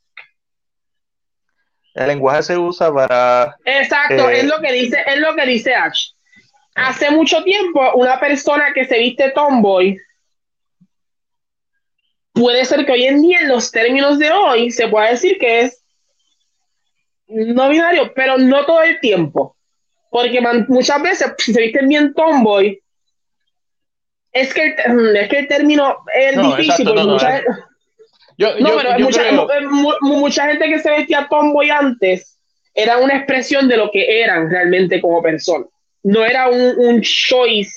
El lenguaje se usa para. Exacto, eh, es lo que dice, es lo que dice Ash. Hace mucho tiempo, una persona que se viste tomboy puede ser que hoy en día, en los términos de hoy, se pueda decir que es no binario, pero no todo el tiempo. Porque muchas veces, si se visten bien tomboy, es que el, es que el término es difícil. porque mucha, yo, no, pero mucha, gente que se vestía tomboy antes era una expresión de lo que eran realmente como personas. No era un, un choice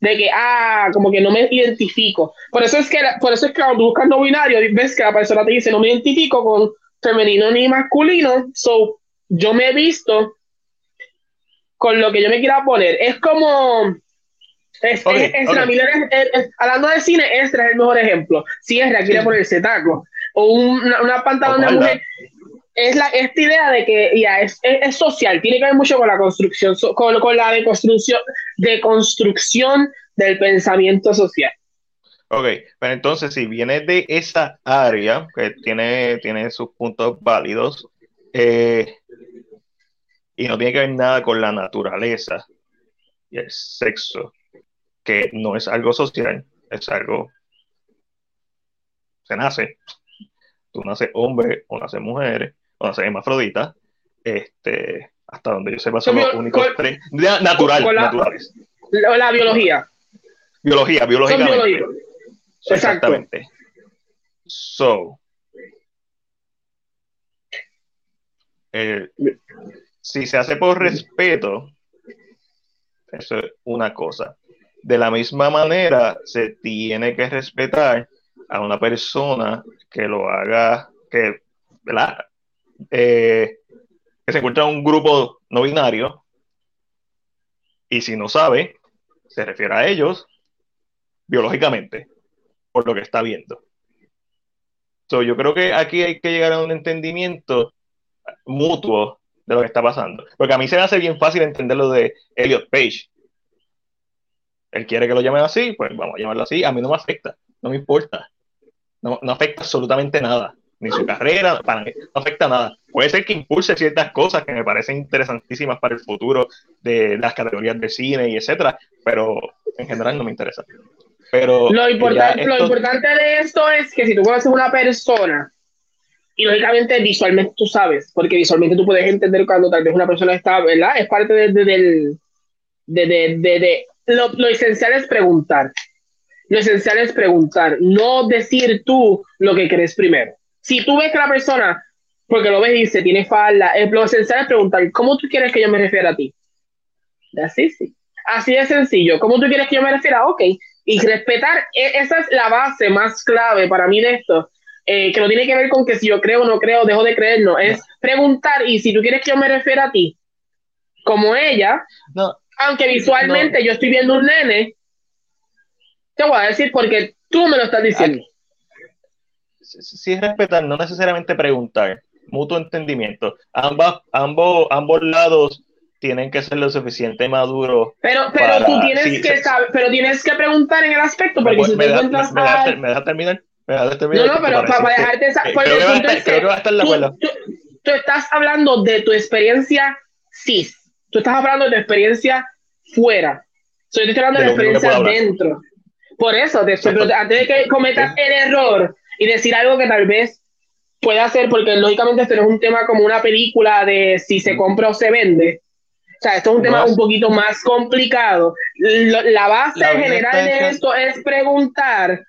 de que, ah, como que no me identifico. Por eso es que, por eso es que cuando buscas no binario, ves que la persona te dice, no me identifico con femenino ni masculino, so yo me he visto con lo que yo me quiera poner. Es como, es, hablando de cine, Extra es el mejor ejemplo. Si Extra quiere ponerse taco o una, una pantalón de mujer, es la, esta idea de que ya es, es, social, tiene que ver mucho con la construcción, con, con la deconstrucción, deconstrucción del pensamiento social. Ok, pero entonces si viene de esa área que tiene, tiene sus puntos válidos eh, y no tiene que ver nada con la naturaleza y el sexo, que no es algo social, es algo, se nace, tú naces hombre o naces mujer o naces hermafrodita, este, hasta donde yo sepa son los únicos tres natural, la, naturales. La, biología. Biología, biológicamente. Exactamente. So, si se hace por respeto, eso es una cosa. De la misma manera, se tiene que respetar a una persona que lo haga, que, eh, que se encuentra en un grupo no binario y si no sabe, se refiere a ellos biológicamente, por lo que está viendo. yo creo que aquí hay que llegar a un entendimiento mutuo de lo que está pasando. Porque a mí se me hace bien fácil entender lo de Elliot Page. Él quiere que lo llamen así, pues vamos a llamarlo así. A mí no me afecta, no me importa. No, no afecta absolutamente nada. Ni su carrera, para mí, no afecta nada. Puede ser que impulse ciertas cosas que me parecen interesantísimas para el futuro de las categorías de cine y etcétera, pero en general no me interesa. Pero lo, importante, lo importante de esto es que si tú conoces una persona y lógicamente visualmente tú sabes, porque visualmente tú puedes entender cuando tal vez una persona está, ¿verdad? Es parte de, del... De, de, de, lo, lo, esencial es preguntar. Lo esencial es preguntar, no decir tú lo que crees primero. Si tú ves que la persona, porque lo ves y dice, tiene falda, lo esencial es preguntar, ¿cómo tú quieres que yo me refiera a ti? Así, sí. Así de sencillo. ¿Cómo tú quieres que yo me refiera? Ok. Y respetar, e, esa es la base más clave para mí de esto eh, que no tiene que ver con que si yo creo o no creo, dejo de creer, no, es preguntar y si tú quieres que yo me refiera a ti como ella, aunque visualmente yo estoy viendo un nene, te voy a decir porque tú me lo estás diciendo. Si es respetar, no necesariamente preguntar, mutuo entendimiento. Ambas, ambos, ambos lados tienen que ser lo suficiente maduros. Pero, pero tú tienes que saber, pero tienes que preguntar en el aspecto, porque si me, me, deja terminar. No, no, pero para, dejarte esa. Creo, que va a estar la tú, tú, estás hablando de tu experiencia cis. Tú estás hablando de tu experiencia fuera. So, yo estoy hablando de, la experiencia dentro. Por eso, de, antes de que cometas el error y decir algo que tal vez pueda ser, porque lógicamente esto no es un tema como una película de si se compra o se vende. O sea, esto es un tema un poquito más complicado. La base general de esto es preguntar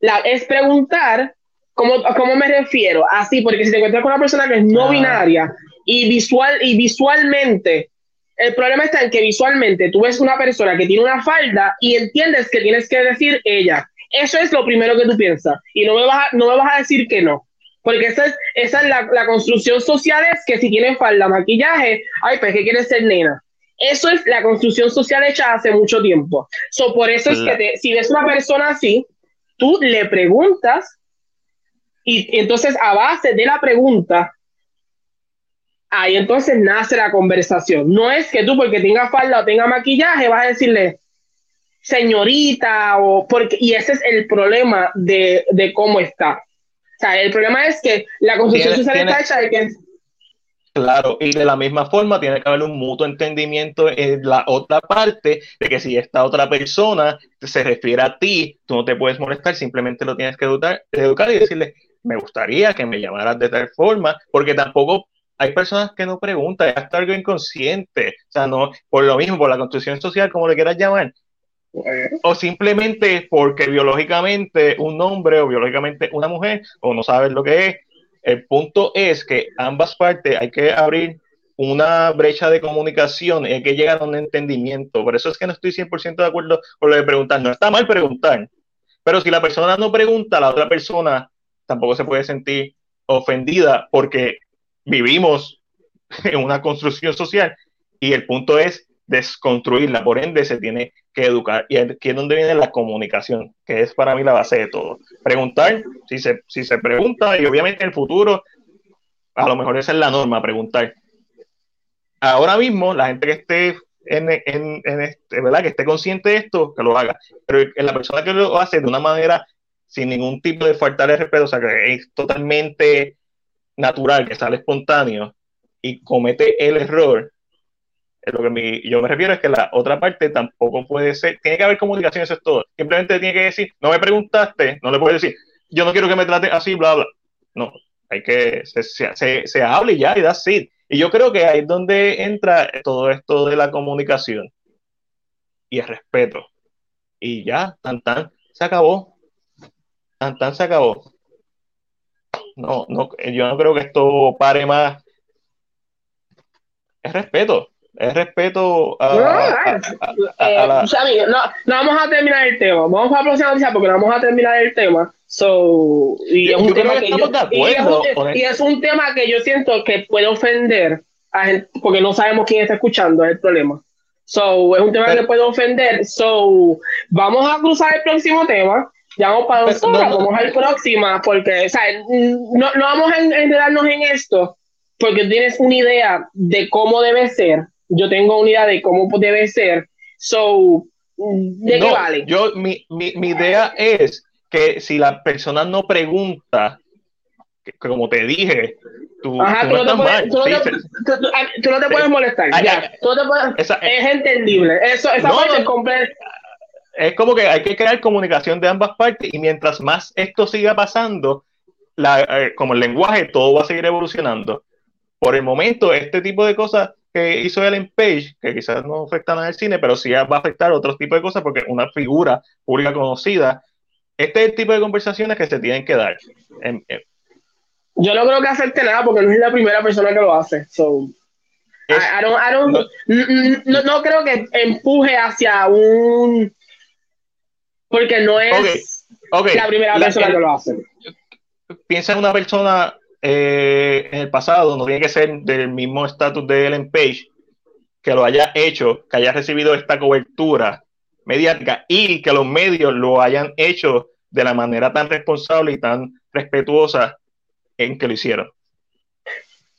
la, es preguntar cómo, cómo me refiero. Así, porque si te encuentras con una persona que es no ah. binaria y, visual, y visualmente, el problema está en que visualmente tú ves una persona que tiene una falda y entiendes que tienes que decir ella. Eso es lo primero que tú piensas. Y no me vas a, no me vas a decir que no. Porque esa es, esa es la, la construcción social, es que si tienes falda, maquillaje, ay, pues que quieres ser nena. Eso es la construcción social hecha hace mucho tiempo. So, por eso es que te, si ves una persona así, tú le preguntas y, entonces a base de la pregunta, ahí entonces nace la conversación. No es que tú porque tenga falda o tenga maquillaje vas a decirle señorita o porque y ese es el problema de, de cómo está. O sea, el problema es que la construcción social está hecha de que Claro, y de la misma forma tiene que haber un mutuo entendimiento en la otra parte de que si esta otra persona se refiere a ti, tú no te puedes molestar, simplemente lo tienes que educar, educar y decirle, me gustaría que me llamaras de tal forma, porque tampoco hay personas que no preguntan, es algo inconsciente, o sea, no, por lo mismo, por la construcción social, como le quieras llamar, o simplemente porque biológicamente un hombre o biológicamente una mujer, o no sabes lo que es, el punto es que ambas partes hay que abrir una brecha de comunicación y hay que llegar a un entendimiento. Por eso es que no estoy 100% de acuerdo con lo de preguntar. No está mal preguntar, pero si la persona no pregunta, la otra persona tampoco se puede sentir ofendida porque vivimos en una construcción social y el punto es desconstruirla, por ende se tiene que educar. Y aquí es donde viene la comunicación, que es para mí la base de todo. Preguntar, si se, si se pregunta, y obviamente en el futuro, a lo mejor esa es la norma, preguntar. Ahora mismo, la gente que esté en, en, en este, ¿verdad? Que esté consciente de esto, que lo haga. Pero la persona que lo hace de una manera sin ningún tipo de falta de respeto, o sea, que es totalmente natural, que sale espontáneo y comete el error, lo que yo me refiero es que la otra parte tampoco puede ser, tiene que haber comunicación, eso es todo. Simplemente tiene que decir, no me preguntaste, no le puedes decir, yo no quiero que me trate así, bla, bla. No, hay que, se, se, se hable ya y da sí. Y yo creo que ahí es donde entra todo esto de la comunicación y el respeto. Y ya, tan tan, se acabó. Tan tan se acabó. No, no, yo no creo que esto pare más. Es respeto es respeto a, no, no, vamos a terminar el tema. Vamos a la próxima noticia porque no vamos a terminar el tema. So, y, es un tema que yo, y, es un, tema que yo siento que puede ofender a gente porque no sabemos quién está escuchando, es el problema. So, es un tema que puede ofender. So, vamos a cruzar el próximo tema. Ya vamos para dos horas, vamos al próximo porque, o sea, no, no vamos a enredarnos en esto porque tienes una idea de cómo debe ser yo tengo una idea de cómo debe ser. So, ¿de qué vale? Yo, mi, mi, mi, idea es que si la persona no pregunta, que, como te dije, tú, Ajá, tú, no, te puedes, tú, no te, tú, no te, puedes molestar. ya, tú te puedes, esa, es entendible. Eso, esa parte es completa. Es como que hay que crear comunicación de ambas partes y mientras más esto siga pasando, la, eh, como el lenguaje, todo va a seguir evolucionando. Por el momento, este tipo de cosas que hizo Ellen Page, que quizás no afecta nada al cine, pero sí va a afectar otro tipo de cosas porque una figura pública conocida, este es el tipo de conversaciones que se tienen que dar. Yo no creo que afecte nada porque no es la primera persona que lo hace. no, creo que empuje hacia un... Porque no es la primera persona que lo hace. Piensa en una persona eh, en el pasado, no tiene que ser del mismo estatus de Ellen Page, que lo haya hecho, que haya recibido esta cobertura mediática y que los medios lo hayan hecho de la manera tan responsable y tan respetuosa en que lo hicieron.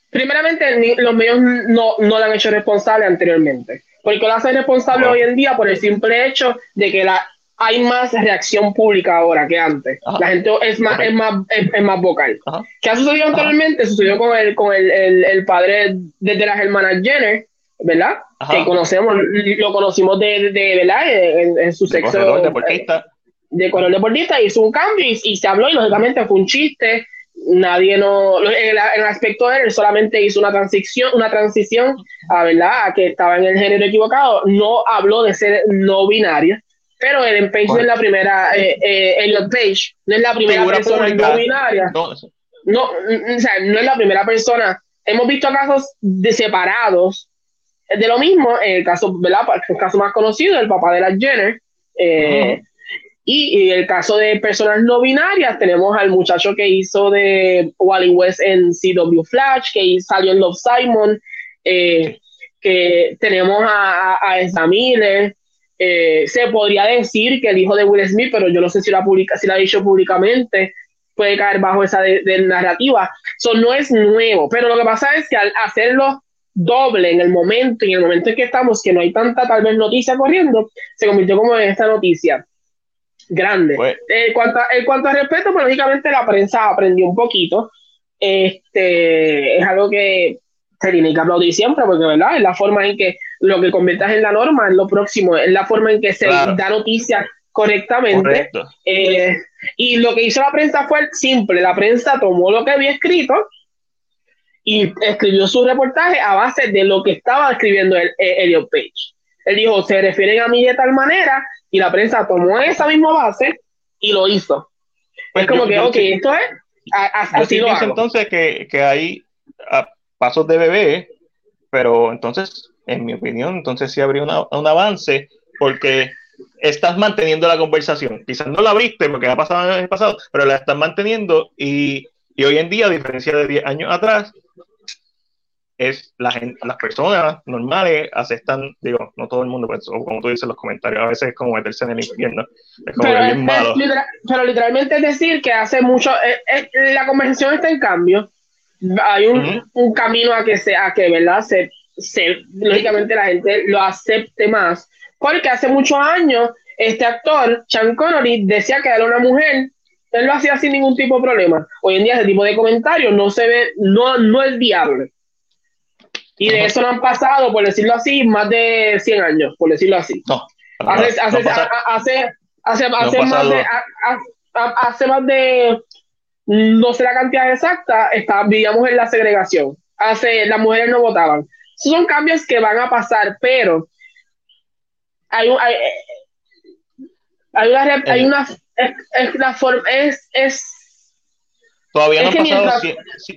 Primeramente, los medios no, no lo han hecho responsable anteriormente, porque lo hacen responsable hoy en día por el simple hecho de que la, hay más reacción pública ahora que antes. La gente es más, es más, es, más vocal. ¿Qué ha sucedido anteriormente? Sucedió con el, con el, el, padre de, las hermanas Jenner, ¿verdad? Que conocemos, lo conocimos de, de ¿verdad? En, su sexo. De corredor deportista. De corredor deportista, hizo un cambio y, se habló y lógicamente fue un chiste. Nadie no, en el, aspecto de él, solamente hizo una transición, una transición a, ¿verdad? A que estaba en el género equivocado. No habló de ser no binaria pero Ellen Page no es la primera, eh, eh, Elliot Page no es la primera persona no binaria. No, no, o sea, no es la primera persona. Hemos visto casos de separados de lo mismo, en el caso, ¿verdad? El caso más conocido, el papá de la Jenner, eh, Y, en el caso de personas no binarias, tenemos al muchacho que hizo de Wally West en CW Flash, que salió en Love Simon, eh, que tenemos a, a, a Miller. Eh, se podría decir que el hijo de Will Smith, pero yo no sé si la, publica, si la ha dicho públicamente, puede caer bajo esa de, narrativa. Eso no es nuevo, pero lo que pasa es que al hacerlo doble en el momento, en el momento en que estamos, que no hay tanta tal vez noticia corriendo, se convirtió como en esta noticia grande. Pues- en, cuanto a, en cuanto a respeto, pues lógicamente la prensa aprendió un poquito. Este es algo que se tiene que aplaudir siempre, porque ¿verdad? es la forma en que lo que conviertas en la norma es lo próximo, es la forma en que se da noticia correctamente. Eh, y lo que hizo la prensa fue simple, la prensa tomó lo que había escrito y escribió su reportaje a base de lo que estaba escribiendo el, Elliot Page. Él dijo, se refieren a mí de tal manera, y la prensa tomó esa misma base y lo hizo. Pues es como que, ok, esto es, así lo hago. entonces que, que hay pasos de bebé, pero entonces, en mi opinión, entonces sí habría un avance, porque estás manteniendo la conversación. Quizás no la abriste porque ha pasado en el pasado, pero la estás manteniendo y, y hoy en día, a diferencia de 10 años atrás, es la gente, las personas normales aceptan, digo, no todo el mundo, pues, o como tú dices en los comentarios, a veces es como meterse en el infierno, es como pero, bien malo. pero literalmente es decir que hace mucho, eh, eh, la conversación está en cambio, hay un, un camino a que sea, que, ¿verdad? Se, se, lógicamente la gente lo acepte más, porque hace muchos años este actor, Sean Connery, decía que era una mujer, él lo hacía sin ningún tipo de problema. Hoy en día ese tipo de comentarios no se ve, no, no es viable. Y de eso no han pasado, por decirlo así, más de 100 años, por decirlo así. No, hace, hace, hace, hace, más de, hace más de, no sé la cantidad exacta, está, vivíamos en la segregación. Hace, las mujeres no votaban. Son cambios que van a pasar, pero hay, hay, hay una, hay una es, la forma, es, es Todavía no han pasado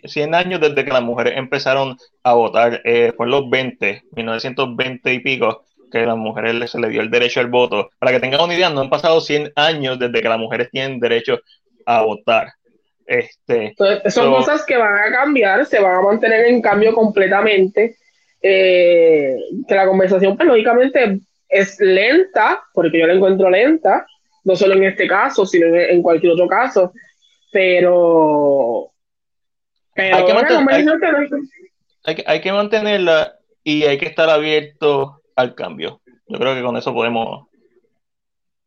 100, años desde que las mujeres empezaron a votar. Eh, fue en los 20, 1920 y pico, que a las mujeres se les dio el derecho al voto. Para que tengan una idea, no han pasado 100 años desde que las mujeres tienen derecho a votar. Este, son cosas que van a cambiar, se van a mantener en cambio completamente. Eh, que la conversación, pues lógicamente, es lenta, porque yo la encuentro lenta, no solo en este caso, sino en, cualquier otro caso, pero, hay, que mantenerla y hay que estar abierto al cambio. Yo creo que con eso podemos,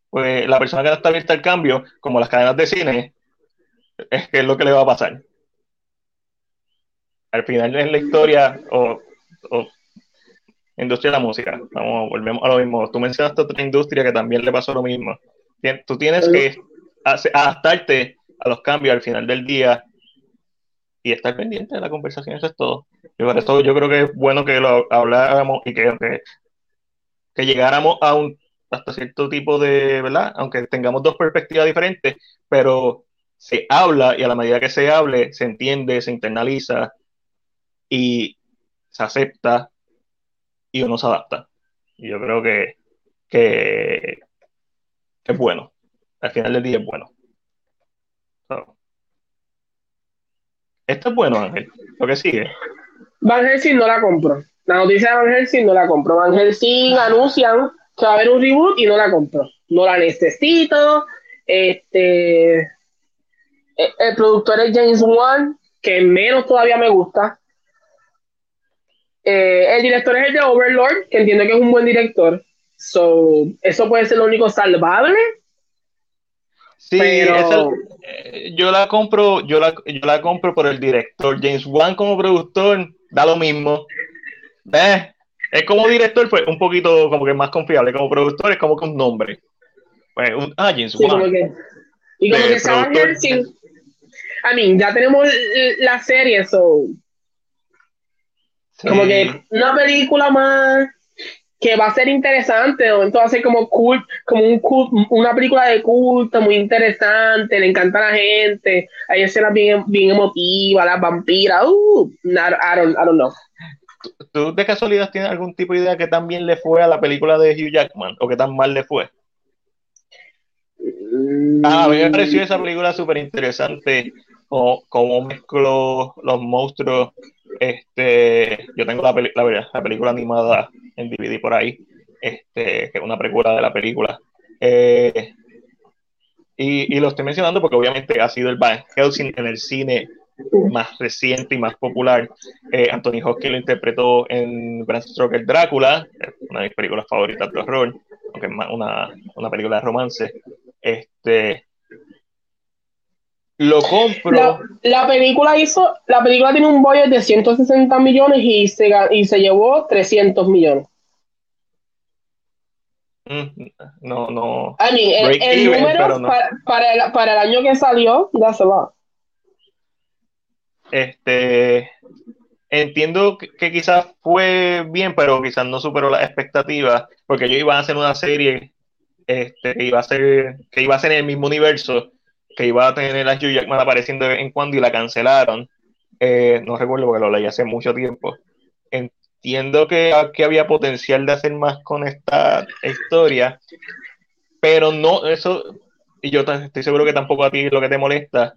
pues la persona que no está abierta al cambio, como las cadenas de cine, es que es lo que le va a pasar. Al final es la historia o, o industria de la música. Vamos, volvemos a lo mismo. Tú mencionaste otra industria que también le pasó lo mismo. Tú tienes que adaptarte a los cambios al final del día y estar pendiente de la conversación, eso es todo. Y por eso yo creo que es bueno que lo habláramos y que, que, llegáramos a un hasta cierto tipo de, ¿verdad? Aunque tengamos dos perspectivas diferentes, pero se habla y a la medida que se hable, se entiende, se internaliza y se acepta y uno se adapta. Y yo creo que, es bueno. Al final del día es bueno. Esto es bueno, Ángel. Lo que sigue. Van Helsing no la compro. La noticia de Van Helsing no la compro. Van Helsing anuncian que va a haber un reboot y no la compro. No la necesito. Este. E, el productor es James Wan, que menos todavía me gusta. Eh, el director es el de Overlord, que entiendo que es un buen director. So, eso puede ser lo único salvable. Sí, pero... Eh, yo la compro, yo la, yo la compro por el director. James Wan como productor da lo mismo. Eh, es como director, pues un poquito como que más confiable. Como productor es como un nombre. Pues, ah, James Wan. y como que Sam I mean, ya tenemos la serie, so como que una película más que va a ser interesante, entonces va a ser como cool, como un una película de culto muy interesante, le encanta a la gente, hay escenas bien, bien emotivas, las vampiras, uh, I, don't, I don't know. ¿Tú de casualidad tienes algún tipo de idea que tan bien le fue a la película de Hugh Jackman o que tan mal le fue? Ah, a mí me pareció esa película súper interesante, como, como mezcló los monstruos. Este, yo tengo la, la, la, película animada en DVD por ahí, este, que es una precuela de la película. Eh, y, y, lo estoy mencionando porque obviamente ha sido el Van Helsing en el cine más reciente y más popular. Eh, Anthony Hopkins lo interpretó en Bram Stoker Drácula, una de mis películas favoritas de horror, aunque es más una, una película de romance. Este, lo compro. La, película hizo, la película tiene un budget de 160 millones y se, y se llevó 300 millones. Mm, no, no. el, número para, el, para, el, año que salió, ya se va. Este, entiendo que, quizás fue bien, pero quizás no superó las expectativas, porque yo iba a hacer una serie este, que iba a ser, que iba a ser en el mismo universo, que iba a tener a Hugh Jackman apareciendo de vez en cuando y la cancelaron. Eh, no recuerdo porque lo leí hace mucho tiempo. Entiendo que, que había potencial de hacer más con esta historia, pero no, eso, y yo estoy seguro que tampoco a ti es lo que te molesta,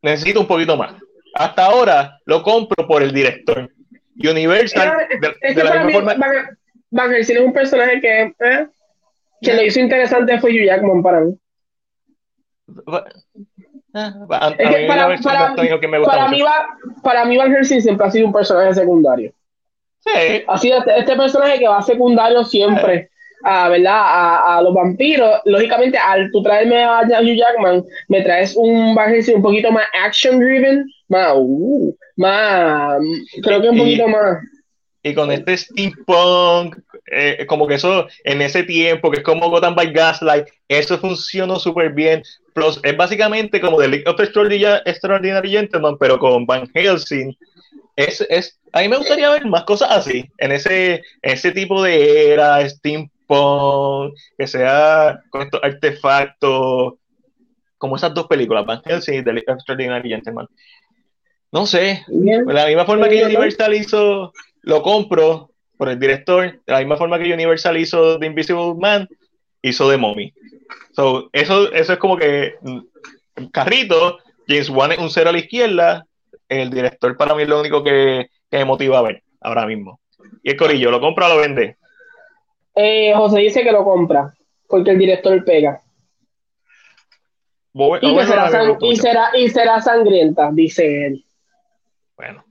necesito un poquito más. Hasta ahora lo compro por el director. Universal, de, la misma forma. Van, es un personaje que, eh, que lo hizo interesante fue Hugh Jackman para mí. Para, mí, para mí Van Helsing siempre ha sido un personaje secundario. Sí. Ha sido este, este personaje que va secundario siempre a, ¿verdad? A, a, los vampiros, lógicamente, al tú traerme a Hugh Jackman, me traes un Van un poquito más action driven, más, uh, más, creo que un poquito más. Y con este steampunk, eh, como que eso en ese tiempo, que es como Gotham by Gaslight, eso funcionó súper bien. Plus, es básicamente como The League of Extraordinary, Extraordinary Gentlemen, pero con Van Helsing. Es, es, a mí me gustaría ver más cosas así, en ese, ese tipo de era, steampunk que sea con estos artefactos, como esas dos películas, Van Helsing y The Extraordinary Gentleman. No sé, de la misma forma que Universal hizo, lo compro por el director, de la misma forma que Universal hizo The Invisible Man, hizo The Mommy. So, eso, eso es como que mm, carrito, James Wan es un cero a la izquierda, el director para mí es lo único que, que me motiva a ver ahora mismo. Y el corillo, ¿lo compra o lo vende? Eh, José dice que lo compra, porque el director pega. y, será sangrienta, dice él. Bueno,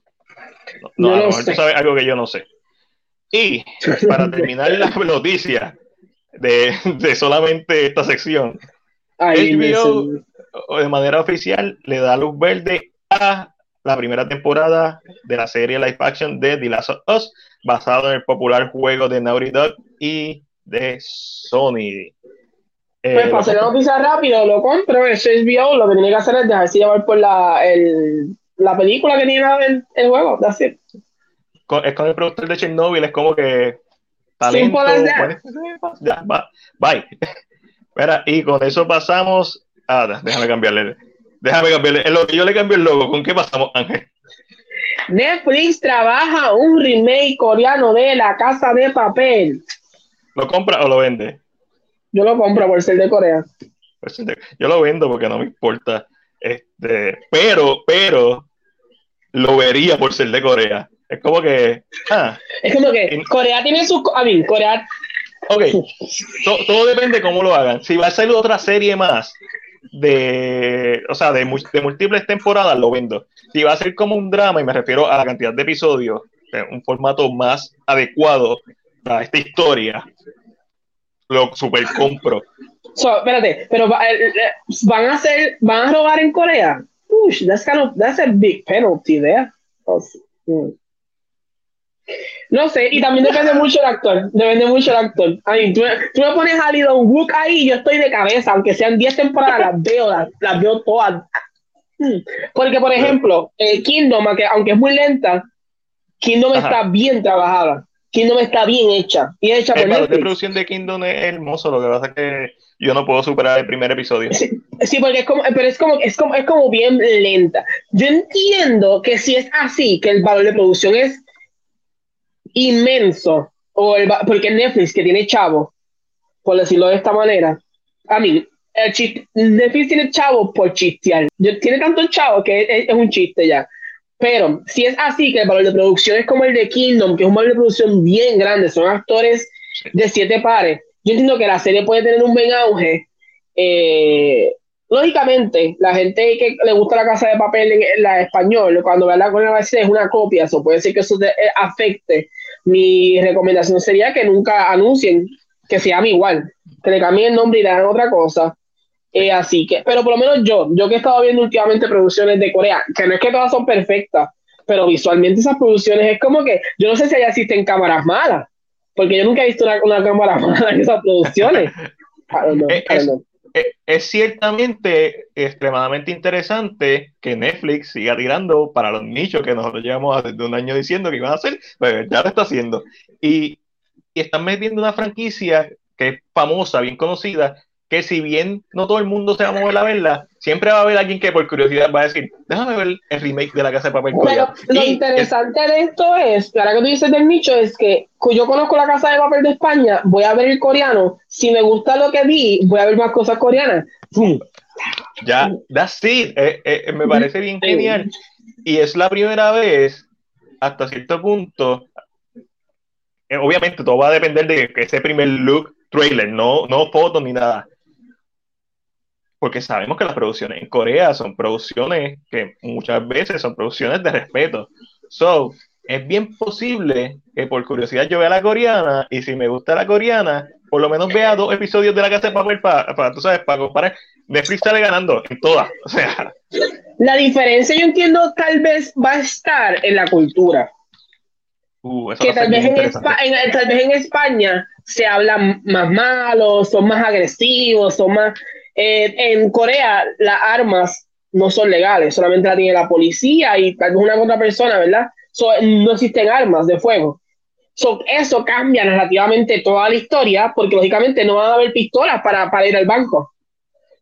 no, no, tú sabes algo que yo no sé. Y para terminar la noticia de, de, solamente esta sección, HBO de manera oficial le da luz verde a la primera temporada de la serie live action de The Last of Us, basado en el popular juego de Naughty Dog y de Sony. Eh, pues para hacer una noticia rápido, lo compro, es HBO, lo que tiene que hacer es dejarse llevar por la, el, la película que tiene el, el juego, es con el productor de Chernobyl, es como que talento, ya, bye. Mira, y con eso pasamos. Ah, déjame cambiarle. Déjame cambiarle. En lo que yo le cambio el logo, ¿con qué pasamos, Ángel? Netflix trabaja un remake coreano de La Casa de Papel. ¿Lo compra o lo vende? Yo lo compro por ser de Corea. Yo lo vendo porque no me importa. Este, pero, pero, lo vería por ser de Corea. Es como que. Ah, es como que Corea tiene su. A mí, Corea. Ok. todo depende de cómo lo hagan. Si va a ser otra serie más, de, o sea, de, de, múltiples temporadas, lo vendo. Si va a ser como un drama, y me refiero a la cantidad de episodios, un formato más adecuado a esta historia, lo super compro. espérate, pero van a hacer, van a robar en Corea. Push, that's kind of, that's a big penalty there. Oh, mm. No sé, y también depende mucho el actor. Depende mucho el actor. Ay, tú, tú, me pones a Lidon Wook ahí y yo estoy de cabeza, aunque sean 10 temporadas, las veo, las, veo todas. Hmm. Porque, por ejemplo, eh, Kingdom, aunque, es muy lenta, Kingdom está bien trabajada. Kingdom está bien hecha. Y hecha el valor de producción de Kingdom es hermoso, lo que pasa es que yo no puedo superar el primer episodio. Sí, porque es como, pero es como, es como, es como bien lenta. Yo entiendo que si es así, que el valor de producción es inmenso, o el, porque Netflix, que tiene chavo, por decirlo de esta manera, a mí, el chiste, Netflix tiene chavos por chistear. Tiene tantos chavos que es, un chiste ya. Pero si es así, que el valor de producción es como el de Kingdom, que es un valor de producción bien grande, son actores de siete pares. Yo entiendo que la serie puede tener un buen auge. Eh, lógicamente, la gente que le gusta la casa de papel en, la español, cuando ve la con es una copia, eso puede ser que eso te, eh, afecte. Mi recomendación sería que nunca anuncien que se llame igual, que le cambien el nombre y le hagan otra cosa. Eh, así que, pero por lo menos yo, yo que he estado viendo últimamente producciones de Corea, que no es que todas son perfectas, pero visualmente esas producciones es como que, yo no sé si allá existen cámaras malas, porque yo nunca he visto una, cámara mala en esas producciones. es, ciertamente extremadamente interesante que Netflix siga tirando para los nichos que nosotros llevamos desde un año diciendo que iban a hacer, pues ya lo está haciendo. Y, y están metiendo una franquicia que es famosa, bien conocida, que si bien no todo el mundo se va a mover a verla, siempre va a haber alguien que por curiosidad va a decir, déjame ver el remake de La Casa de Papel. Pero lo interesante de esto es, ahora que tú dices del nicho, es que yo conozco La Casa de Papel de España, voy a ver el coreano, si me gusta lo que vi, voy a ver más cosas coreanas. Ya, that's it. Eh, eh, me parece bien genial. Y es la primera vez, hasta cierto punto, eh, obviamente todo va a depender de ese primer look trailer, no, no fotos ni nada porque sabemos que las producciones en Corea son producciones que muchas veces son producciones de respeto. So, es bien posible que por curiosidad yo vea la coreana y si me gusta la coreana, por lo menos vea dos episodios de la casa de papel para, tú sabes, para comparar. Netflix sale ganando en todas. O sea. La diferencia, yo entiendo, tal vez va a estar en la cultura. Uh, que tal vez, en tal vez en España se hablan más malos, son más agresivos, son más eh, en Corea las armas no son legales, solamente la tiene la policía y tal vez una otra persona, ¿verdad? no existen armas de fuego. eso cambia narrativamente toda la historia porque lógicamente no van a haber pistolas para, para ir al banco.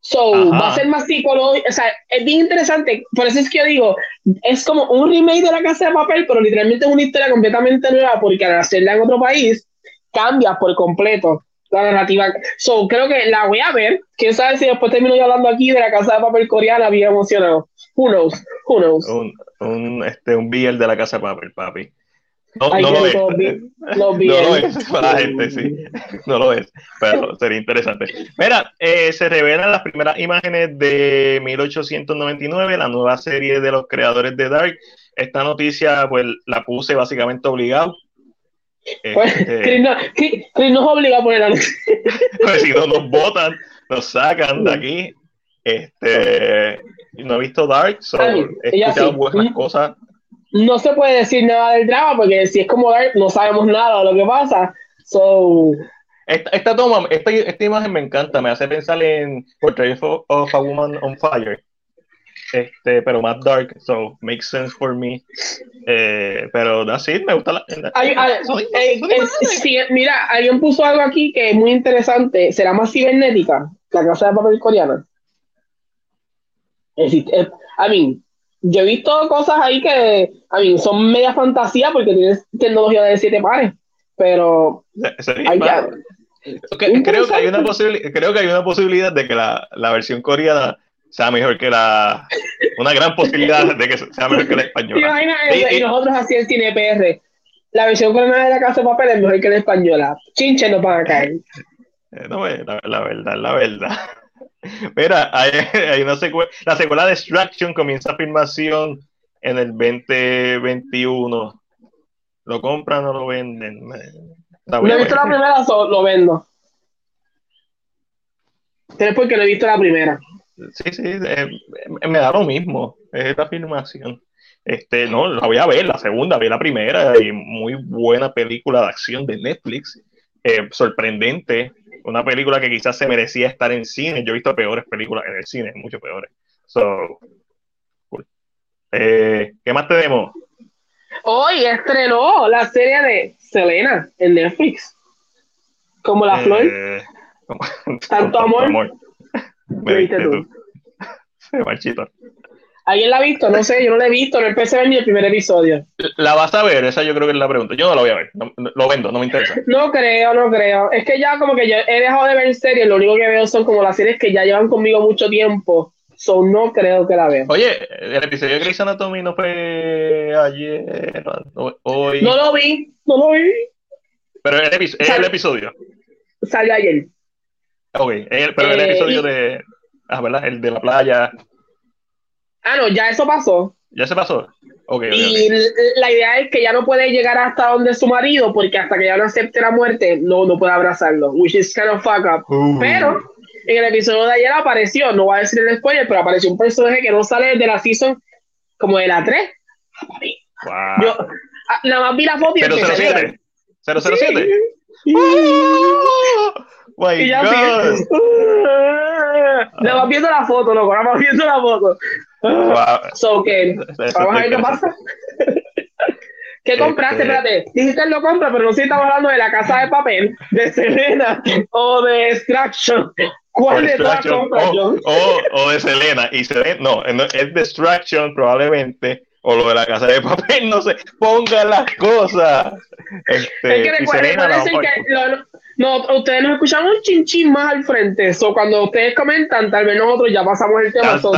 So, va a ser más psicológico, o sea, es bien interesante, por eso es que yo digo, es como un remake de La Casa de Papel, pero literalmente es una historia completamente nueva, porque al hacerla en otro país, cambia por completo la narrativa. So, creo que la voy a ver. Quién sabe si después termino yo hablando aquí de la casa de papel coreana, bien emocionado. Who knows? Who knows? Un, un, este, un de la casa de papel, papi. No, no lo es. no lo es para la gente, sí. No lo es, pero sería interesante. Mira, eh, se revelan las primeras imágenes de 1899, la nueva serie de los creadores de Dark. Esta noticia, pues, la puse básicamente obligado pues, este, Chris, no, nos obliga a poner Pues si no nos votan, nos sacan de aquí. Este, no he visto Dark, so he escuchado buenas cosas. No se puede decir nada del drama porque si es como Dark, no sabemos nada de lo que pasa. So, esta, esta toma, esta, esta, imagen me encanta, me hace pensar en Portrait of a Woman on Fire este, pero más dark, so makes sense for me. Eh, pero así me gusta la. Mira, alguien puso algo aquí que es muy interesante. ¿Será más cibernética la casa de papel coreana? Es, eh, I mean, yo he visto cosas ahí que, I mean, son media fantasía porque tienes tecnología de siete pares, pero. creo, que hay una creo que hay una posibilidad de que la, la versión coreana sea mejor que la. Una gran posibilidad de que sea mejor que la española. y, nosotros así el cine PR. La versión colonial de la casa de papel es mejor que la española. Chinche no van a caer. Eh, no, la, la verdad, la verdad. Mira, hay, hay, una secuela. La secuela de Extraction comienza filmación en el 2021. ¿Lo compran o lo venden? No he visto la primera, lo vendo. Es porque no he visto la primera. Sí, sí, eh, me da lo mismo, es esta afirmación. Este, no, la voy a ver, la segunda, vi la primera y muy buena película de acción de Netflix, eh, sorprendente, una película que quizás se merecía estar en cine, yo he visto peores películas en el cine, mucho peores. So, eh, ¿Qué más tenemos? Hoy estrenó la serie de Selena en Netflix, como la flor. Tanto amor. Me viste tú. Se marchito. ¿Alguien la ha visto? No sé, yo no la he visto, no empecé a ver ni el primer episodio. ¿La vas a ver? Esa yo creo que es la pregunta. Yo no la voy a ver, no, no, lo vendo, no me interesa. No creo, no creo. Es que ya como que yo he dejado de ver series, lo único que veo son como las series que ya llevan conmigo mucho tiempo. So no creo que la vea. Oye, el episodio de Grey's Anatomy no fue ayer, no, hoy. No lo vi, no lo vi. Pero el, epi- el episodio. Salió ayer. Ok, el- pero el Eh, episodio y- de. Ah, ¿verdad? El de la playa. Ah, no, ya eso pasó. ¿Ya se pasó? Ok, ok, Y la idea es que ya no puede llegar hasta donde su marido, porque hasta que ya no acepte la muerte, no, no puede abrazarlo. Which is kind of fuck up. Uh. Pero en el episodio de ayer apareció, no voy a decir el spoiler, pero apareció un personaje que no sale de la season como de la 3. Wow. Yo ah, nada más vi la foto y empecé a llorar. 007. 007. Sí. Oh my Y ya God. Nada más viendo la foto, loco, nada más viendo la foto. Wow. So que, Eso vamos a ver qué está pasa. ¿Qué compraste? Este- Espérate, dijiste lo compra, pero no sé si estamos hablando de la casa de papel, de Selena o de Extraction. ¿Cuál de todas compras, o, John? o, o de Selena. Y Selena, no, no, es Distraction probablemente. O lo de la casa de papel, no sé. Pongan las cosas. Este, Es que y recuerden, a- que lo- no, ustedes nos escuchan un chinchín más al frente. So, cuando ustedes comentan, tal vez nosotros ya pasamos el tema. So,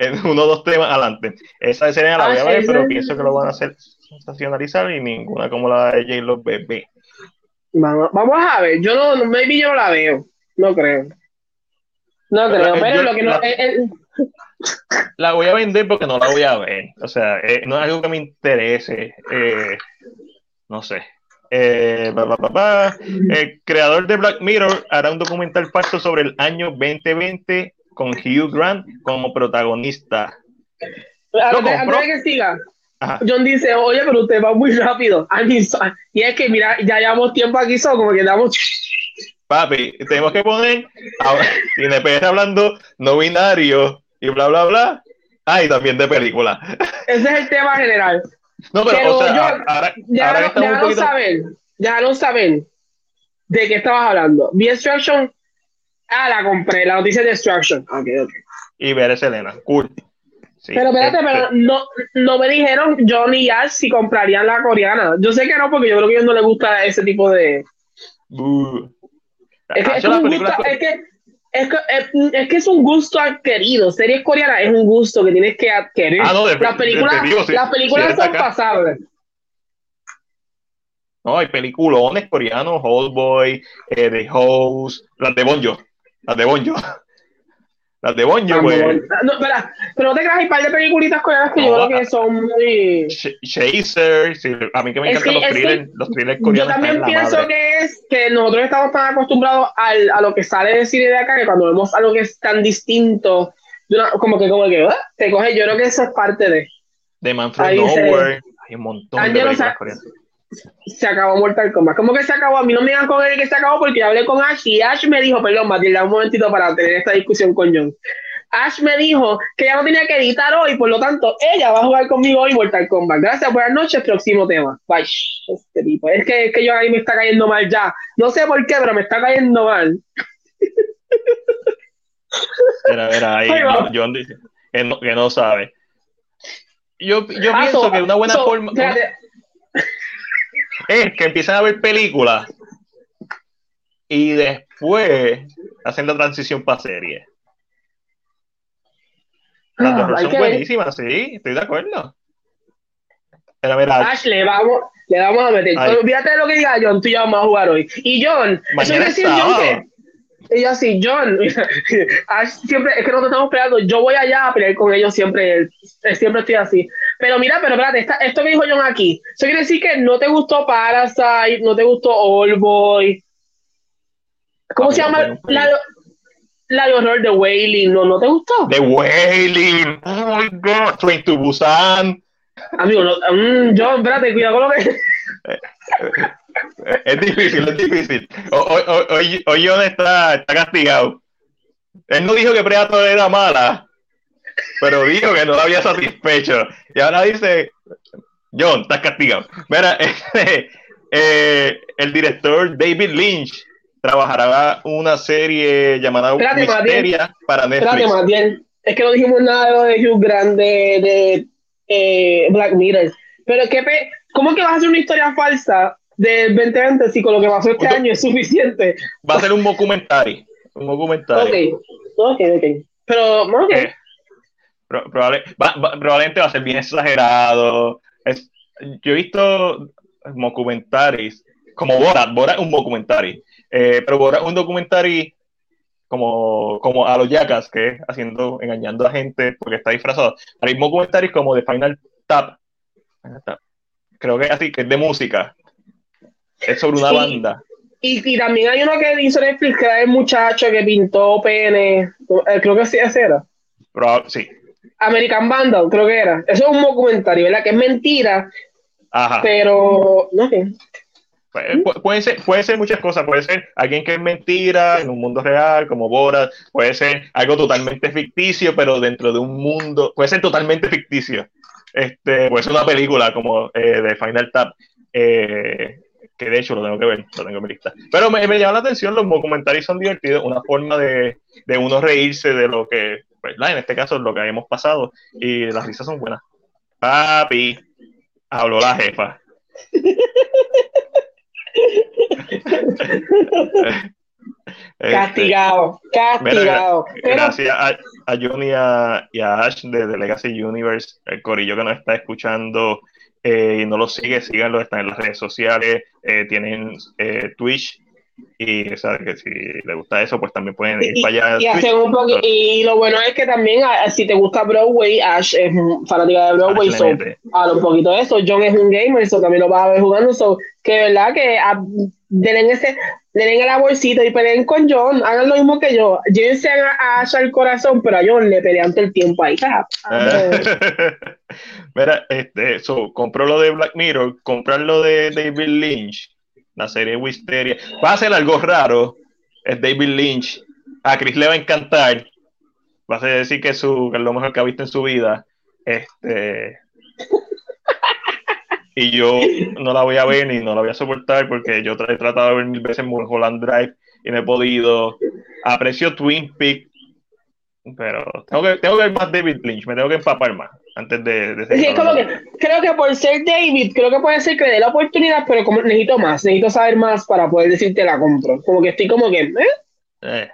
en, uno o dos temas adelante. Esa de Selena la Ah, voy a ver, pero pienso que lo van a hacer sensacionalizar y ninguna como la de J-Lo Bebé. Vamos, vamos a ver, yo no, maybe yo no la veo, no creo. No creo, pero lo que no. la- La voy a vender porque no la voy a ver. O sea, eh, no es algo que me interese. eh, no sé. Eh, pa, pa, pa. El creador de Black Mirror hará un documental falso sobre el año 2020 con Hugh Grant como protagonista. antes, de que siga, Ajá. John dice, oye, pero usted va muy rápido. Y es que, mira, ya llevamos tiempo aquí, so, como que damos. Papi, tenemos que poner ahora, sin empezar hablando no binario y bla, bla, bla. Ah, y también de película. Ese es el tema general. No, pero, Pero o sea, yo- ahora, ahora poquito. saber, déjanos saber de qué estabas hablando. Vi Extraction. Ah, la compré, la noticia de Extraction. Ok, ok. Y ver a Selena. Cool. Sí, Pero espérate, este, pero no, no me dijeron John y Ash si comprarían la coreana. Yo sé que no, porque yo creo que a ellos no les gusta ese tipo de. buh. Es que Ah, es, gusto, es, que, es, que, es, es que es un gusto adquirido. Series coreanas es un gusto que tienes que adquirir. Ah, no, de- las películas, digo, las películas son acá. pasables. No, hay peliculones coreanos, Old Boy, eh, The Host, las de Bonjo, las de Bonjo. Las de Bonjo, pues, No, espera, pero no te creas, hay un par de peliculitas coreanas que No, yo ah. creo que son muy. Chaser, sí, a mí que me Es encantan que- los thrillers, los thrillers Yo coreanos están también pienso madre. que es que nosotros estamos tan acostumbrados al, a lo que sale de cine de acá que cuando vemos algo que es tan distinto, de una- como que, como que, ¿ah? te coge. Yo creo que eso es parte de. Man from Nowhere, hay un montón de películas coreanas. Se acabó Mortal Kombat. ¿Cómo que se acabó? A mí no me digan con él que se acabó porque hablé con Ash y Ash me dijo, perdón, Matilda, un momentito para tener esta discusión con John. Ash me dijo que ella no tenía que editar hoy, por lo tanto, ella va a jugar conmigo hoy Mortal Kombat. Gracias, buenas noches, próximo tema. Bye. Este tipo. Es que, es que yo ahí me está cayendo mal ya. No sé por qué, pero me está cayendo mal. Mira, mira, ahí. John- John dice que no, que no sabe. Yo, yo Ah, pienso so- que una buena so, forma. Es que empiezan a ver películas y después hacen la transición para series. Las dos Ah, son que buenísimas, sí, estoy de acuerdo. Mira, mira, Ash, le vamos, le vamos a meter. Olvídate de lo que diga John, tú y yo vamos a jugar hoy. Y John, eso Mañana quiere es decir John que. Y yo así, John, Ash siempre, es que nosotros estamos peleando, yo voy allá a pelear con ellos siempre, eh, siempre estoy así. Pero mira, pero espérate, esta- esto que dijo John aquí, eso quiere decir que no te gustó Parasite, no te gustó All Boy. ¿Cómo Ah, se llama? bueno, La, de- la de horror de Wailing, ¿no, no te gustó? The Wailing, oh my god, Train to Busan. Amigo, no, mm, John, espérate, cuidado con lo que... Es difícil, es difícil. Hoy, hoy John está, está castigado. Él no dijo que Predator era mala, pero dijo que no la había satisfecho. Y ahora dice, John, estás castigado. Mira, este, eh, el director David Lynch trabajará una serie llamada Espérate, Misteria para Espérate, Netflix. Matiel. es que no dijimos nada de lo de Hugh Grant de, de eh, Black Mirror. Pero ¿qué pe ¿cómo que vas a hacer una historia falsa del 2020 si con lo que pasó este año es suficiente? Va a ser un documentario. Un documentario. Ok, ok, ok. Pero, ok. Eh, pro- probable- va- va- probablemente va a ser bien exagerado. Es- yo he visto documentarios como Borat, Borat es un documentario, eh, pero Borat es un documentario como, como a los yacas, que es haciendo, engañando a gente porque está disfrazado. Hay documentarios como de Final Tap, Final Tap, creo que es así, que es de música, es sobre una Sí. banda. Y, y también hay uno que hizo Netflix que era el muchacho que pintó pene. eh, creo que sí, ese era. Pero, sí, American Vandal, creo que era. Eso es un documentario, ¿verdad? Que es mentira, ajá. pero. No sé. Pu- pu- Puede ser, puede ser muchas cosas, puede ser alguien que es mentira en un mundo real, como Borat, puede ser algo totalmente ficticio, pero dentro de un mundo, puede ser totalmente ficticio. Este, puede ser una película como eh, de Final Tap, eh, que de hecho lo tengo que ver, lo tengo en mi lista. Pero me, me llama la atención, los documentarios son divertidos, una forma de, de uno reírse de lo que, ¿verdad? En este caso, lo que hemos pasado, y las risas son buenas. Papi, habló la jefa. Este, Castigado, castigado. Mira, gracias a, a Johnny y a, y a Ash de, de Legacy Universe, el corillo que nos está escuchando eh, y no lo sigue, síganlo, están en las redes sociales, eh, tienen eh, Twitch y o sea, que si les gusta eso, pues también pueden ir y, para allá. a y Twitch. un poco, y lo bueno es que también, ah, si te gusta Broadway, Ash es fanática de Broadway, so, habla un poquito de eso. John es un gamer, eso también lo vas a ver jugando. So, que verdad que ah, denle ese, denle a la bolsita y peleen con John, hagan lo mismo que yo. Llévense a, a Ash al corazón, pero a John le pelean todo el tiempo ahí. Ah, Mira, este, so, compró lo de Black Mirror, comprar lo de David Lynch, la serie Wisteria. Va a ser algo raro, es David Lynch. A Chris le va a encantar. Va a decir que, su, que es lo mejor que ha visto en su vida. Este. Y yo no la voy a ver ni no la voy a soportar porque yo he tratado de ver mil veces Mulholland Drive y no he podido. Aprecio Twin Peaks, pero tengo que, tengo que ver más David Lynch, me tengo que empapar más antes de, de Sí, como que creo que por ser David, creo que puede ser que le dé la oportunidad, pero como necesito más, necesito saber más para poder decirte la compro. Como que estoy como que, ¿eh? Eh.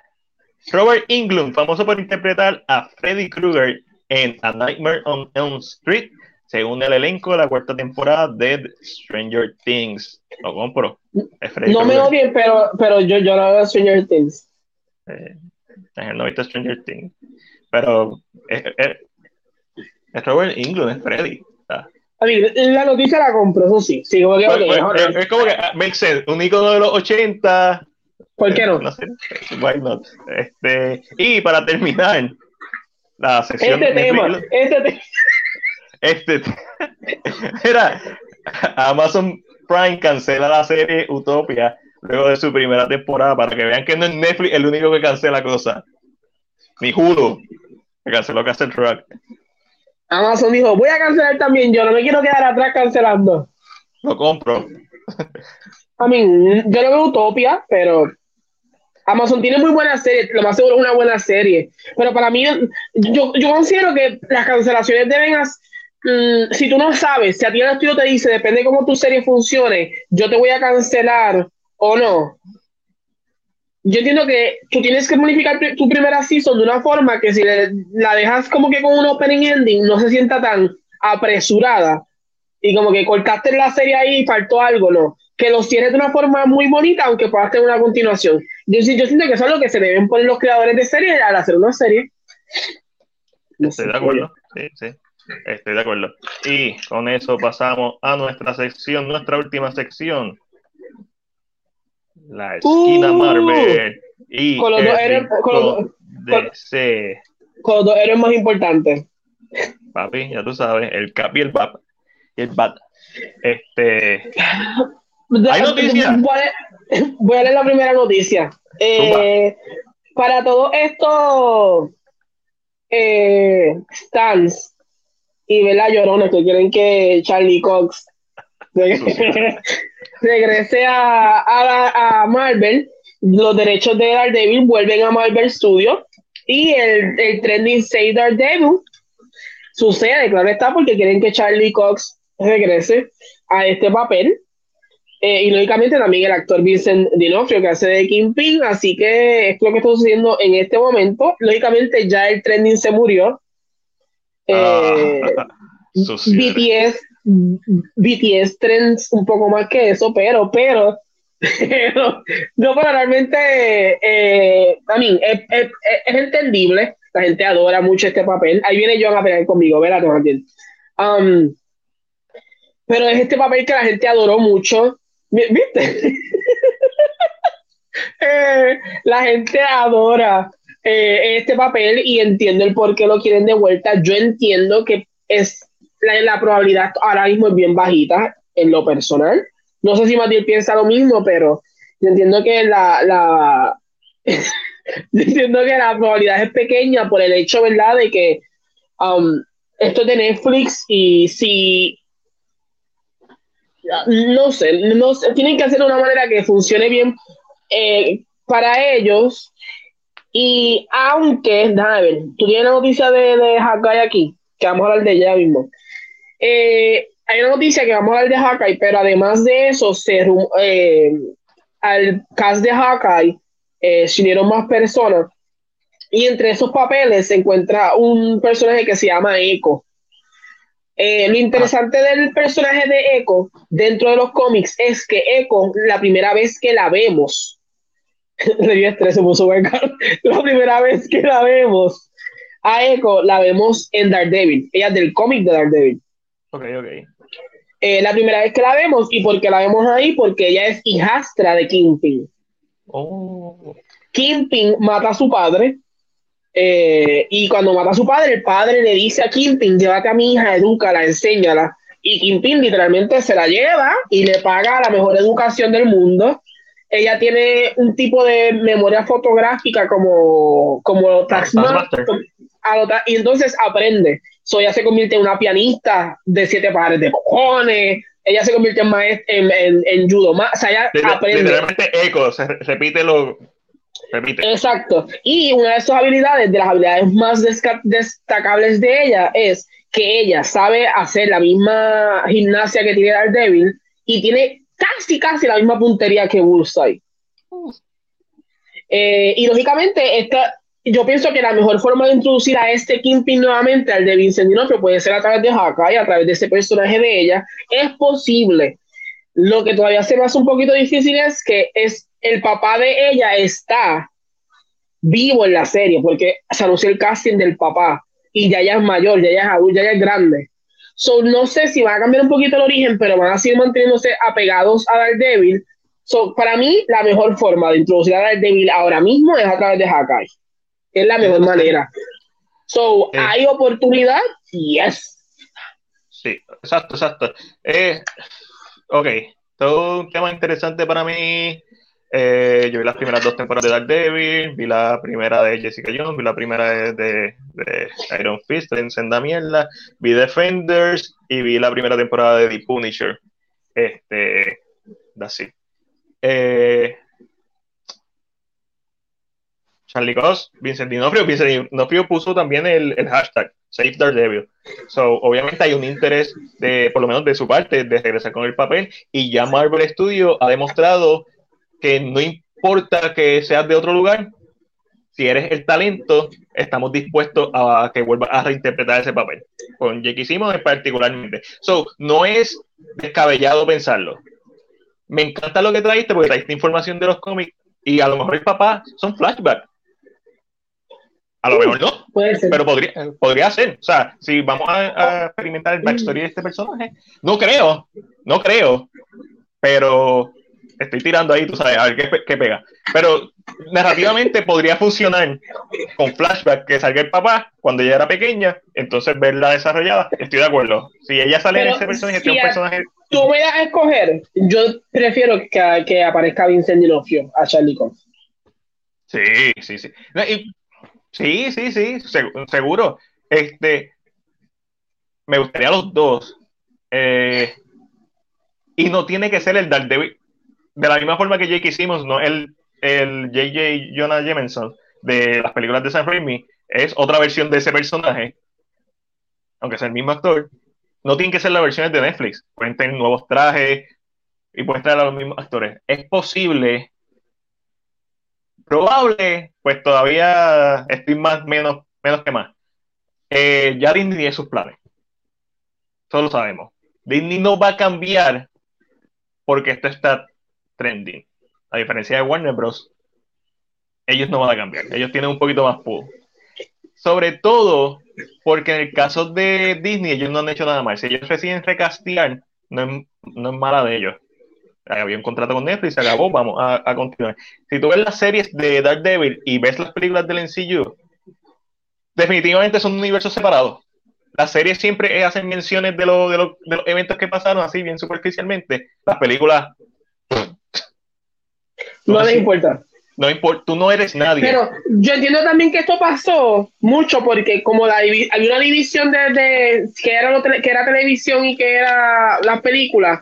Robert Englund, famoso por interpretar a Freddy Krueger en A Nightmare on Elm Street, según el elenco de la cuarta temporada de Stranger Things. Lo compro. No me odien, pero, pero yo, yo no veo Stranger Things. Eh, eh, no he visto Stranger Things. Pero es, es- es Robert Englund, es Freddy. Ah. A mí, la noticia la compro, eso sí. Sí, como que, Pues, pues, ahora, es, es como que ah, makes sense. Un icono de los 80. ¿Por qué no? No sé. Why not? Este, y para terminar, la sección Este de tema, Netflix- este tema. Este, era Amazon Prime cancela la serie Utopia luego de su primera temporada para que vean que no es Netflix el único que cancela cosas. Ni Hulu, que canceló Castle Rock. Amazon dijo, voy a cancelar también, yo no me quiero quedar atrás cancelando. Lo compro. A mí, yo no veo Utopia, pero Amazon tiene muy buenas series, lo más seguro es una buena serie. Pero para mí, yo, yo considero que las cancelaciones deben, as- mm, si tú no sabes, si a ti el estudio te dice, depende de cómo tu serie funcione, yo te voy a cancelar o no. Yo entiendo que tú tienes que modificar tu primera season de una forma que si le- la dejas como que con un opening ending, no se sienta tan apresurada y como que cortaste la serie ahí y faltó algo, no. Que lo cierres de una forma muy bonita, aunque puedas tener una continuación. Yo, sí- yo siento que eso es lo que se deben poner los creadores de series al hacer una serie. No sé, Estoy de acuerdo. Sí, sí. Estoy de acuerdo. Y con eso pasamos a nuestra sección, nuestra última sección. La esquina Uh, Marvel. Y con los el dos con los DC. Con los dos héroes más importantes. Papi, ya tú sabes, el Cap y el Bap. Y el Bat. Este. ¿Hay noticias? Voy a, leer la primera noticia. Eh, para todos estos eh, stands y ¿verdad? llorones que quieren que Charlie Cox reg- regrese a, a, a Marvel, los derechos de Daredevil vuelven a Marvel Studios. Y el, el trending Say Daredevil sucede, claro está, porque quieren que Charlie Cox regrese a este papel. Eh, y lógicamente también el actor Vincent Dinofrio que hace de Kingpin, así que es lo que está sucediendo en este momento. Lógicamente ya el trending se murió. Eh, ah, BTS, BTS trends un poco más que eso, pero, pero, no, pero realmente, eh, a mí, es, es, entendible. La gente adora mucho este papel. Ahí viene John a pelear conmigo, ¿verdad? Um, pero es este papel que la gente adoró mucho. ¿Viste? Eh, la gente adora eh, este papel y entiendo el por qué lo quieren de vuelta. Yo entiendo que es la, probabilidad ahora mismo es bien bajita en lo personal. No sé si Matías piensa lo mismo, pero yo entiendo que la, la entiendo que la probabilidad es pequeña por el hecho, ¿verdad?, de que um, esto es de Netflix y si no sé, no tienen que hacer de una manera que funcione bien eh, para ellos. Y aunque, déjame ver, tú tienes la noticia de, de Hakai aquí, que vamos a hablar de ella mismo. Eh, hay una noticia que vamos a hablar de Hakai, pero además de eso, se, eh, al cast de Hakai se unieron más personas. Y entre esos papeles se encuentra un personaje que se llama Echo. Eh, lo interesante del personaje de Echo dentro de los cómics es que Echo, la primera vez que la vemos, estrés, se puso la primera vez que la vemos, a Echo la vemos en Daredevil, ella es del cómic de Daredevil. Ok, ok. Eh, la primera vez que la vemos, y porque la vemos ahí, porque ella es hijastra de Kingpin. Oh. Kingpin mata a su padre, eh, y cuando mata a su padre, el padre le dice a Kingpin, llévate a mi hija, edúcala, enséñala. Y Kingpin literalmente se la lleva y le paga la mejor educación del mundo. Ella tiene un tipo de memoria fotográfica como, como Taxmaster. Y entonces aprende. So, ella se convierte en una pianista de siete pares de cojones. Ella se convierte en maestra en, en, judo. O sea, ella aprende. Literalmente eco, se repite lo, Exacto. Y una de sus habilidades, de las habilidades más destacables de ella, es que ella sabe hacer la misma gimnasia que tiene Daredevil y tiene casi, casi la misma puntería que Bullseye. Eh, y lógicamente, esta, yo pienso que la mejor forma de introducir a este Kingpin nuevamente, al de Vincent que puede ser a través de Hawkeye, a través de ese personaje de ella. Es posible. Lo que todavía se me hace un poquito difícil es que es el papá de ella está vivo en la serie, porque se anunció el casting del papá y ya ya es mayor, ya ya es adulto, ya ya es grande. So, no sé si va a cambiar un poquito el origen, pero van a seguir manteniéndose apegados a Daredevil. So, para mí, la mejor forma de introducir a Daredevil ahora mismo es a través de Hawkeye. Es la mejor manera. So, ¿hay oportunidad? Yes. Sí, exacto, exacto. Eh, ok, todo un tema interesante para mí. Eh, yo vi las primeras dos temporadas de Daredevil, vi la primera de Jessica Jones, vi la primera de, Iron Fist, de Encenda Mierda, vi Defenders y vi la primera temporada de The Punisher. Este, así. Eh, Charlie Coss, Vincent Dinofrio, Vincent Dinofrio puso también el, el hashtag Save Daredevil. So, obviamente hay un interés de, por lo menos de su parte, de regresar con el papel y ya Marvel Studios ha demostrado que no importa que seas de otro lugar, si eres el talento, estamos dispuestos a que vuelvas a reinterpretar ese papel. Con Jake Simmons particularmente. So, no es descabellado pensarlo. Me encanta lo que traíste porque traíste información de los cómics y a lo mejor el papá son flashbacks. A lo mejor no, pero podría, podría ser. O sea, si vamos a, a experimentar el backstory de este personaje, no creo, no creo, pero estoy tirando ahí, tú sabes, a ver qué, pega. Pero narrativamente podría funcionar con flashback que salga el papá cuando ella era pequeña, entonces verla desarrollada, estoy de acuerdo. Si ella sale en ese personaje, si un personaje. Tú me a escoger, yo prefiero que, que aparezca Vincent Dinofrio a Charlie Cox. Sí, sí, sí. sí, sí, sí, seguro. Este, me gustaría los dos. Eh, y no tiene que ser el Daredevil de la misma forma que Jake hicimos, no el, el JJ Jonah Jameson, de las películas de Sam Raimi es otra versión de ese personaje, aunque sea el mismo actor, no tienen que ser las versiones de Netflix. Pueden tener nuevos trajes y pueden traer a los mismos actores. Es posible, probable, pues todavía estoy más, menos, menos que más. Eh, ya Disney tiene sus planes. Eso lo sabemos. Disney no va a cambiar porque esto está trending. A diferencia de Warner Bros., ellos no van a cambiar. Ellos tienen un poquito más pull. Sobre todo porque en el caso de Disney, ellos no han hecho nada mal. Si ellos deciden recastear, no es, no es mala de ellos. Había un contrato con Netflix, se acabó, vamos a, continuar. Si tú ves las series de Daredevil y ves las películas del MCU, definitivamente son universos separados. Las series siempre hacen menciones de, de, los eventos que pasaron así bien superficialmente. Las películas... No les importa. No importa, tú no eres nadie. Pero yo entiendo también que esto pasó mucho porque como la hay una división de, que, era que era televisión y que era las películas,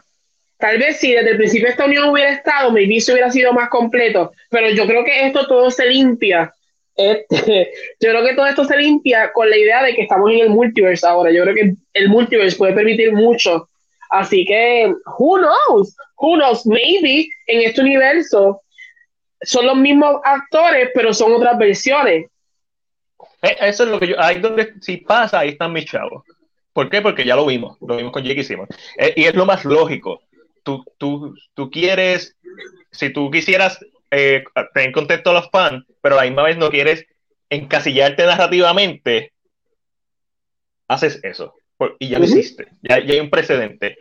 tal vez si desde el principio esta unión hubiera estado, mi vicio hubiera sido más completo. Pero yo creo que esto todo se limpia. Este, yo creo que todo esto se limpia con la idea de que estamos en el multiverse ahora. Yo creo que el multiverse puede permitir mucho. Así que, who knows? Who knows? Maybe en este universo son los mismos actores, pero son otras versiones. Eh, eso es lo que yo, ahí donde si pasa, ahí están mis chavos. ¿Por qué? Porque ya lo vimos, lo vimos con Jake Simmons. Eh, y es lo más lógico. Tú, tú, tú quieres, si tú quisieras eh, tener contento a los fans, pero a la misma vez no quieres encasillarte narrativamente, haces eso. y ya lo hiciste. Ya, ya hay un precedente.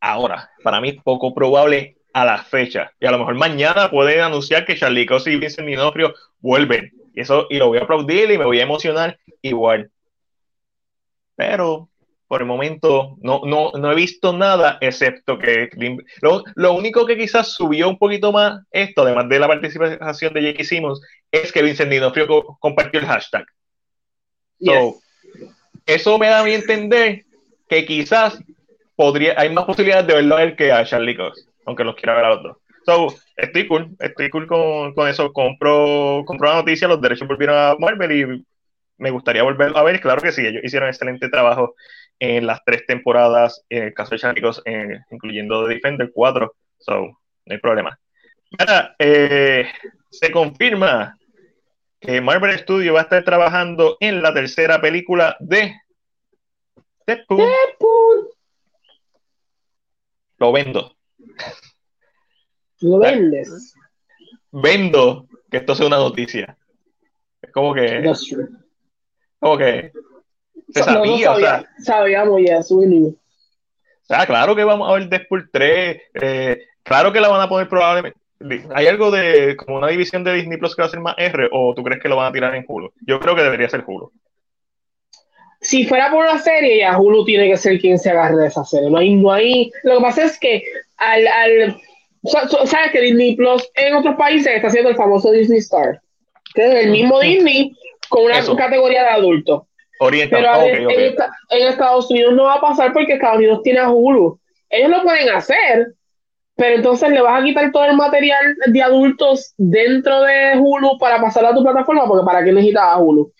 Ahora, para mí es poco probable a la fecha. Y a lo mejor mañana pueden anunciar que Charlie Cosi y Vincent Minofrio vuelven. Y eso, y lo voy a aplaudir y me voy a emocionar igual. Pero por el momento no, no, no he visto nada excepto que lo, lo, único que quizás subió un poquito más esto, además de la participación de Jake Simmons, es que Vincent Dinofrio compartió el hashtag. Eso me da a mí entender que quizás podría, hay más posibilidades de verlo a él que a Charlie Cox aunque los quiera ver a los dos. So, estoy cool, estoy cool con, con eso. Compro, compro la noticia, los derechos volvieron a Marvel y me gustaría volver a ver. Claro que sí, ellos hicieron excelente trabajo en las tres temporadas, en el caso de Chicos, incluyendo The Defender 4. So, no hay problema. Mira, eh, se confirma que Marvel Studios va a estar trabajando en la tercera película de Deadpool. Deadpool. Lo vendo. Lo vendes. Vendo que esto sea una noticia. Es como que. Como que. Se sabía, o sea. Sabíamos ya, su O sea, claro que vamos a ver Deadpool 3. Eh, claro que la van a poner probablemente. ¿Hay algo de como una división de Disney Plus que va a ser más R o tú crees que lo van a tirar en Hulu? Yo creo que debería ser Hulu. Si fuera por la serie, ya Hulu tiene que ser quien se agarre de esa serie. No hay, no hay. Lo que pasa es que al, al sabes que Disney Plus en otros países está haciendo el famoso Disney Star, que es el mismo Disney con una categoría de adultos. Pero en, Estados Unidos no va a pasar porque Estados Unidos tiene a Hulu. Ellos lo pueden hacer, pero entonces le vas a quitar todo el material de adultos dentro de Hulu para pasarlo a tu plataforma, porque ¿para qué necesitas a Hulu?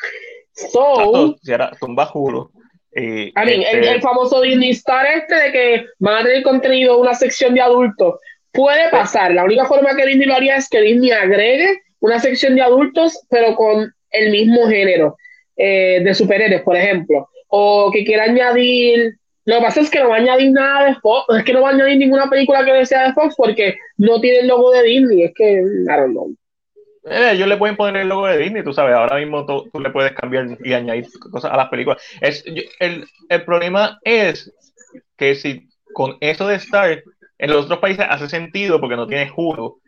So, si ahora tumba Hulu el, este famoso Disney Star este de que van a tener contenido una sección de adultos. Puede pasar. La única forma que Disney lo haría es que Disney agregue una sección de adultos, pero con el mismo género eh, de superhéroes, por ejemplo. O que quiera añadir. Lo que pasa es que no va a añadir nada de Fox. Es que no va a añadir ninguna película que sea de Fox porque no tiene el logo de Disney. Es que, I don't know. Eh, ellos le pueden poner el logo de Disney, tú sabes, ahora mismo tú, le puedes cambiar y añadir cosas a las películas. Es, el, el, problema es que si con eso de Star en los otros países hace sentido porque no tiene Hulu.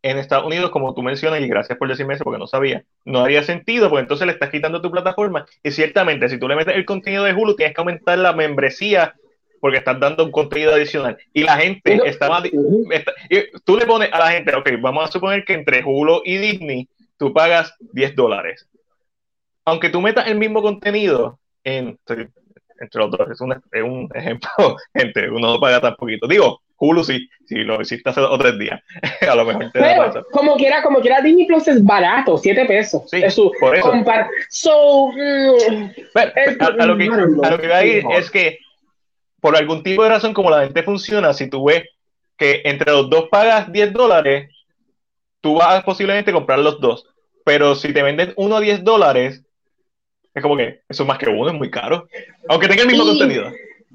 En Estados Unidos, como tú mencionas, y gracias por decirme eso porque no sabía, no haría sentido porque entonces le estás quitando tu plataforma. Y ciertamente, si tú le metes el contenido de Hulu, tienes que aumentar la membresía porque estás dando un contenido adicional. Y la gente estaba. tú le pones a la gente, ok, vamos a suponer que entre Hulu y Disney tú pagas 10 dólares. Aunque tú metas el mismo contenido en. entre los dos. Es un, es un ejemplo, gente, uno no paga tan poquito. Digo, Hulu sí, si lo hiciste hace dos o tres días. a lo mejor te Pero, como quiera, como quiera, Disney Plus es barato, 7 pesos. Sí, es su por eso. So, mm, Pero, es- a, a lo que, a lo que voy a ir es que por algún tipo de razón, como la gente funciona, si tú ves que entre los dos pagas 10 dólares, tú vas a posiblemente comprar los dos. Pero si te venden uno a 10 dólares, es como que eso es más que uno, es muy caro. Aunque tenga el mismo Y- contenido.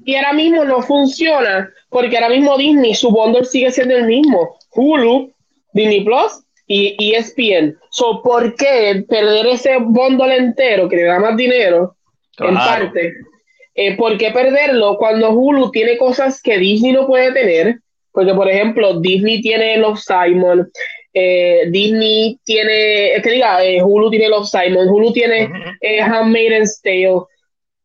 Y ahora mismo no funciona porque ahora mismo Disney, su bundle sigue siendo el mismo. Hulu, Disney Plus y ESPN. So, ¿por qué perder ese bundle entero que le da más dinero, en parte? Eh, ¿Por qué perderlo cuando Hulu tiene cosas que Disney no puede tener? Porque, por ejemplo, Disney tiene Love Simon, eh, Disney tiene, es que diga, eh, Hulu tiene Love Simon, Hulu tiene Handmaid's Tale.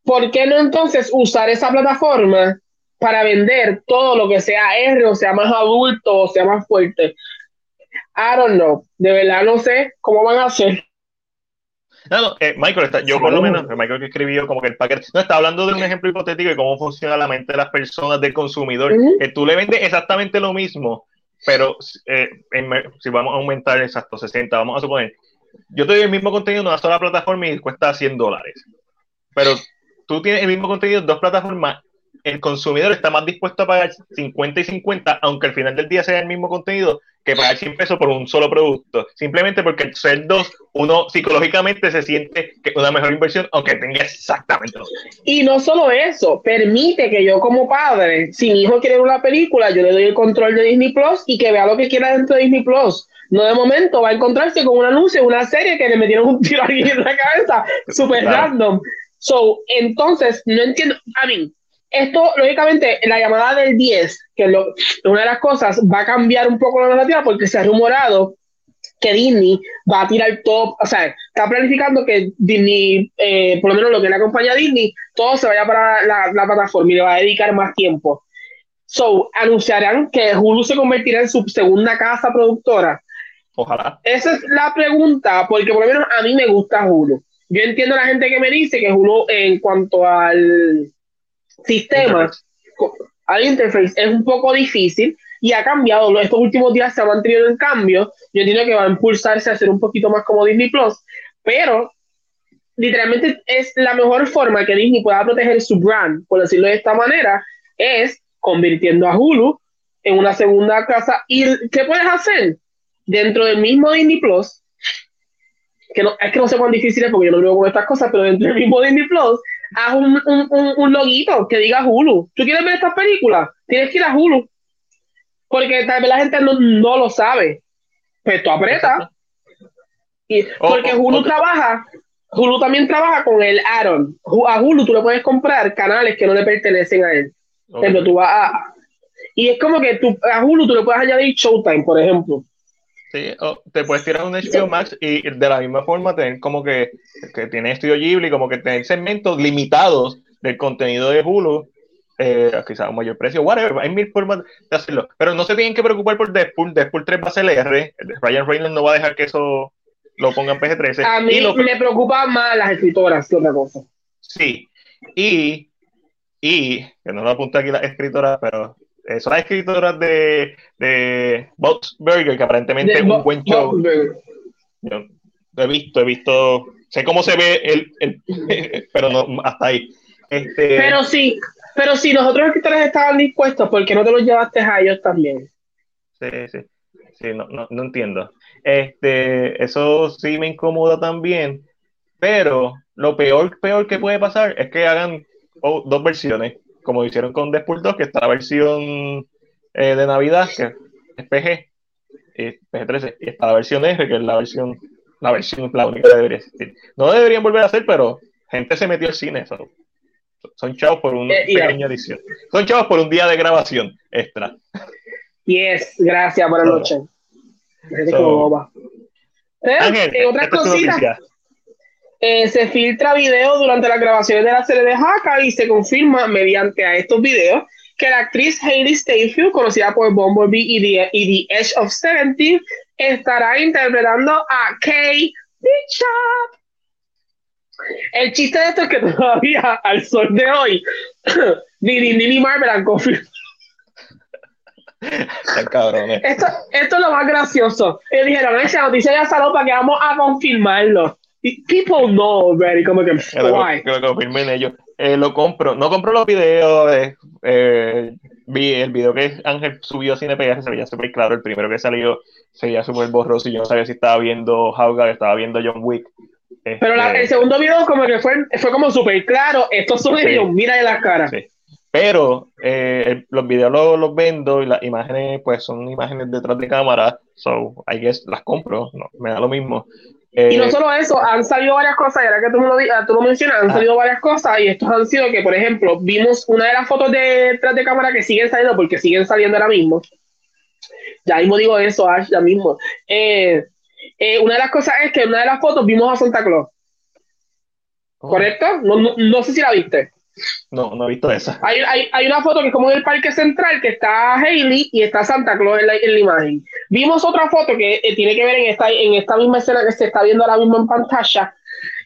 ¿Por qué no entonces usar esa plataforma para vender todo lo que sea R o sea más adulto o sea más fuerte? I don't know. De verdad no sé cómo van a hacer. No, no, eh, Michael, está, yo por lo menos, Michael que escribió como que el paquete, no, está hablando de un ejemplo hipotético de cómo funciona la mente de las personas, del consumidor, que tú le vendes exactamente lo mismo, pero eh, en si vamos a aumentar exacto 60, vamos a suponer, yo te doy el mismo contenido en una sola plataforma y cuesta 100 dólares, pero tú tienes el mismo contenido en dos plataformas, el consumidor está más dispuesto a pagar 50 y 50, aunque al final del día sea el mismo contenido, que pagar 100 pesos por un solo producto. Simplemente porque al ser dos, uno psicológicamente se siente que una mejor inversión, aunque tenga exactamente lo mismo. Y no solo eso, permite que yo como padre, si mi hijo quiere ver una película, yo le doy el control de Disney Plus y que vea lo que quiera dentro de Disney Plus. No de momento va a encontrarse con un anuncio, una serie que le metieron un tiro a alguien en la cabeza, súper Claro. random. So, entonces, no entiendo, a mí, esto, lógicamente, la llamada del 10, que es una de las cosas, va a cambiar un poco la narrativa porque se ha rumorado que Disney va a tirar todo, o sea, está planificando que Disney, eh, por lo menos lo que es la compañía Disney, todo se vaya para la, la plataforma y le va a dedicar más tiempo. So, anunciarán que Hulu se convertirá en su segunda casa productora. Ojalá. Esa es la pregunta, porque por lo menos a mí me gusta Hulu. Yo entiendo a la gente que me dice que Hulu, en cuanto al sistema, al interface, es un poco difícil y ha cambiado. Estos últimos días se ha mantenido en cambio. Yo entiendo que va a impulsarse a ser un poquito más como Disney Plus, pero literalmente es la mejor forma que Disney pueda proteger su brand, por decirlo de esta manera, es convirtiendo a Hulu en una segunda casa. ¿Y qué puedes hacer? Dentro del mismo Disney Plus, que no, es que no sé cuán difícil es porque yo no veo con estas cosas, pero dentro del mismo Disney Plus, haz un, un, un, un loguito que diga Hulu. ¿Tú quieres ver estas películas? Tienes que ir a Hulu. Porque tal vez la gente no, no lo sabe. Pues tú apretas. Y, Oh, porque Hulu oh. trabaja, Hulu también trabaja con el Aaron. A Hulu tú le puedes comprar canales que no le pertenecen a él. Por ejemplo, tú vas a. Y es como que tú, a Hulu tú le puedes añadir Showtime, por ejemplo. Sí, te puedes tirar un HBO Max y de la misma forma tener como que, que tiene Estudio Ghibli, como que tener segmentos limitados del contenido de Hulu, eh, quizás a un mayor precio, whatever, hay mil formas de hacerlo. Pero no se tienen que preocupar por Deadpool, Deadpool 3 va a ser R, Ryan Reynolds no va a dejar que eso lo ponga en PG-13. A mí lo- me preocupan más las escritoras que otra cosa. Sí, y, y, que no lo apunté aquí las escritoras, pero eh, son las escritoras de, de Bob's Burger, que aparentemente De es un Bo- buen show. Yo he visto, he visto, sé cómo se ve el, el- pero no hasta ahí. Este, Pero sí, pero si los otros escritores estaban dispuestos, ¿por qué no te los llevaste a ellos también? sí, sí, sí, no, no, no entiendo. Este, eso sí me incomoda también, pero lo peor, peor que puede pasar es que hagan oh, dos versiones, como hicieron con Deadpool 2, que está la versión eh, de Navidad, que es PG, y PG-13, y está la versión R, que es la versión, la versión, la única que debería existir. No deberían volver a hacer, pero gente se metió al cine, so- son chavos por una Eh, yeah. pequeña edición. Son chavos por un día de grabación extra. Yes, gracias, buenas So- noches. So- en otras cositas. Eh, se filtra video durante las grabaciones de la serie de Haka y se confirma mediante a estos videos que la actriz Hailey Steinfeld, conocida por Bumblebee y The, y The Edge of Seventeen, estará interpretando a Kay Bishop. El chiste de esto es que todavía al sol de hoy ni Disney ni Marvel han confirmado. Esto, esto es lo más gracioso. Ellos dijeron, esa noticia ya salió para que vamos a confirmarlo. People know already, como que, lo, que lo confirmen ellos. Eh, lo compro, no compro los videos, eh, eh, vi el video que Ángel subió sin PR, se veía súper claro, el primero que salió se veía súper borroso y yo no sabía si estaba viendo Hauga, estaba viendo John Wick. Pero la, el segundo video como que fue, fue como súper claro, estos son ellos, mira de las caras. Sí. Pero eh, los videos los, vendo y las imágenes, pues son imágenes detrás de cámara, so I guess las compro, no, me da lo mismo. Y no eh, solo eso, han salido varias cosas, y ahora que tú, lo, tú lo mencionas, han ah. salido varias cosas y estos han sido que, por ejemplo, vimos una de las fotos de detrás de cámara que siguen saliendo porque siguen saliendo ahora mismo. Ya mismo digo eso, Ash, ya mismo. Eh, una de las cosas es que en una de las fotos vimos a Santa Claus. Oh. ¿Correcto? no, no sé si la viste. No, no he visto esa. Hay, hay, hay, una foto que es como en el parque central, que está Hailey y está Santa Claus en la, en la imagen. Vimos otra foto que eh, tiene que ver en esta, en esta misma escena que se está viendo ahora mismo en pantalla,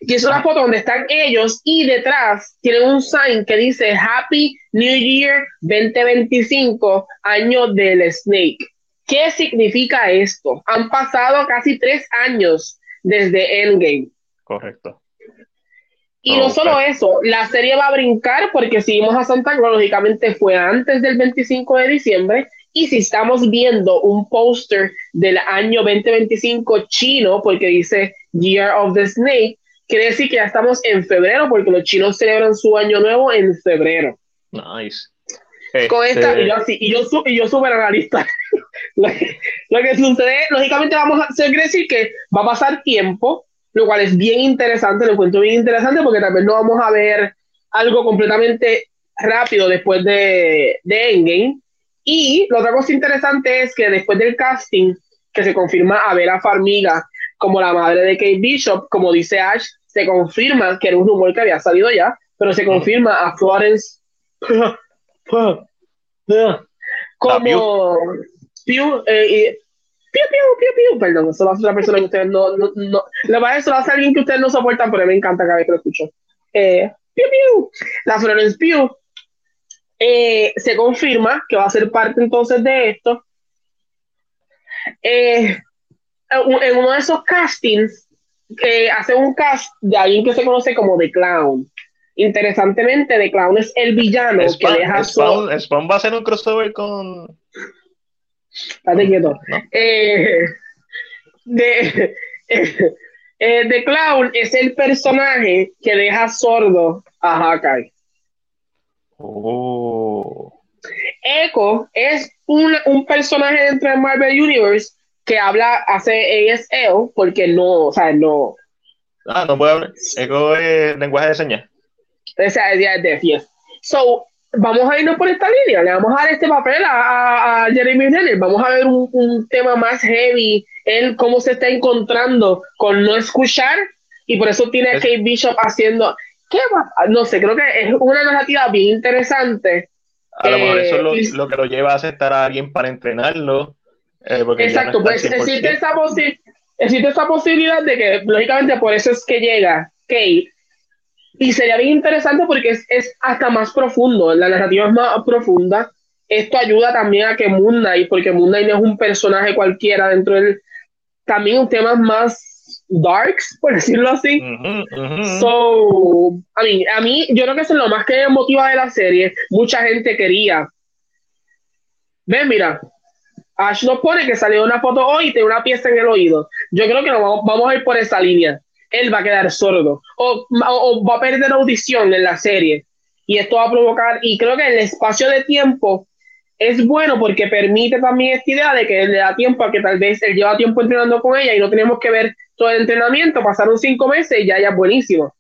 que es una foto donde están ellos y detrás tienen un sign que dice Happy New Year 2025, año del Snake. ¿Qué significa esto? Han pasado casi tres años desde Endgame. Correcto. Y no solo eso, la serie va a brincar porque si vimos a Santa Claus, lógicamente fue antes del 25 de diciembre. Y si estamos viendo un póster del año 2025 chino, porque dice Year of the Snake, quiere decir que ya estamos en febrero, porque los chinos celebran su año nuevo en febrero. Nice. Con esta, este y yo, así, y yo, y yo súper analista. lo, que, lo que sucede, lógicamente, vamos a hacer decir que va a pasar tiempo lo cual es bien interesante, lo encuentro bien interesante porque también no vamos a ver algo completamente rápido después de, de Endgame. Y la otra cosa interesante es que después del casting, que se confirma a Vera Farmiga como la madre de Kate Bishop, como dice Ash, se confirma que era un rumor que había salido ya, pero se confirma a Florence como eh, Piu, piu, piu, piu. Perdón, eso lo hace otra persona que ustedes no. no, no. Lo más eso lo hace alguien que ustedes no soportan, pero me encanta cada vez que lo escucho. Eh, piu, piu. La Florence Piu eh, se confirma que va a ser parte entonces de esto. Eh, en uno de esos castings, que hace un cast de alguien que se conoce como The Clown. Interesantemente, The Clown es el villano que deja Spawn, Spawn va a hacer un crossover con Estate quieto. Eh, de, eh, de Clown es el personaje que deja sordo a Hawkeye. Oh. Echo es un, un personaje dentro de Marvel Universe que habla, hace ASL, porque no, o sea, no. Ah, no puede hablar. Echo es lenguaje de señas. Esa es de fiesta. So, vamos a irnos por esta línea, le vamos a dar este papel a, Jeremy Renner, vamos a ver un, tema más heavy, él cómo se está encontrando con no escuchar y por eso tiene a Kate Bishop haciendo, ¿qué No sé, creo que es una narrativa bien interesante. A lo mejor eso es lo, eh, que lo lleva a aceptar a alguien para entrenarlo. Eh, exacto, pues existe esa, existe esa posibilidad de que, lógicamente, por eso es que llega Kate y sería bien interesante porque es, es, hasta más profundo, la narrativa es más profunda. Esto ayuda también a que Moon Knight, porque Moon Knight no es un personaje cualquiera dentro del... También un tema más darks, por decirlo así. So, a mí, a mí, yo creo que eso es lo más que motiva de la serie. Mucha gente quería. Ven, mira, Ash nos pone que salió una foto hoy y tiene una pieza en el oído. Yo creo que vamos, vamos a ir por esa línea él va a quedar sordo o, va a perder audición en la serie. Y esto va a provocar, y creo que el espacio de tiempo es bueno porque permite también esta idea de que él le da tiempo a que tal vez él lleva tiempo entrenando con ella y no tenemos que ver todo el entrenamiento, pasaron cinco meses y ya ya es buenísimo.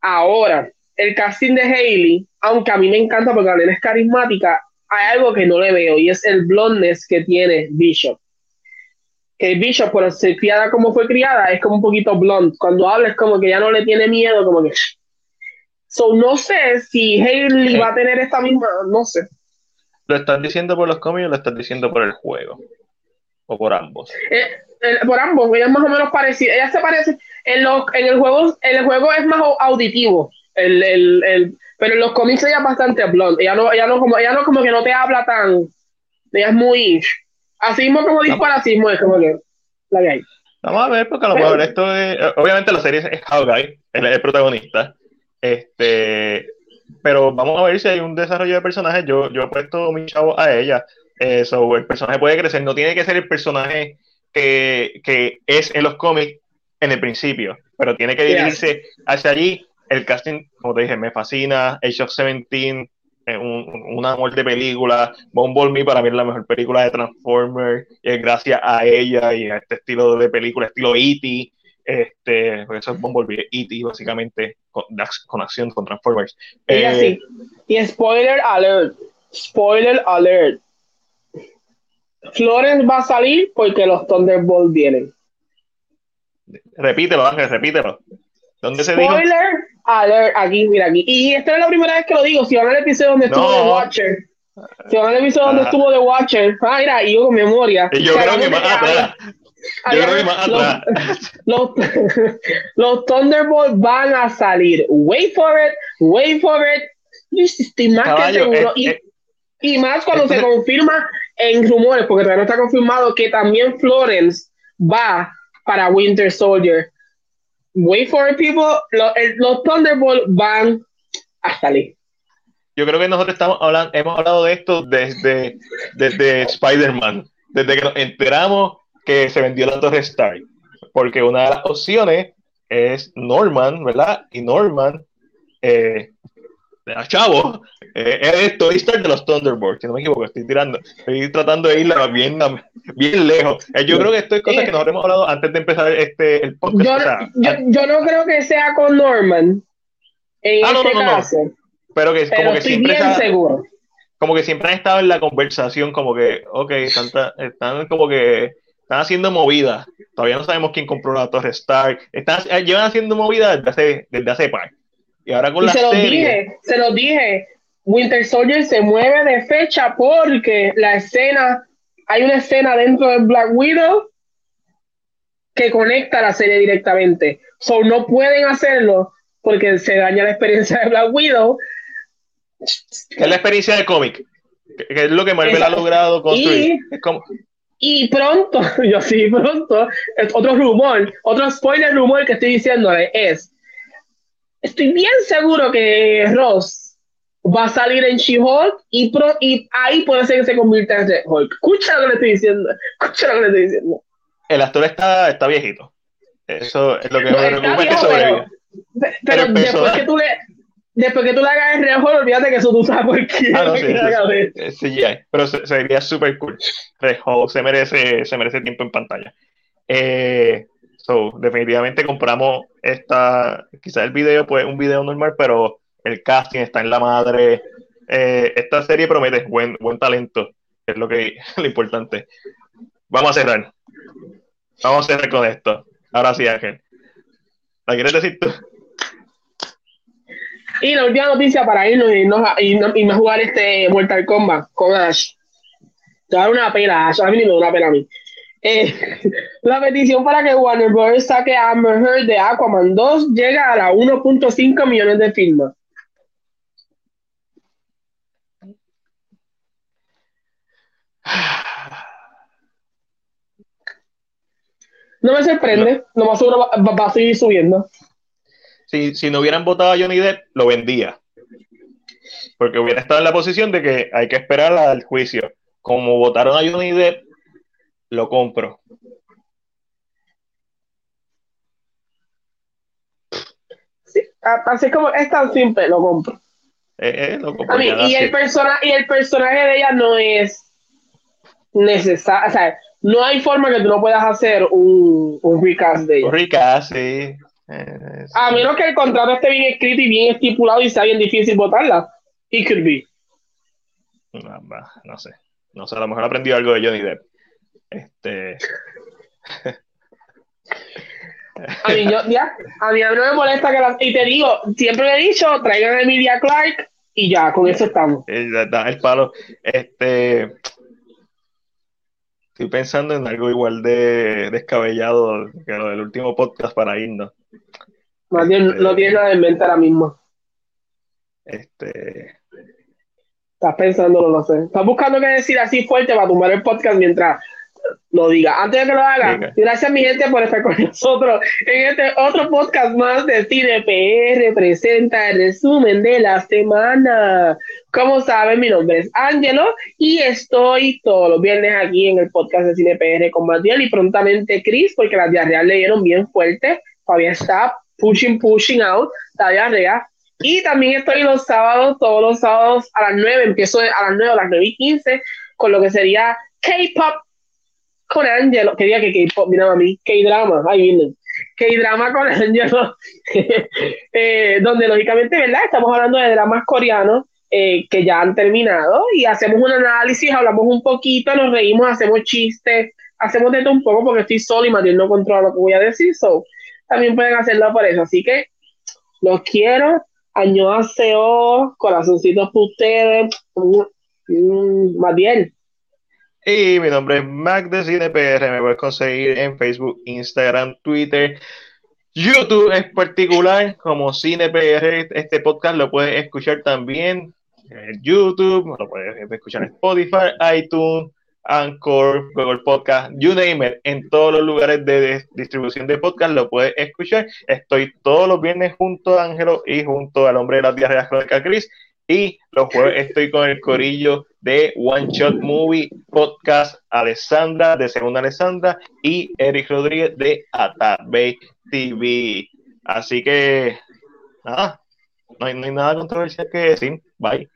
Ahora, el casting de Hailey, aunque a mí me encanta porque la es carismática, hay algo que no le veo y es el blondness que tiene Bishop que Bishop, por ser criada como fue criada, es como un poquito blunt. Cuando habla es como que ya no le tiene miedo, como que... So, no sé si Hailey va a tener esta misma, no sé. ¿Lo estás diciendo por los cómics o lo estás diciendo por el juego? ¿O por ambos? Eh, por ambos, ella es más o menos parecida. Ella se parece, en, los, en, el juego, en el juego es más auditivo, el, el, el, pero en los cómics ella es bastante blonde. Ella no, ella, no como, ella no como que no te habla tan. Ella es muy. Así mismo como dispara, así mismo es como que. La. Vamos a ver, porque a lo mejor esto es. Obviamente la serie es How Guy, él es el protagonista. Este. Pero vamos a ver si hay un desarrollo de personajes. Yo, yo he puesto mi chavo a ella. Eso, el personaje puede crecer. No tiene que ser el personaje que, que es en los cómics en el principio, pero tiene que dirigirse hacia allí el casting, como te dije, me fascina. Age of 17, eh, un, un, amor de película. Bumblebee para mí es la mejor película de Transformers. Y es gracias a ella y a este estilo de película, estilo E.T. Este, porque eso es Bumblebee, E.T. básicamente, con, con, acción, con Transformers. Y eh, así. Y spoiler alert. Spoiler alert. Florence va a salir porque los Thunderbolts vienen. Repítelo, Ángel, repítelo. ¿Dónde se Spoiler alert, aquí, mira aquí. Y esta es la primera vez que lo digo. Si van al episodio donde estuvo The Watcher, si van al episodio donde ah. estuvo The Watcher, ah, mira, y yo con memoria. Y yo creo que más atrás. Yo creo que más atrás. Los, los, Thunderbolts van a salir. Wait for it, wait for it. Estoy más que seguro. y, y, más cuando se confirma en rumores, porque todavía no está confirmado que también Florence va para Winter Soldier wait for it, people, los, los Thunderbolts van a salir. Yo creo que nosotros estamos hablando, hemos hablado de esto desde, desde Spider-Man, desde que nos enteramos que se vendió la Torre Stark, porque una de las opciones es Norman, ¿verdad? Y Norman eh, chavo, eh, es Toy Stark de los Thunderbolts, si no me equivoco, estoy tirando, estoy tratando de irla bien, bien lejos. Eh, yo creo que esto es cosas que nosotros hemos hablado antes de empezar este el podcast. Yo, yo, no creo que sea con Norman en ah, este caso. Pero que como que siempre bien seguro. como que siempre han estado en la conversación, como que, ok, están, están como que están haciendo movidas. Todavía no sabemos quién compró la Torre Stark. Están, llevan haciendo movidas desde hace, desde hace par. Y ahora con la se los dije, se los dije. Winter Soldier se mueve de fecha porque la escena, hay una escena dentro de Black Widow que conecta la serie directamente. So no pueden hacerlo porque se daña la experiencia de Black Widow. Es la experiencia de cómic, que es lo que Marvel ha logrado construir. Y, y pronto, yo sí, pronto, otro rumor, otro spoiler rumor que estoy diciéndole es estoy bien seguro que Ross va a salir en She-Hulk y, y ahí puede ser que se convierta en Hulk. Escucha lo que le estoy diciendo. Escucha lo que le estoy diciendo. El actor está, está viejito. Eso es lo que me preocupa que. Pero, pero, después que tú le después que tú le hagas el Hulk, olvídate que eso tú sabes por qué. Ah, no, sí, sí, sí, pero se, sería súper cool. Red Hulk se merece, se merece tiempo en pantalla. Eh, So, definitivamente compramos esta, quizás el video, pues un video normal, pero el casting está en la madre. Eh, esta serie promete buen, buen talento, es lo que lo importante. Vamos a cerrar. Vamos a cerrar con esto. Ahora sí, Ángel. ¿La quieres decir tú? Y la última noticia para irnos y, no, y, jugar este Mortal Kombat con Ash. Te va a dar una pena, Ash. A mí me da una pena a mí. Eh, la petición para que Warner Bros. saque a Amber Heard de Aquaman 2 llega a la 1.5 millones de firmas. No me sorprende, no. más seguro va, a seguir subiendo. Si, si no hubieran votado a Johnny Depp, lo vendía. Porque hubiera estado en la posición de que hay que esperar al juicio. Como votaron a Johnny Depp, lo compro. Sí, así como es tan simple, lo compro. Eh, eh, y, el persona, y el personaje de ella no es necesario, o sea, no hay forma que tú no puedas hacer un, un recast de. Un recast, sí. Eh, a menos que el contrato esté bien escrito y bien estipulado y sea bien difícil votarla. It could be. No, no sé. No sé, a lo mejor aprendió algo de Johnny Depp. Este. A mí, yo, ya, a mí no me molesta que la. Y te digo, siempre le he dicho, traigan a Emilia Clark y ya, con eso estamos. El, el palo. Este. Estoy pensando en algo igual de descabellado que lo del último podcast para irnos. Más bien, no tienes nada en mente ahora mismo. Este. Estás pensando, no lo sé. Estás buscando qué decir así fuerte para tumbar el podcast mientras lo diga. Antes de que lo haga, gracias mi gente por estar con nosotros en este otro podcast más de Cine PR presenta el resumen de la semana. Como saben, mi nombre es Angelo y estoy todos los viernes aquí en el podcast de Cine PR con Matiel y prontamente Chris, porque las diarreas le dieron bien fuerte. Todavía está pushing, pushing out la diarrea. Y también estoy los sábados, todos los sábados a las 9, empiezo a las 9 a las 9 y 15, con lo que sería K-Pop con Angelo, que diga que K-Pop, mira a mí, K-Drama, ahí vienen. K-Drama con Angelo, eh, donde lógicamente, ¿verdad? Estamos hablando de dramas coreanos eh, que ya han terminado y hacemos un análisis, hablamos un poquito, nos reímos, hacemos chistes, hacemos de todo un poco porque estoy solo y Matías no controla lo que voy a decir, so también pueden hacerlo por eso. Así que los quiero, año aseo, corazoncitos para ustedes. Mm, más bien. Y mi nombre es Mac de CinePR. Me puedes conseguir en Facebook, Instagram, Twitter. YouTube es particular como CinePR. Este podcast lo puedes escuchar también en YouTube, lo puedes escuchar en Spotify, iTunes, Anchor, Google Podcast, you name en todos los lugares de distribución de podcast lo puedes escuchar. Estoy todos los viernes junto a Ángelo y junto al hombre de las diarreas crónicas Chris. Y los jueves estoy con el corillo de One Shot Movie Podcast, Alessandra de Segunda Alessandra y Eric Rodríguez de Atabay TV. Así que, nada, no hay, no hay nada controversial que decir. Bye.